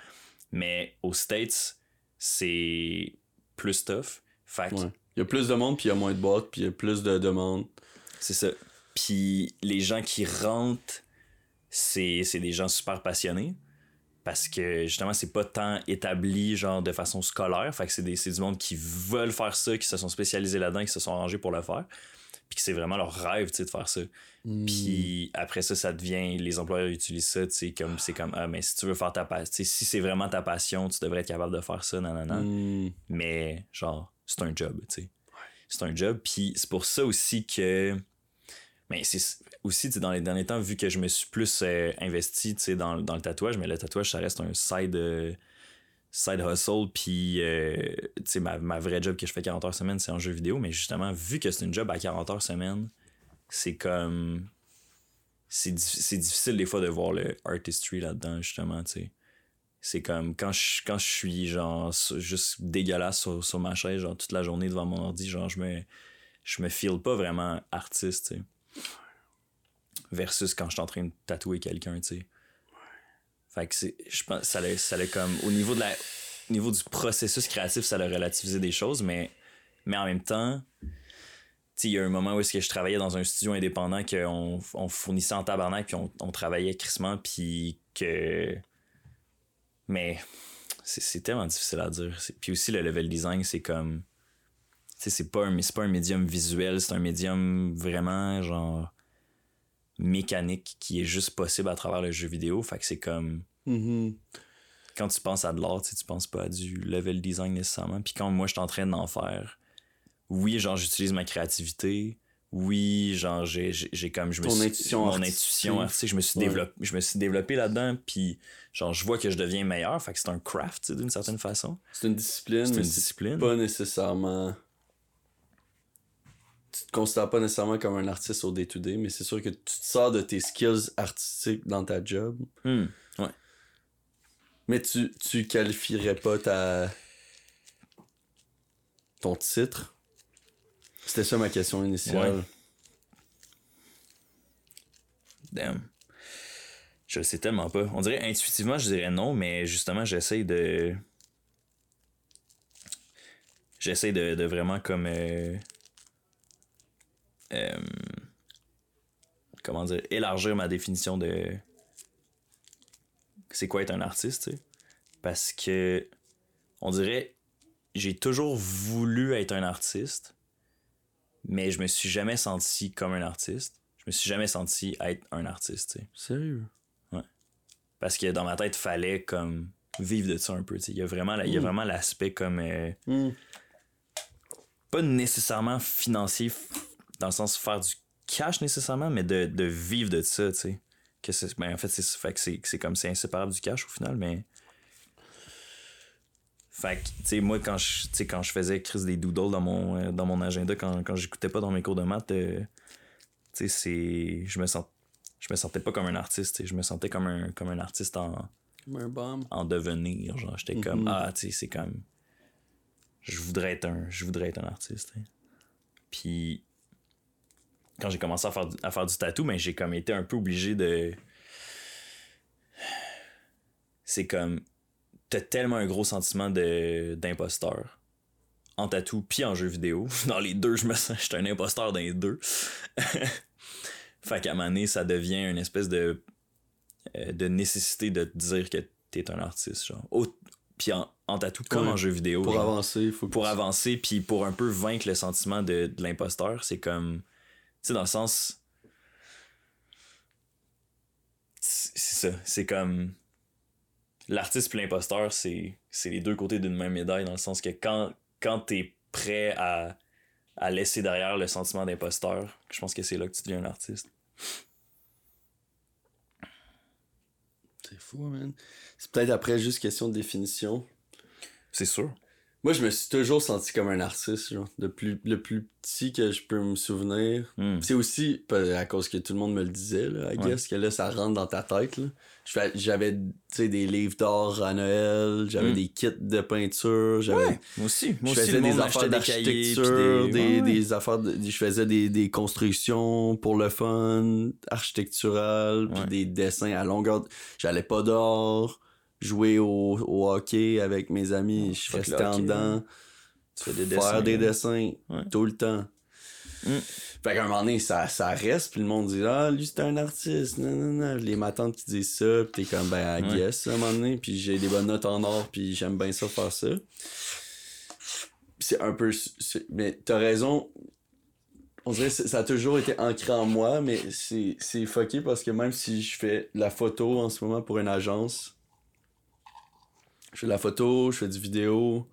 Mais aux States, c'est plus tough. Fait que Ouais. Il y a plus de monde, puis il y a moins de boîtes, puis il y a plus de demandes. c'est ça. Puis les gens qui rentrent, c'est c'est des gens super passionnés. Parce que justement, c'est pas tant établi genre de façon scolaire. Fait que c'est des- c'est du monde qui veulent faire ça, qui se sont spécialisés là-dedans, qui se sont arrangés pour le faire. Puis que c'est vraiment leur rêve, tu sais, de faire ça. Hmm. Puis après ça, ça devient. Les employeurs utilisent ça, tu comme c'est comme Ah, mais si tu veux faire ta passion, si c'est vraiment ta passion, tu devrais être capable de faire ça, nanana. Hmm. Mais genre, c'est un job, tu sais. C'est un job. Puis c'est pour ça aussi que. Mais c'est aussi, tu sais, dans les derniers temps, vu que je me suis plus euh, investi, tu sais, dans, dans le tatouage, mais le tatouage, ça reste un side. euh, side hustle puis euh, tu sais ma, ma vraie job que je fais 40 heures semaine c'est en jeu vidéo mais justement vu que c'est une job à 40 heures semaine c'est comme c'est difficile des fois de voir le artistry là-dedans justement tu sais c'est comme quand je quand je suis genre juste dégueulasse sur, sur ma chaise genre toute la journée devant mon ordi genre je me je me feel pas vraiment artiste versus quand je suis en train de tatouer quelqu'un tu fait que c'est je pense ça ça comme au niveau de la au niveau du processus créatif ça l'a relativisé des choses mais mais en même temps il y a un moment où est-ce que je travaillais dans un studio indépendant qu'on on fournissait en tabarnak puis on, on travaillait crissement puis que mais c'est tellement difficile à dire puis aussi le level design c'est comme tu sais c'est pas un c'est pas un médium visuel c'est un médium vraiment genre mécanique qui est juste possible à travers le jeu vidéo fait que c'est comme Mhm. quand tu penses à de l'art, tu penses pas à du level design nécessairement. Puis quand moi, je suis en train d'en faire, oui, genre, j'utilise ma créativité. Oui, genre, j'ai, comme, je me Ton suis- intuition mon artistique. intuition artistique, je me suis Ouais. développé, je me suis développé là-dedans, puis genre, je vois que je deviens meilleur, fait que c'est un craft, d'une certaine façon. C'est une discipline, C'est une discipline. pas nécessairement. Tu te considères pas nécessairement comme un artiste au day-to-day, mais c'est sûr que tu te sors de tes skills artistiques dans ta job. Hmm. Mais tu, tu qualifierais pas ta. ton titre? C'était ça ma question initiale. Damn. Je sais tellement pas. On dirait intuitivement, je dirais non, mais justement, j'essaye de. J'essaie de, de vraiment comme. euh, euh, comment dire Élargir ma définition de. C'est quoi être un artiste, tu sais. Parce que. On dirait. J'ai toujours voulu être un artiste, mais je me suis jamais senti comme un artiste. Je me suis jamais senti être un artiste, tu sais. Sérieux? Parce que dans ma tête, fallait comme vivre de ça un peu. tu sais. Il y a vraiment, la- il Mm. l'aspect comme. euh, Hmm. pas nécessairement financier, dans le sens faire du cash nécessairement, mais de, de vivre de ça, tu sais. Que ben, en fait, c'est, fait que c'est, c'est comme c'est inséparable du cash au final, mais. Fait que, tu sais, moi, quand je, tu sais, quand je faisais Chris des doodles dans mon, euh, dans mon agenda, quand, quand j'écoutais pas dans mes cours de maths, euh, tu sais, c'est. Je me sens. Je me sentais pas comme un artiste, tu sais. Je me sentais comme un, comme un artiste en, Comme un bomb. en devenir. Genre, j'étais Mhm. comme, ah, tu sais, c'est comme. Je voudrais être un, je voudrais être un artiste. hein. Puis, quand j'ai commencé à faire, du- à faire du tatou, mais j'ai comme été un peu obligé de. C'est comme. T'as tellement un gros sentiment de, d'imposteur. En tatou, puis en jeu vidéo. Dans les deux, je me sens, j'étais un imposteur dans les deux. fait qu'à un moment donné, ça devient une espèce de. euh, de nécessité de te dire que t'es un artiste, genre. Au- puis en, en tatou, comme en jeu vidéo. Pour genre. avancer, il faut que pour tu- avancer, puis pour un peu vaincre le sentiment de, de l'imposteur, c'est comme. Tu sais, dans le sens. C'est ça. C'est comme. L'artiste puis l'imposteur, c'est c'est les deux côtés d'une même médaille, dans le sens que quand, quand t'es prêt à, à laisser derrière le sentiment d'imposteur, je pense que c'est là que tu deviens un artiste. C'est fou, man. C'est peut-être après juste question de définition. C'est sûr. Moi, je me suis toujours senti comme un artiste, genre. Le plus, le plus petit que je peux me souvenir. Hmm. C'est aussi à cause que tout le monde me le disait, là, I Ouais. guess, que là, ça rentre dans ta tête, là. J'avais, des livres d'or à Noël, j'avais Mm. des kits de peinture, j'avais... Moi aussi. Moi je faisais des affaires d'architecture, des, ouais. des affaires de- je faisais des, des constructions pour le fun, architectural, puis Ouais. des dessins à longueur. J'allais pas dehors, jouer au, au hockey avec mes amis, je restais en dedans, Tu fais des faire dessins. des là. dessins tout le temps. Mm. Fait qu'à un moment donné, ça, ça reste, puis le monde dit Ah, lui, c'est un artiste. Non, non, non. Les matantes qui disent ça, puis t'es comme Ben, I Ouais. guess, à un moment donné. Puis j'ai des bonnes notes en or, puis j'aime bien ça faire ça. C'est un peu. Mais t'as raison. On dirait que ça a toujours été ancré en moi, mais c'est c'est fucké parce que même si je fais de la photo en ce moment pour une agence, je fais de la photo, je fais du vidéo,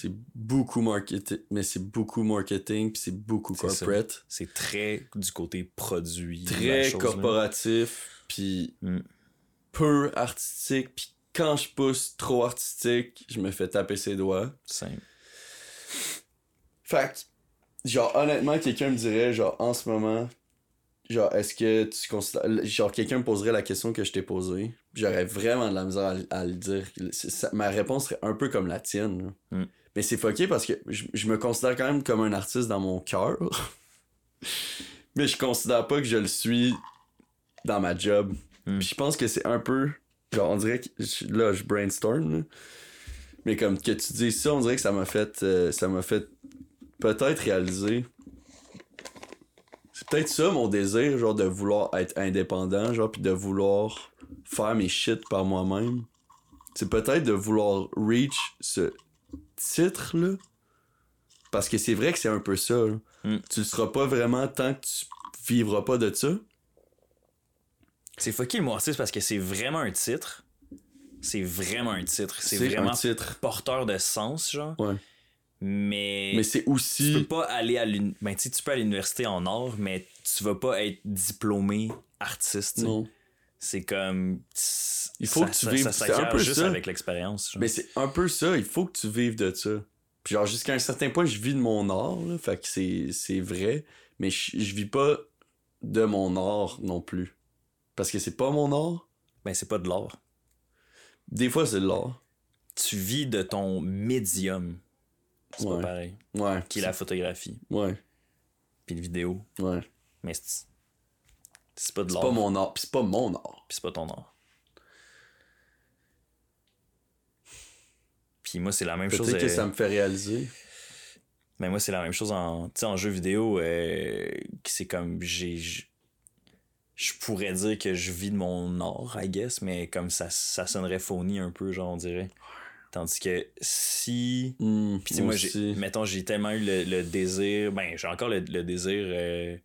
c'est beaucoup marketing, mais c'est beaucoup marketing, puis c'est beaucoup corporate, C'est très du côté produit. très corporatif, puis Mm. peu artistique, puis quand je pousse trop artistique, je me fais taper ses doigts. Simple. Fait genre, honnêtement, quelqu'un me dirait, genre, en ce moment, genre, est-ce que tu considères. Genre, quelqu'un me poserait la question que je t'ai posée. J'aurais vraiment de la misère à, à le dire. Ça- ma réponse serait un peu comme la tienne. Mm. Mais c'est fucké parce que je, je me considère quand même comme un artiste dans mon cœur. Mais je considère pas que je le suis dans ma job. Mm. Puis je pense que c'est un peu. Genre, on dirait que. je- Là, je brainstorm, là. Mais comme que tu dis ça, on dirait que ça m'a fait. euh, ça m'a fait peut-être réaliser. C'est peut-être ça mon désir, genre de vouloir être indépendant, genre, puis de vouloir faire mes shit par moi-même. C'est peut-être de vouloir reach ce titre-là. Parce que c'est vrai que c'est un peu ça. là. Mm. Tu le seras pas vraiment tant que tu vivras pas de ça. C'est fucké le mot artiste parce que c'est vraiment un titre. C'est vraiment un titre. C'est vraiment un titre. porteur de sens, genre. Ouais. Mais, Mais c'est tu aussi. peux pas aller à ben, tu tu peux à l'université en art, mais tu vas pas être diplômé artiste. tu. Non. C'est comme. Il faut que tu vives- Ça, c'est s'acquiert un peu juste ça. avec l'expérience. Mais c'est un peu ça, il faut que tu vives de ça. Puis genre, jusqu'à un certain point, je vis de mon art, là, fait que c'est, c'est vrai, mais je, je vis pas de mon art non plus. Parce que c'est pas mon art. Ben, c'est pas de l'art. Des fois, c'est de l'art. Tu vis de ton médium. C'est Ouais. pas pareil. Ouais. Qui est la photographie, Ouais, puis le vidéo. ouais. Mais c'est c'est pas de C'est l'art. pas mon art, pis c'est pas mon art. Puis c'est pas ton art. Puis moi, c'est la même Peut-être chose. que euh, ça me fait réaliser. Mais moi, c'est la même chose en, en jeu vidéo. euh, c'est comme. j'ai Je pourrais dire que je vis de mon art, I guess, mais comme ça, ça sonnerait phony un peu, genre, on dirait. Tandis que si. Puis sais, moi, j'ai, mettons, j'ai tellement eu le, le désir, ben, j'ai encore le, le désir euh,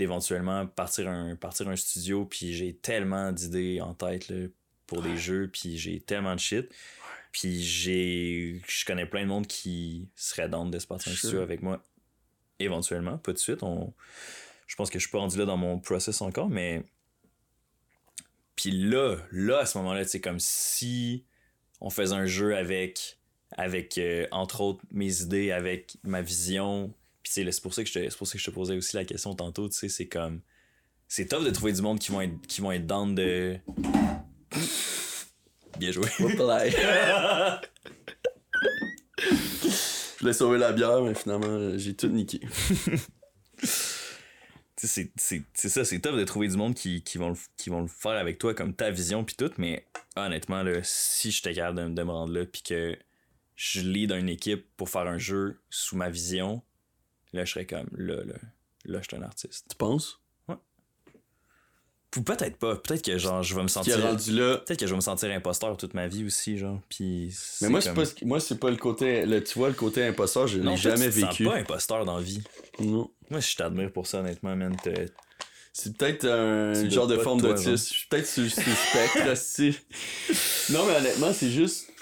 d'éventuellement partir un, partir un studio, puis j'ai tellement d'idées en tête là, pour des jeux, puis j'ai tellement de shit. Puis j'ai, je connais plein de monde qui serait down de se partir un Sure. studio avec moi, éventuellement, pas de suite. On, je pense que je suis pas rendu là dans mon process encore, mais. Puis là, là, à ce moment-là, c'est comme si on faisait un jeu avec, avec euh, entre autres, mes idées, avec ma vision. Puis, c'est pour, ça que je te- pour ça que je te posais aussi la question tantôt, tu sais, c'est comme. C'est top de trouver du monde qui vont être, qui vont être down de. Bien joué. Je voulais sauver la bière, mais finalement, j'ai tout niqué. C'est- ça, c'est top de trouver du monde qui, qui, vont le, qui vont le faire avec toi comme ta vision puis tout, mais honnêtement, là, si j'étais capable de, de me rendre là puis que je lead une équipe pour faire un jeu sous ma vision, là, je serais comme, là, là, là, je suis un artiste. Tu penses? Ou peut-être pas. Peut-être que genre je vais me sentir. là. Peut-être que je vais me sentir imposteur toute ma vie aussi, genre. Puis. Mais moi, c'est pas, moi, c'est pas le côté. Le, tu vois, le côté imposteur, je l'ai jamais tu te vécu. pas imposteur dans la vie. Non. Moi, je t'admire pour ça, honnêtement, man. C'est peut-être un Tu genre de forme d'autisme. Je suis peut-être sur, le spectre, aussi. Non, mais honnêtement, c'est juste.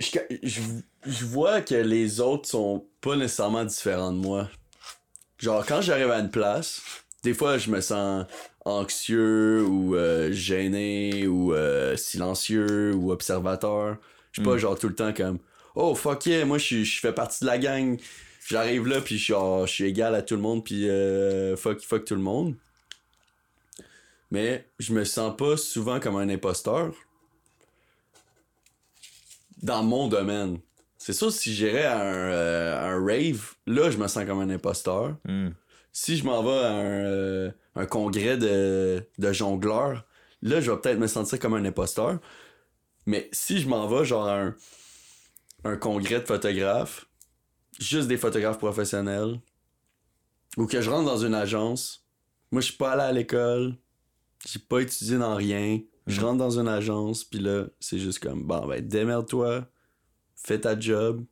Je, je, je vois que les autres sont pas nécessairement différents de moi. Genre, quand j'arrive à une place, des fois, je me sens anxieux ou euh, gêné ou euh, silencieux ou observateur. Je suis pas Mm. genre tout le temps comme Oh fuck yeah, moi je fais partie de la gang. J'arrive là puis je suis genre, je suis égal à tout le monde puis euh, fuck fuck tout le monde. Mais je me sens pas souvent comme un imposteur dans mon domaine. C'est sûr si j'irais à un, euh, un rave, là je me sens comme un imposteur Hmm. si je m'en vais à un, euh, un congrès de, de jongleurs, là, je vais peut-être me sentir comme un imposteur. Mais si je m'en vais, genre, à un, un congrès de photographes, juste des photographes professionnels, ou que je rentre dans une agence, moi, je suis pas allé à l'école, j'ai pas étudié dans rien, je Mhm. rentre dans une agence, puis là, c'est juste comme, bon, ben, démerde-toi, fais ta job,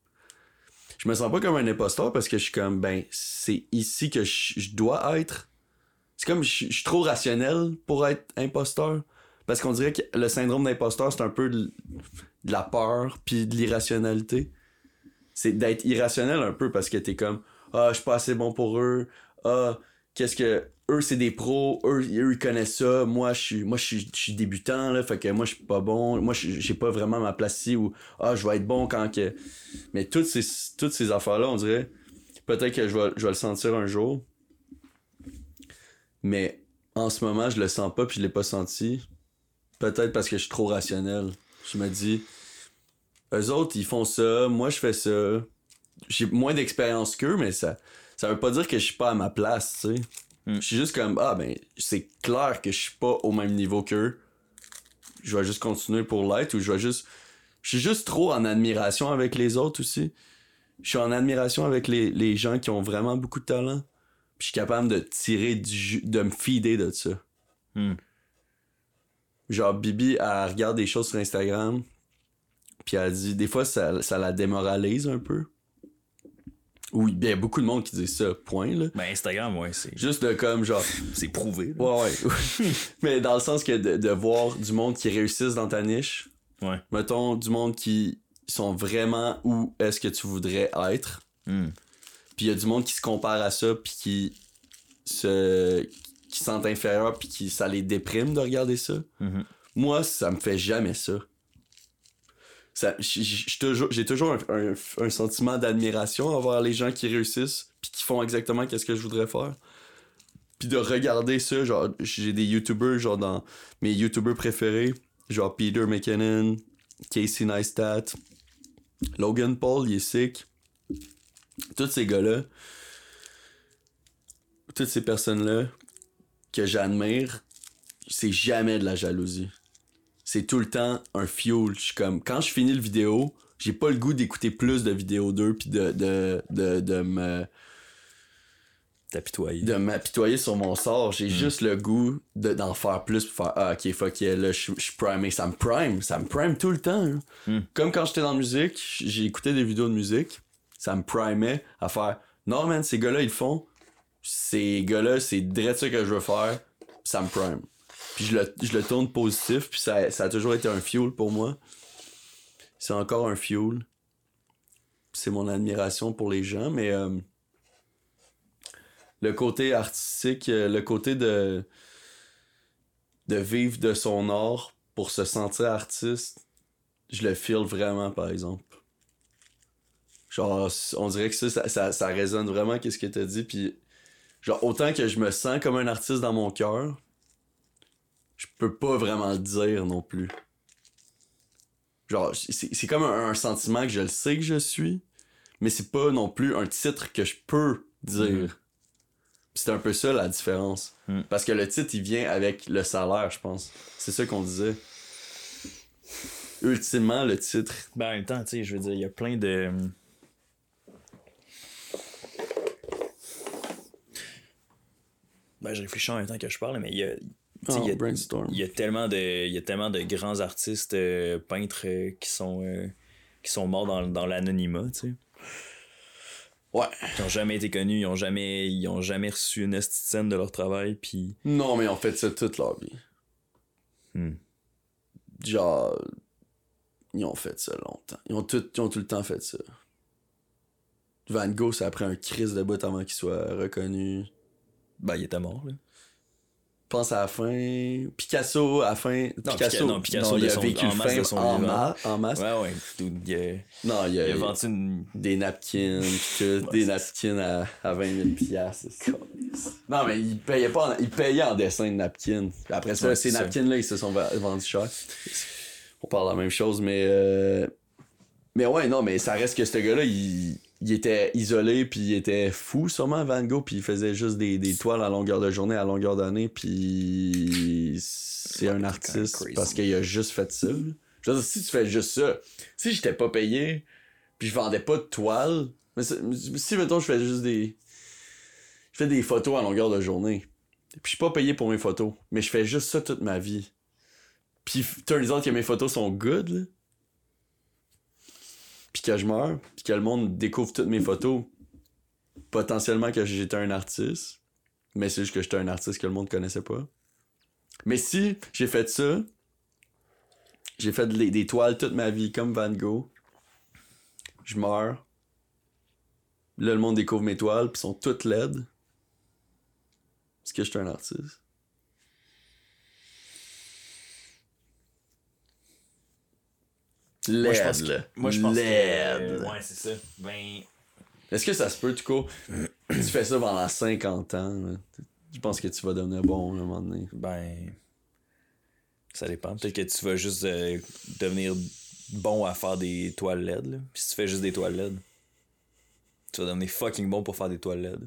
je me sens pas comme un imposteur parce que je suis comme ben c'est ici que je, dois être. C'est comme je, suis trop rationnel pour être imposteur. Parce qu'on dirait que le syndrome d'imposteur c'est un peu de, de la peur puis de l'irrationalité. C'est d'être irrationnel un peu parce que t'es comme ah je suis pas assez bon pour eux. Ah qu'est-ce que eux c'est des pros eux, ils connaissent ça moi je suis moi je suis débutant là fait que moi je suis pas bon moi j'ai pas vraiment ma place ici où ah je vais être bon quand que mais toutes ces, toutes ces affaires-là, on dirait, peut-être que je vais, je vais le sentir un jour. Mais en ce moment, je le sens pas puis je l'ai pas senti. Peut-être parce que je suis trop rationnel. Je me dis, eux autres, ils font ça, moi je fais ça. J'ai moins d'expérience qu'eux, mais ça, ça veut pas dire que je suis pas à ma place, tu sais. Mm. Je suis juste comme, ah ben, c'est clair que je suis pas au même niveau qu'eux. Je vais juste continuer pour l'être ou je vais juste je suis juste trop en admiration avec les autres aussi. Je suis en admiration avec les, les gens qui ont vraiment beaucoup de talent. Puis je suis capable de tirer du jus, de me feeder de ça. Hmm. Genre, Bibi, elle regarde des choses sur Instagram. Puis elle dit, des fois, ça, ça la démoralise un peu. Oui, il y a beaucoup de monde qui dit ça, point, là. Ben, Instagram, ouais, c'est Juste de comme, genre, c'est prouvé. là. ouais, ouais. Mais dans le sens que de, de voir du monde qui réussissent dans ta niche, Ouais. mettons, du monde qui sont vraiment où est-ce que tu voudrais être. Hmm. Puis il y a du monde qui se compare à ça, puis qui se qui se sentent inférieurs, puis qui ça les déprime de regarder ça. Mhm. Moi, ça me fait jamais ça. J'ai toujours, un, un- sentiment d'admiration envers les gens qui réussissent, puis qui font exactement qu'est-ce que je voudrais faire. Puis de regarder ça, genre, j'ai des YouTubers, genre, dans mes YouTubers préférés, genre Peter McKinnon, Casey Neistat, Logan Paul, il est sick. Tous ces gars-là, toutes ces personnes-là que j'admire, c'est jamais de la jalousie. C'est tout le temps un fuel. Je suis comme, quand je finis le vidéo, j'ai pas le goût d'écouter plus de vidéos d'eux puis de, de, de, de me T'apitoyer. de m'apitoyer sur mon sort. J'ai juste le goût de- d'en faire plus pour faire Ah, ok, fuck yeah, là, je je suis primé. Ça me prime. Ça me prime tout le temps. hein. Mm. Comme quand j'étais dans la musique, j'ai écouté des vidéos de musique. Ça me primait à faire Non, man, ces gars-là, ils le font. Ces gars-là, c'est direct ça que je veux faire. Ça me prime. Je le, je le tourne positif. Puis ça, ça a toujours été un fuel pour moi. C'est encore un fuel. C'est mon admiration pour les gens, mais. euh, le côté artistique, euh, le côté de de vivre de son art pour se sentir artiste, je le feel vraiment par exemple. Genre, on dirait que ça, ça, ça, ça résonne vraiment qu'est-ce que t'as dit, puis genre autant que je me sens comme un artiste dans mon cœur, je peux pas vraiment le dire non plus. Genre, c'est comme un, un sentiment que je le sais que je suis, mais c'est pas non plus un titre que je peux dire. Puis C'est un peu ça la différence. Mm. Parce que le titre, il vient avec le salaire, je pense. C'est ça qu'on disait. Ultimement, le titre. Ben, en même temps, tu sais, je veux dire, il y a plein de. Ben, je réfléchis en même temps que je parle, mais il y a. Oh, il y a- y tellement de il y a tellement de grands artistes euh, peintres euh, qui sont euh, qui sont morts dans, dans l'anonymat tu sais Ouais. qui ont jamais été connus ils ont jamais ils ont jamais reçu une scène de leur travail puis Non, mais ils ont fait ça toute leur vie. Hmm. Genre, ils ont fait ça longtemps. Ils ont tout, ils ont tout le temps fait ça. Van Gogh, ça a pris un crise de bout avant qu'il soit reconnu. ben il était mort là. Je pense à la fin. Picasso, à la fin. Non, Picasso, Pica- non, Picasso il de a son- vécu en masse de fame son en, vivant. ma- en masse. ouais ouais il, a, Non, il a, il a vendu une des napkins, des napkins à, à 20 000 piastres. Non, mais il payait pas en, il payait en dessin de napkins. Après ça, Ouais, ces napkins-là, ils se sont vendus cher. On parle de la même chose, mais... euh, Mais ouais, non, mais ça reste que ce gars-là, il... il était isolé, puis il était fou, sûrement, Van Gogh, puis il faisait juste des, des toiles à longueur de journée, à longueur d'année, puis c'est un artiste parce qu'il a juste fait ça. Je veux dire, si tu fais juste ça, si j'étais pas payé, puis je vendais pas de toiles, mais si, mettons, je fais juste des... Je fais des photos à longueur de journée, puis je suis pas payé pour mes photos, mais je fais juste ça toute ma vie. Puis turns out que mes photos sont good, là. Puis que je meurs, puis que le monde découvre toutes mes photos, potentiellement que j'étais un artiste, mais c'est juste que j'étais un artiste que le monde connaissait pas. Mais si j'ai fait ça, j'ai fait des, toiles toute ma vie comme Van Gogh, je meurs, là le monde découvre mes toiles, puis sont toutes laides. Est-ce que j'étais un artiste? Moi je pense que moi je pense que Laide. ouais c'est ça ben Est-ce que ça se peut, du coup, tu fais ça pendant 50 ans, là, je pense que tu vas devenir bon à un moment donné? ben ça dépend peut-être que tu vas juste euh, devenir bon à faire des toiles LED là. Puis si tu fais juste des toiles LED tu vas devenir fucking bon pour faire des toiles LED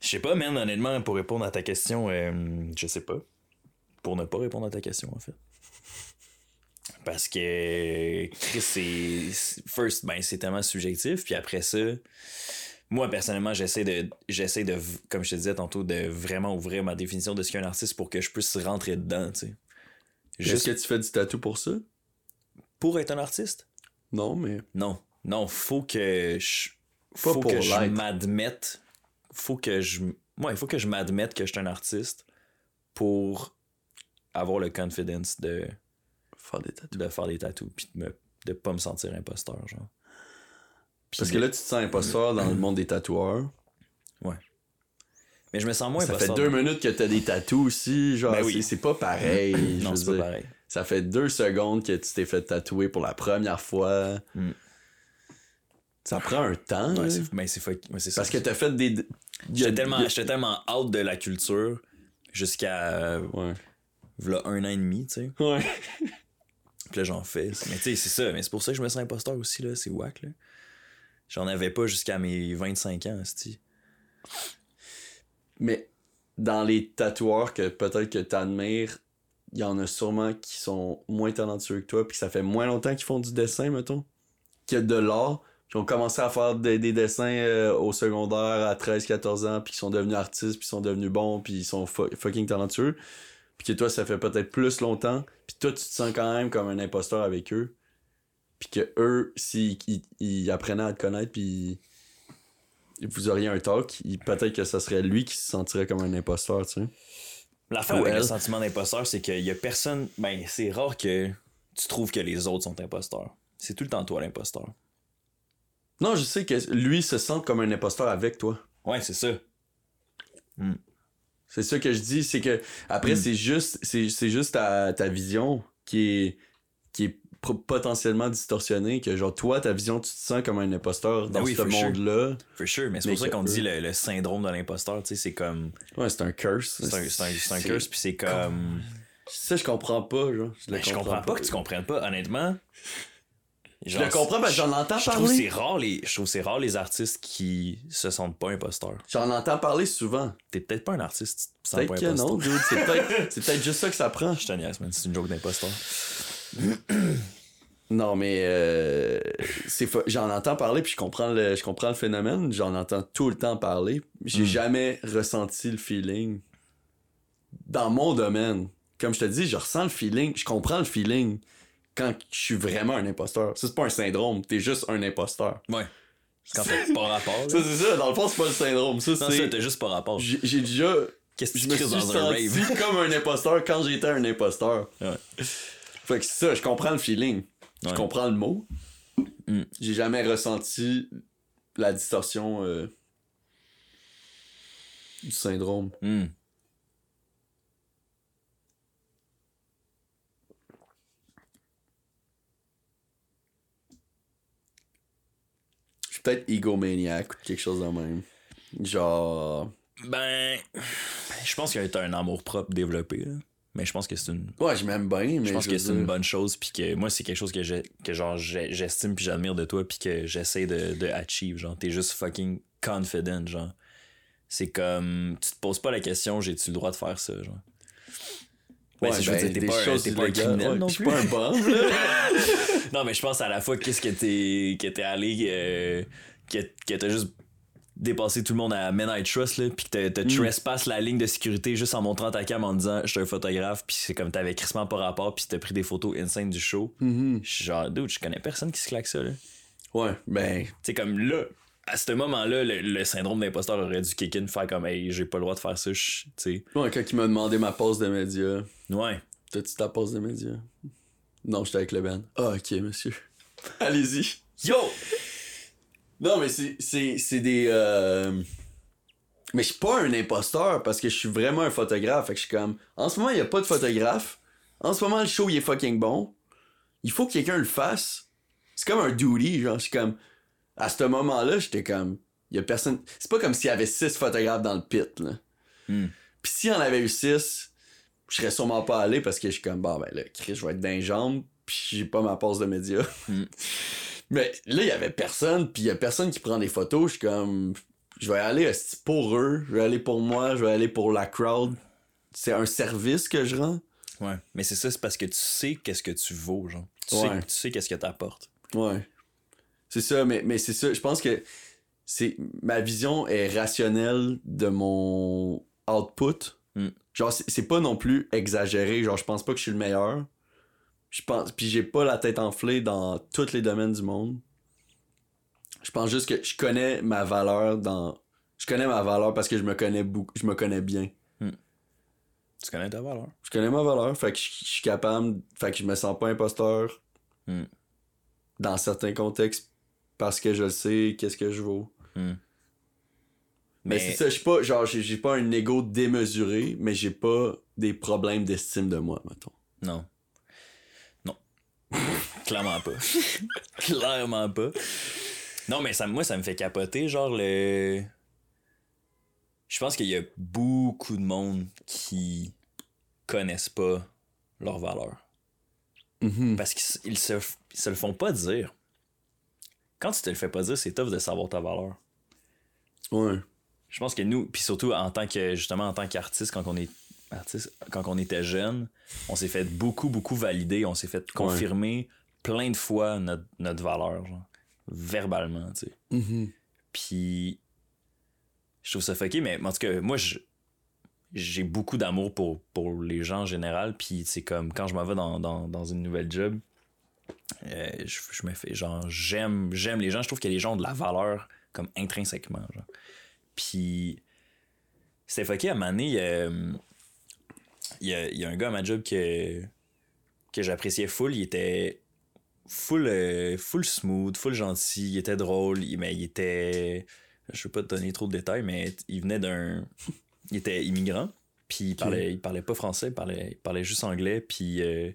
Je sais pas, man, honnêtement, pour répondre à ta question, euh, je sais pas. Pour ne pas répondre à ta question, en fait. Parce que Chris, c'est. First, ben, c'est tellement subjectif. Puis après ça, moi, personnellement, j'essaie de. J'essaie de, comme je te disais tantôt, de vraiment ouvrir ma définition de ce qu'est un artiste pour que je puisse rentrer dedans, tu sais. Est-ce Juste que tu fais du tatou pour ça? pour être un artiste? Non, mais. Non. Non, faut que je. Faut que je m'admette. Faut que je. Ouais, il faut que je m'admette que je suis un artiste pour avoir le confidence de, Faire des tatous. de faire des tatous puis de, me, de pas me sentir imposteur, genre. Parce de- que là, tu te sens imposteur dans le monde des tatoueurs. Mais je me sens moins ça fait imposteur. deux minutes que t'as des tatous aussi. Genre, Ben oui. c'est- pas pareil. Non, c'est pas dire. pareil. Ça fait deux secondes que tu t'es fait tatouer pour la première fois. Mm. Ça prend un temps. Ouais, c'est ben, c'est fuck- ouais, c'est ça. Parce que t'as fait des. J'étais tellement, j'étais tellement out de la culture jusqu'à euh, Ouais. v'là un an et demi, tu sais. Ouais. Puis j'en fais. Mais tu sais, c'est ça. Mais c'est pour ça que je me sens imposteur aussi, là. C'est whack, là. J'en avais pas jusqu'à mes 25 ans, sti. Mais dans les tatoueurs que peut-être que t'admires, il y en a sûrement qui sont moins talentueux que toi, puis ça fait moins longtemps qu'ils font du dessin, mettons, que de l'art, qui ont commencé à faire des, des dessins euh, au secondaire à 13-14 ans, puis qui sont devenus artistes, puis sont devenus bons, puis ils sont fu- fucking talentueux, puis que toi, ça fait peut-être plus longtemps, puis toi, tu te sens quand même comme un imposteur avec eux, puis que eux, s'ils ils, ils apprenaient à te connaître, puis vous auriez un talk, peut-être que ça serait lui qui se sentirait comme un imposteur, tu sais. L'affaire avec le elle. sentiment d'imposteur, c'est qu'il y a personne. Ben, c'est rare que tu trouves que les autres sont imposteurs. C'est tout le temps toi l'imposteur. Non, je sais que lui se sent comme un imposteur avec toi. Ouais, c'est ça. C'est ça que je dis, c'est que après Mm. c'est juste c'est c'est juste ta, ta vision qui est qui est potentiellement distorsionnée que genre toi ta vision tu te sens comme un imposteur dans Ben oui, ce for sure. monde-là. For sure. Mais c'est pour ça qu'on dit le, le syndrome de l'imposteur, tu sais, c'est comme. Ouais, c'est un curse. C'est un, curse, puis c'est comme. Ça je comprends pas genre, je, Ben, je comprends pas que tu comprennes pas, honnêtement. Je le comprends parce que j'en entends je trouve c'est parler. rare les je trouve que c'est rare les artistes qui se sentent pas imposteurs. J'en entends parler souvent. T'es peut-être pas un artiste, tu te sens Peut-être pas que non, dude, c'est peut-être c'est peut-être juste ça que ça prend. Je te niaise, man, c'est une joke d'imposteur. Non, mais euh, c'est fa- j'en entends parler, puis je comprends le, je comprends le phénomène. J'en entends tout le temps parler. J'ai Mm. jamais ressenti le feeling dans mon domaine. Comme je te dis, je ressens le feeling, je comprends le feeling quand je suis vraiment un imposteur. Ça, c'est pas un syndrome, t'es juste un imposteur. Ouais. Quand t'as pas rapport. Ça, c'est ça, dans le fond, c'est pas le syndrome. Ça, Non, ça, c'est. t'as juste pas rapport. J'ai déjà. Qu'est-ce que tu me suis dans un rave? comme un imposteur quand j'étais un imposteur. Ouais. Fait que c'est ça, je comprends le feeling. Je comprends le mot. Mm. J'ai jamais ressenti la distorsion euh, du syndrome. Hmm. Peut-être egomaniac ou quelque chose de même. Genre. Ben, je pense que t'as un amour propre développé, là. Mais je pense que c'est une. Ouais, je m'aime bien, mais. Je pense que c'est une bonne chose, puis que moi, c'est quelque chose que j'ai- que genre j'estime puis j'admire de toi, puis que j'essaie de, de achieve. Genre, t'es juste fucking confident, genre. C'est comme. Tu te poses pas la question, j'ai-tu le droit de faire ça, genre? Ouais, Ouais, si je veux ben, dire, t'es des pas, un- choses t'es pas un criminel ouais, non je suis plus. pas un non, mais je pense à la fois qu'est-ce que t'es que t'es allé euh, que, que t'as juste dépassé tout le monde à Men I Trust là, puis que t'as- t'as Mm. trespass la ligne de sécurité juste en montrant ta cam en disant je suis un photographe puis c'est comme t'avais crissement pas rapport puis t'as pris des photos insane du show. Je suis genre dude, je connais personne qui se claque ça là. Ouais, ben. C'est comme là à ce moment-là, le, le syndrome d'imposteur aurait dû kick in, faire comme hey, j'ai pas le droit de faire ça, tu sais. Ouais, quand il m'a demandé ma pause de média. Ouais. T'as-tu ta pause de média? Non, j'étais avec le band. Ah, ok, monsieur. Allez-y. Yo! Non, mais c'est, c'est, c'est des. euh, Mais je suis pas un imposteur parce que je suis vraiment un photographe. Fait que je suis comme. En ce moment, il y a pas de photographe. En ce moment, le show, il est fucking bon. Il faut que quelqu'un le fasse. C'est comme un duty, genre. Je suis comme. À ce moment-là, j'étais comme. Il y a personne. C'est pas comme s'il y avait six photographes dans le pit, là. Hmm. Puis s'il y en avait eu six, je serais sûrement pas allé parce que je suis comme, bon, ben là, Chris, je vais être dans les jambes, puis j'ai pas ma pause de médias. Mm. Mais là, il y avait personne, puis il y a personne qui prend des photos. Je suis comme, je vais aller pour eux, je vais aller pour moi, je vais aller pour la crowd. C'est un service que je rends. Ouais. Mais c'est ça, c'est parce que tu sais qu'est-ce que tu vaux, genre. Tu Ouais. sais, tu sais qu'est-ce que t'apportes. Ouais. C'est ça, mais, mais c'est ça. Je pense que c'est ma vision est rationnelle de mon output. Mm. Genre, c'est pas non plus exagéré. Genre, je pense pas que je suis le meilleur. Je pense. Puis j'ai pas la tête enflée dans tous les domaines du monde. Je pense juste que je connais ma valeur dans. Je connais ma valeur parce que je me connais beaucoup. Je me connais bien. Tu connais ta valeur. Je connais ma valeur. Fait que je, je suis capable. Fait que je me sens pas imposteur. Mm. Dans certains contextes. Parce que je le sais, qu'est-ce que je vaux. Hmm. Mais, c'est ça, je suis pas, genre, j'ai j'ai pas un ego démesuré, mais j'ai pas des problèmes d'estime de moi, mettons. Non. Non. Clairement pas. Clairement pas. Non, mais ça, moi, ça me fait capoter, genre, le. Je pense qu'il y a beaucoup de monde qui connaissent pas leur valeur. Parce qu'ils ils se, ils se le font pas dire. Quand tu te le fais pas dire, c'est tough de savoir ta valeur. Ouais. Je pense que nous, puis surtout en tant que justement en tant qu'artiste, quand on est artiste, quand on était jeune, on s'est fait beaucoup, beaucoup valider, on s'est fait confirmer plein de fois notre, notre valeur, genre, verbalement, tu sais. Mhm. Puis je trouve ça fucké, mais en tout cas, moi, je- j'ai beaucoup d'amour pour, pour les gens en général, puis c'est comme quand je m'en vais dans, dans, dans une nouvelle job, euh, je, je me fais genre, j'aime, j'aime les gens, je trouve que les gens ont de la valeur comme intrinsèquement, genre. Puis c'était fucké à un moment donné, il y a, il y a- il y a un gars à ma job que, que j'appréciais full, il était full, euh, full smooth, full gentil, il était drôle, il- mais il était. Je veux pas te donner trop de détails, mais il venait d'un. Il était immigrant, puis il parlait, il parlait pas français, il parlait, il parlait juste anglais, puis. euh.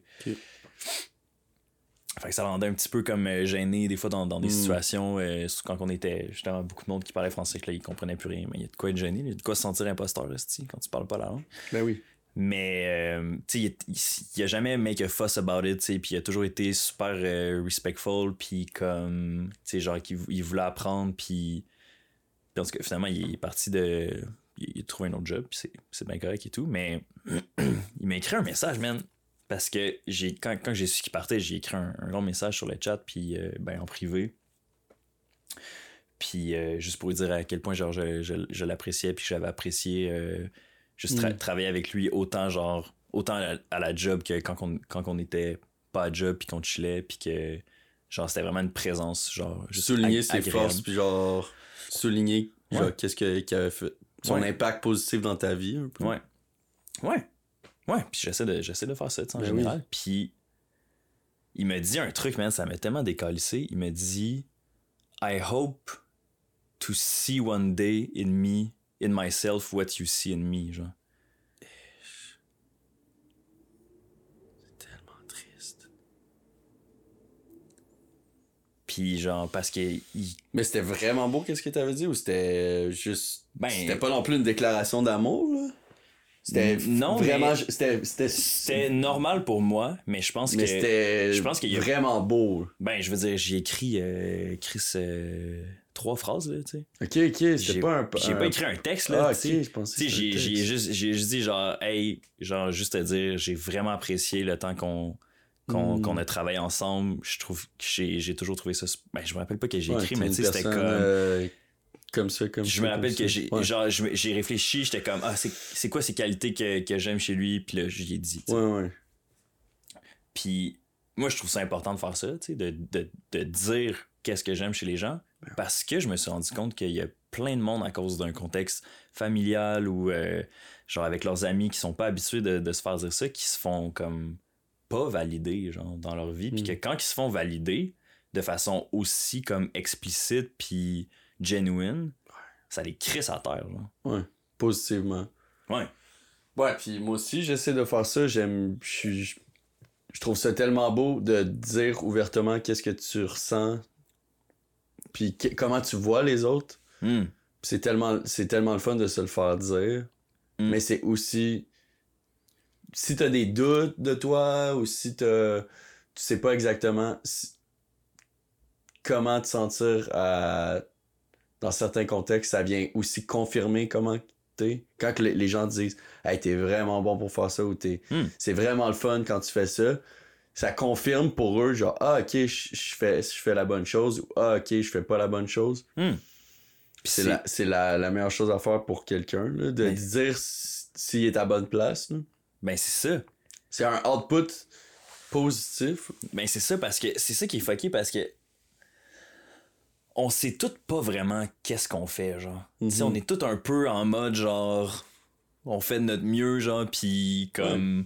Fait que ça rendait un petit peu comme euh, gêné des fois dans, dans des Mm. situations, euh, surtout quand on était justement beaucoup de monde qui parlait français, que là, ils comprenaient plus rien, mais il y a de quoi être gêné, il y a de quoi se sentir imposteur, esti, quand tu parles pas la langue. Ben oui. Mais, euh, tu sais, il, a jamais make a fuss about it, tu sais, puis il a toujours été super euh, respectful, puis comme, tu sais, genre, qu'il il voulait apprendre, puis. tout cas, finalement, il est parti de. Il, il a trouvé un autre job, puis c'est- c'est bien correct et tout, mais il m'a écrit un message, man. Parce que j'ai quand, quand j'ai su qu'il partait, j'ai écrit un, long message sur le chat, puis euh, ben, en privé. Puis euh, juste pour lui dire à quel point genre, je, je, l'appréciais, puis j'avais apprécié euh, juste mm. travailler avec lui autant genre autant à, la job que quand on, quand on était pas à job, puis qu'on chillait, puis que genre c'était vraiment une présence. genre juste Souligner ses forces, puis genre souligner qu'est-ce qui avait fait son impact positif dans ta vie. Un peu. Ouais. Ouais. Ouais, puis j'essaie de, j'essaie de faire ça, en ben général. Puis il me dit un truc, man, ça m'a tellement décalissé. Il me dit I hope to see one day in me, in myself, what you see in me, genre. C'est tellement triste. Puis genre, parce que. Mais c'était vraiment beau, qu'est-ce que t'avais dit, ou c'était juste. Ben. C'était pas non plus une déclaration d'amour, là? C'était non vraiment c'était normal pour moi, mais je pense que je pense qu'il y a vraiment beau. Ben je veux dire, j'ai écrit euh, Chris euh, trois phrases là, tu sais. OK, OK, c'était pas un J'ai pas écrit un texte là, ah, tu sais. j'ai j'ai juste j'ai juste dit genre hey, genre juste à dire, j'ai vraiment apprécié le temps qu'on qu'on hmm. a travaillé ensemble, je trouve que j'ai toujours trouvé ça ben je me rappelle pas que j'ai écrit mais tu sais c'était comme euh, comme ça, comme Je me rappelle que j'ai genre j'ai réfléchi, j'étais comme ah c'est quoi ces qualités que, que j'aime chez lui, puis là j'y ai dit. Ouais ouais. Puis moi je trouve ça important de faire ça, tu sais, de, de, de, dire qu'est-ce que j'aime chez les gens, parce que je me suis rendu compte qu'il y a plein de monde à cause d'un contexte familial ou euh, genre avec leurs amis qui sont pas habitués de, de, se faire dire ça, qui se font comme pas valider genre dans leur vie, puis hmm. que quand ils se font valider de façon aussi comme explicite puis genuine, ça les crisse à terre. Genre. Ouais, positivement. Ouais. Ouais, puis moi aussi, j'essaie de faire ça. J'aime. Je trouve ça tellement beau de dire ouvertement qu'est-ce que tu ressens, puis comment tu vois les autres. Hmm. C'est tellement, c'est tellement le fun de se le faire dire. Hmm. Mais c'est aussi. Si t'as des doutes de toi ou si t'as. Tu sais pas exactement comment te sentir à dans certains contextes, ça vient aussi confirmer comment t'es. Quand les gens disent Hey, t'es vraiment bon pour faire ça ou t'es. Hmm. C'est vraiment le fun quand tu fais ça. Ça confirme pour eux, genre, ah, ok, je fais, je fais la bonne chose ou ah, ok, je fais pas la bonne chose. Hmm. c'est la, la, meilleure chose à faire pour quelqu'un, de ben dire s'il est à bonne place. Ben, c'est ça. C'est un output positif. Ben, c'est ça parce que c'est ça qui est fucké parce que on sait tout pas vraiment qu'est-ce qu'on fait, genre. Mm On est tout un peu en mode, genre, on fait de notre mieux, genre, puis comme...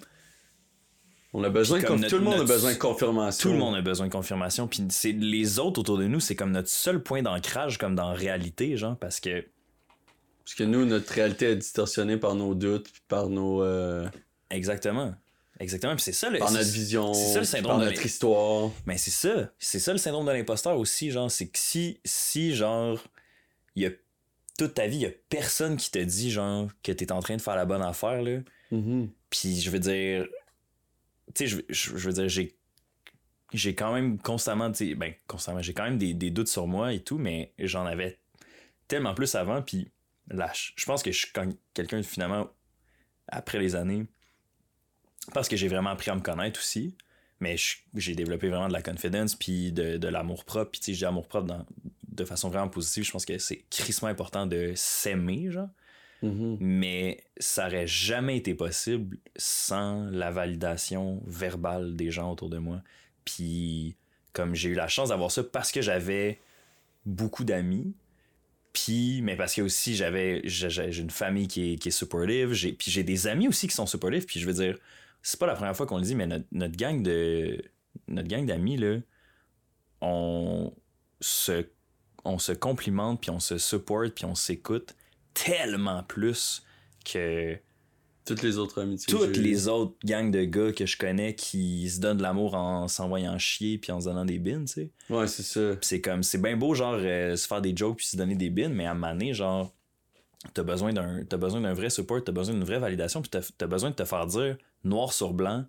On a besoin, comme tout le monde a besoin de confirmation. Tout le monde a besoin de confirmation, puis c'est les autres autour de nous, c'est comme notre seul point d'ancrage, comme dans la réalité, genre, parce que... Parce que nous, notre réalité est distorsionnée par nos doutes, par nos... Euh, Exactement. Exactement. Puis c'est ça le. Par notre vision. C'est ça le syndrome par notre histoire. Mais c'est ça. C'est ça le syndrome de l'imposteur aussi, genre. C'est que si, si, genre, il y a toute ta vie, il y a personne qui te dit, genre, que t'es en train de faire la bonne affaire, là. Mm-hmm. Puis je veux dire. Tu sais, je, veux dire, j'ai. J'ai quand même constamment, tu ben, constamment, j'ai quand même des, des, doutes sur moi et tout, mais j'en avais tellement plus avant. Puis là, je pense que je suis quelqu'un, finalement, après les années, parce que j'ai vraiment appris à me connaître aussi. Mais j'ai développé vraiment de la confidence puis de, l'amour propre. Puis tu sais, j'ai amour propre de façon vraiment positive. Je pense que c'est crissement important de s'aimer, genre. Mm-hmm. Mais ça aurait jamais été possible sans la validation verbale des gens autour de moi. Puis comme j'ai eu la chance d'avoir ça parce que j'avais beaucoup d'amis, puis, mais parce que aussi j'avais j'ai une famille qui est, qui est supportive, puis j'ai des amis aussi qui sont supportifs, puis je veux dire, c'est pas la première fois qu'on le dit, mais notre, gang de. Notre gang d'amis, là, on se, on se complimente, puis on se supporte, puis on s'écoute tellement plus que. Toutes les autres amitiés. Toutes les autres gangs de gars que je connais qui se donnent de l'amour en s'envoyant chier puis en se donnant des bins, tu sais. Ouais, c'est ça. c'est comme, c'est bien beau, genre, euh, se faire des jokes puis se donner des bins, mais à un genre, t'as besoin d'un t'as besoin d'un vrai support, t'as besoin d'une vraie validation, puis t'as as besoin de te faire dire noir sur blanc,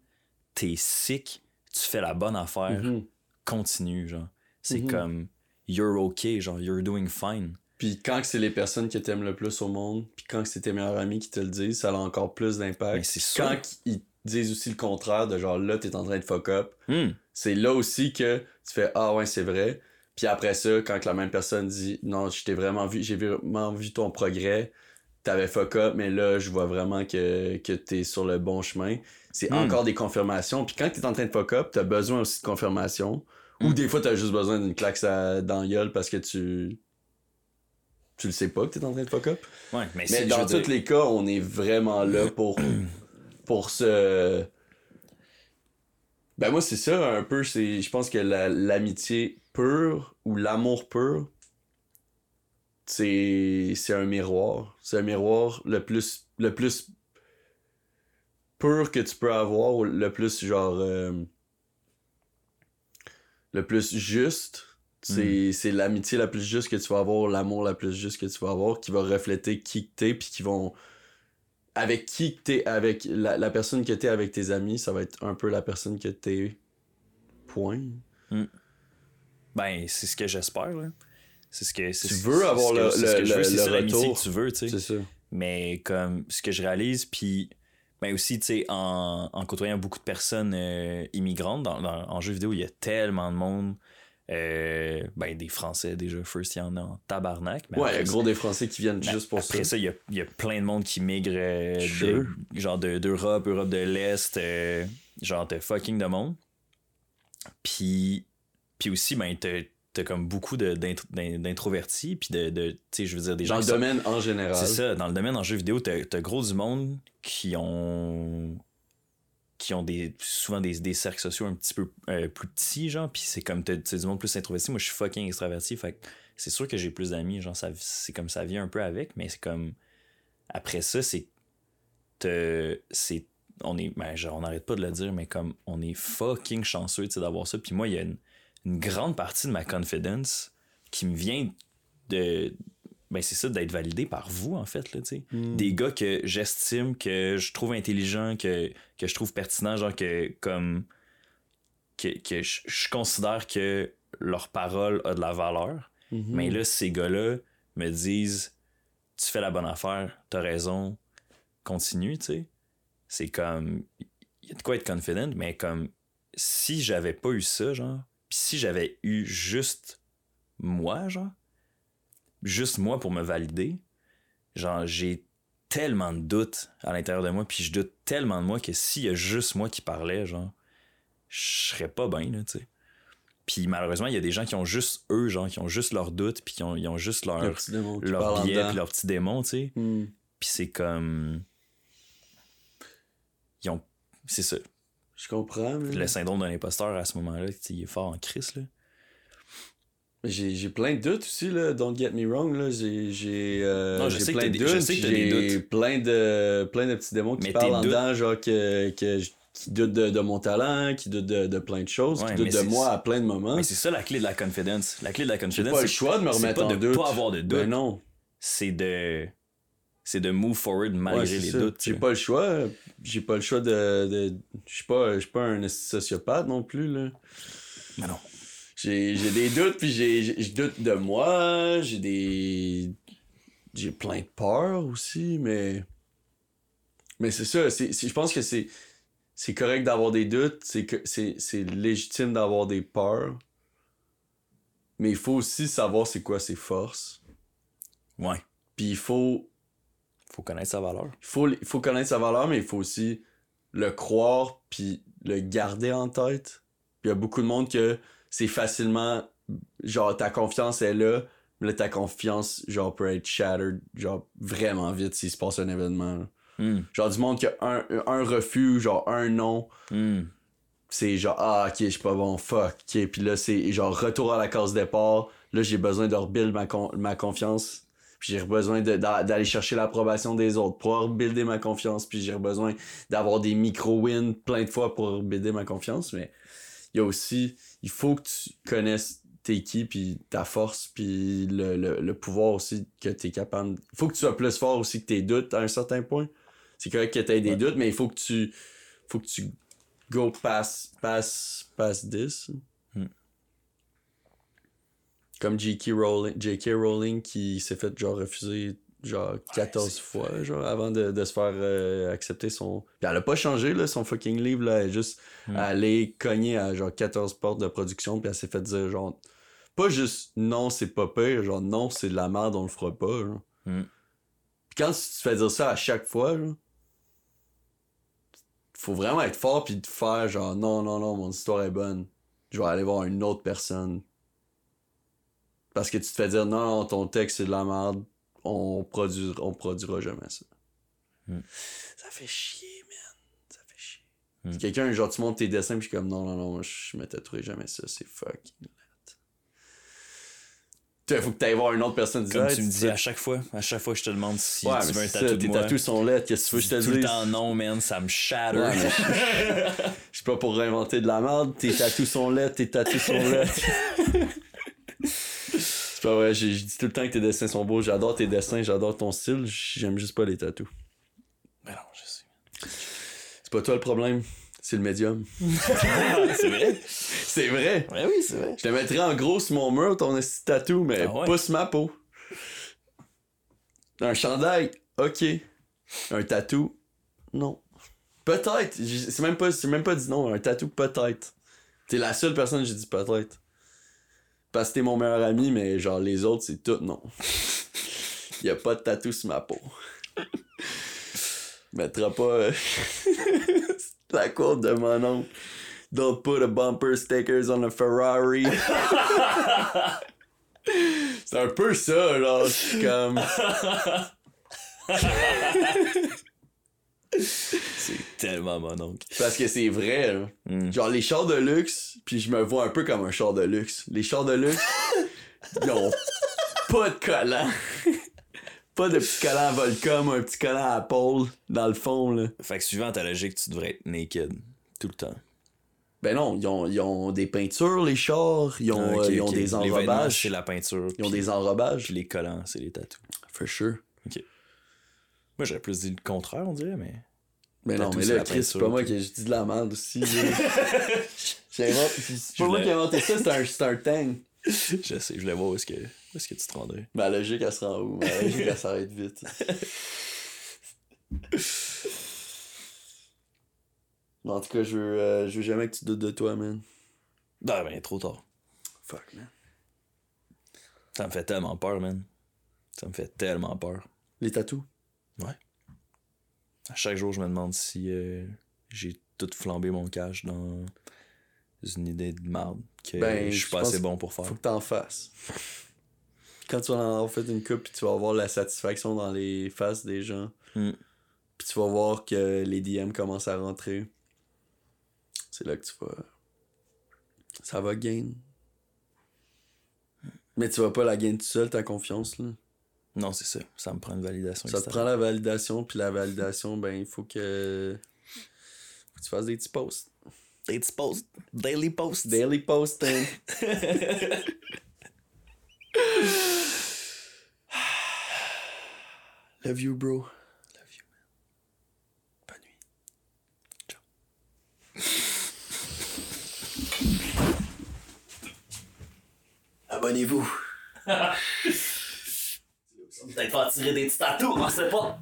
t'es sick, tu fais la bonne affaire, mm-hmm. continue, genre. C'est mm-hmm. comme you're okay, genre you're doing fine. Puis quand c'est les personnes que t'aimes le plus au monde, puis quand c'est tes meilleurs amis qui te le disent, ça a encore plus d'impact. c'est Quand ils disent aussi le contraire de genre là, t'es en train de fuck up. Hmm. C'est là aussi que tu fais Ah ouais, c'est vrai. Puis après ça, quand la même personne dit Non, je t'ai vraiment vu, j'ai vraiment vu ton progrès, t'avais fuck up, mais là, je vois vraiment que, que t'es sur le bon chemin. C'est Hmm. encore des confirmations. Puis quand t'es en train de fuck up, t'as besoin aussi de confirmation. Ou Hmm. des fois, t'as juste besoin d'une claque à- dans la gueule parce que tu. Tu le sais pas que t'es en train de fuck up. Ouais, mais, Mais dans tous les cas, on est vraiment là pour, pour se. Ben moi, c'est ça un peu. Je pense que la- l'amitié pure ou l'amour pur, c'est un miroir. C'est un miroir le plus, le plus pur que tu peux avoir, ou le plus genre. euh, le plus juste. C'est c'est l'amitié la plus juste que tu vas avoir, l'amour la plus juste que tu vas avoir, qui va refléter qui que t'es, puis qui vont. Avec qui que t'es, avec la, la personne que t'es avec tes amis, ça va être un peu la personne que t'es. Point. Ben, c'est ce que j'espère. C'est ce que. Tu veux avoir le- retour. que tu veux, tu sais. C'est ça. Mais comme ce que je réalise, puis ben aussi, tu sais, en, en côtoyant beaucoup de personnes euh, immigrantes, dans, dans- en jeu vidéo, il y a tellement de monde. euh, ben, des Français déjà, first, il y en a en tabarnak. Mais Ouais, après gros des Français qui viennent juste pour après ça. ça, il y a, y a plein de monde qui migre euh, de- genre de- d'Europe, Europe de l'Est, genre de fucking de monde. Puis, puis aussi, ben, t'as comme beaucoup d'introvertis, puis de, de tu sais, je veux dire, des gens Dans le sont- domaine en général. c'est ça, dans le domaine en jeu vidéo, t'as as gros du monde qui ont qui ont des souvent des, des cercles sociaux un petit peu euh, plus petits, genre, puis c'est comme t'as du monde plus introverti. Moi, je suis fucking extraverti, fait c'est sûr que j'ai plus d'amis, genre, c'est comme ça vient un peu avec, mais c'est comme après ça, c'est c'est on est ben, genre, on n'arrête pas de le dire, mais comme on est fucking chanceux tu sais, d'avoir ça. Puis moi, il y a une, une grande partie de ma confidence qui me vient de ben c'est ça d'être validé par vous en fait là tu sais Hmm. des gars que j'estime que je trouve intelligents que, que je trouve pertinents genre que comme que, que je, je considère que leur parole a de la valeur Mhm. mais là ces gars-là me disent tu fais la bonne affaire t'as raison continue tu sais c'est comme il y a de quoi être confident mais comme si j'avais pas eu ça genre pis si j'avais eu juste moi genre juste moi pour me valider genre j'ai tellement de doutes à l'intérieur de moi puis je doute tellement de moi que s'il y a juste moi qui parlais genre je serais pas bien là tu sais. Puis malheureusement il y a des gens qui ont juste eux genre qui ont juste leurs doutes puis qui ont, ils ont juste leur biais puis leur petit démon tu sais. Hmm. puis c'est comme ils ont c'est ça Je comprends, mais. le syndrome d'un imposteur à ce moment-là il est fort en crise là J'ai plein de doutes aussi, là. Don't get me wrong, là. J'ai euh, plein de doutes. J'ai plein de, plein de petits démons qui Mais parlent en dedans, genre, que, que, je- qui doutent de, de mon talent, qui doutent de, de plein de choses, Ouais, qui mais doutent de c'est- moi à plein de moments. mais c'est ça la clé de la confidence la clé de la confidence pas le c'est- choix de me c'est remettre pas en de doute. pas avoir de doute Ben non. c'est de c'est de move forward malgré Ouais, les ça. doutes J'ai pas le choix. J'ai pas le choix de. de... Je suis pas, je suis pas un sociopathe non plus, là. mais non J'ai des doutes, puis je doute de moi, j'ai des... J'ai plein de peur aussi, mais... Mais c'est ça, je pense que c'est c'est correct d'avoir des doutes, c'est légitime d'avoir des peurs, mais il faut aussi savoir c'est quoi ses forces, ouais puis il faut, faut connaître sa valeur il faut, faut connaître sa valeur, mais il faut aussi le croire, puis le garder en tête. Il y a beaucoup de monde que c'est facilement, genre, ta confiance est là, mais là, ta confiance, genre, peut être shattered, genre, vraiment vite s'il se passe un événement. Hmm. Genre, du monde qui a un, un refus, genre, un non, Hmm. c'est genre, ah, ok, je suis pas bon, fuck, ok. Puis là, c'est genre, retour à la case départ. Là, j'ai besoin de rebuild ma, con- ma confiance. Puis j'ai besoin d'aller chercher l'approbation des autres pour rebuilder ma confiance. Puis j'ai besoin d'avoir des micro-wins plein de fois pour rebuilder ma confiance. Mais il y a aussi, il faut que tu connaisses t'es qui, puis ta force, puis le, le, le pouvoir aussi que t'es capable. Il faut que tu sois plus fort aussi que tes doutes à un certain point. C'est correct que t'aies des Ouais. doutes, mais il faut que tu, faut que tu go past, past, past this. Comme J.K. Rowling, J.K. Rowling qui s'est fait genre refuser genre 14 fois, genre, avant de, de se faire euh, accepter son. Puis elle a pas changé, là, son fucking livre, là. Elle est juste Hmm. allée cogner à genre 14 portes de production, puis elle s'est fait dire, genre, pas juste non, c'est pas pire, genre non, c'est de la merde, on le fera pas, genre. Hmm. Puis quand tu te fais dire ça à chaque fois, genre, faut vraiment être fort, puis te faire, genre, non, non, non, mon histoire est bonne. Je vais aller voir une autre personne. Parce que tu te fais dire, non, ton texte c'est de la merde, on produira, on produira jamais ça. Hmm. Ça fait chier, man. Ça fait chier. Hmm. Quelqu'un, genre, tu montres tes dessins, puis je suis comme, non, non, non, je me tatouerai jamais ça, c'est fucking. Tu sais, faut que t'ailles voir une autre personne Comme tu me dis à chaque fois, à chaque fois que je te demande si Ouais, tu veux un tatou tes tatous sont laids, qu'est-ce que tu veux que je te tout le dise? temps non, man, ça me shatter. Ouais, je suis pas pour réinventer de la merde. Tes tatous sont laids, tes tatous sont laids. C'est pas vrai, j'ai- je dis tout le temps que tes dessins sont beaux. J'adore tes dessins, j'adore ton style. J'aime juste pas les tatous. Mais non, je sais. C'est pas toi le problème, c'est le médium. c'est vrai? C'est vrai. Ouais, oui, c'est vrai. Je te mettrais en gros sur mon mur ton tatou, mais Ah ouais? pas sur ma peau. Un chandail, ok. Un tatou, non. Peut-être. C'est même pas, c'est même pas dit non. Un tatou, peut-être. T'es la seule personne que j'ai dit peut-être. Parce que t'es mon meilleur ami, mais genre les autres, c'est tout non. y a pas de tatou sur ma peau. Mettra pas euh, la quote de mon oncle. Don't put a bumper stickers on a Ferrari. c'est un peu ça, genre, je suis comme. Tellement mon oncle. Parce que c'est vrai, là. Mm. Genre, les chars de luxe, puis je me vois un peu comme un char de luxe. Les chars de luxe, ils ont pas de collant. pas de petit collant à Volcom, un petit collant à Paul dans le fond, là. Fait que suivant ta logique, tu devrais être naked tout le temps. Ben non, ils ont, ils ont des peintures, les chars, ils ont, Ah, ok, euh, ils ont ok. des enrobages. c'est la peinture. Ils ont des enrobages. Puis les collants, c'est les tatous. For sure. Moi, j'aurais plus dit le contraire, on dirait, mais. Mais non, mais là, Chris, c'est pas moi qui je dis de la merde aussi. C'est pas moi qui ai inventé ça, c'est un, thing. Je sais, je voulais voir où est-ce que, tu te rendrais. Ma logique, elle se rend où? Ma logique, elle s'arrête vite. En tout cas, je veux, euh, je veux jamais que tu doutes de toi, man. Ah, ben, trop tard. Fuck, man. Ça me fait tellement peur, man. Ça me fait tellement peur. Les tatous? À chaque jour, je me demande si euh, j'ai tout flambé mon cash dans une idée de merde que Ben, je suis pas assez bon pour faire. Faut que t'en fasses. Quand tu vas en avoir fait une coupe, tu vas avoir la satisfaction dans les faces des gens, Mm. puis tu vas voir que les DM commencent à rentrer, c'est là que tu vas. Ça va gain. Mais tu vas pas la gain tout seul, ta confiance, là. Non, c'est ça. Ça me prend une validation. Ça te prend la validation, puis la validation, ben, il faut que. faut que tu fasses des petits posts. Des petits posts. Daily posts. Daily posting. Love you, bro. Love you, man. Bonne nuit. Abonnez-vous. Peut-être pas tirer des petits tatous, on sait pas.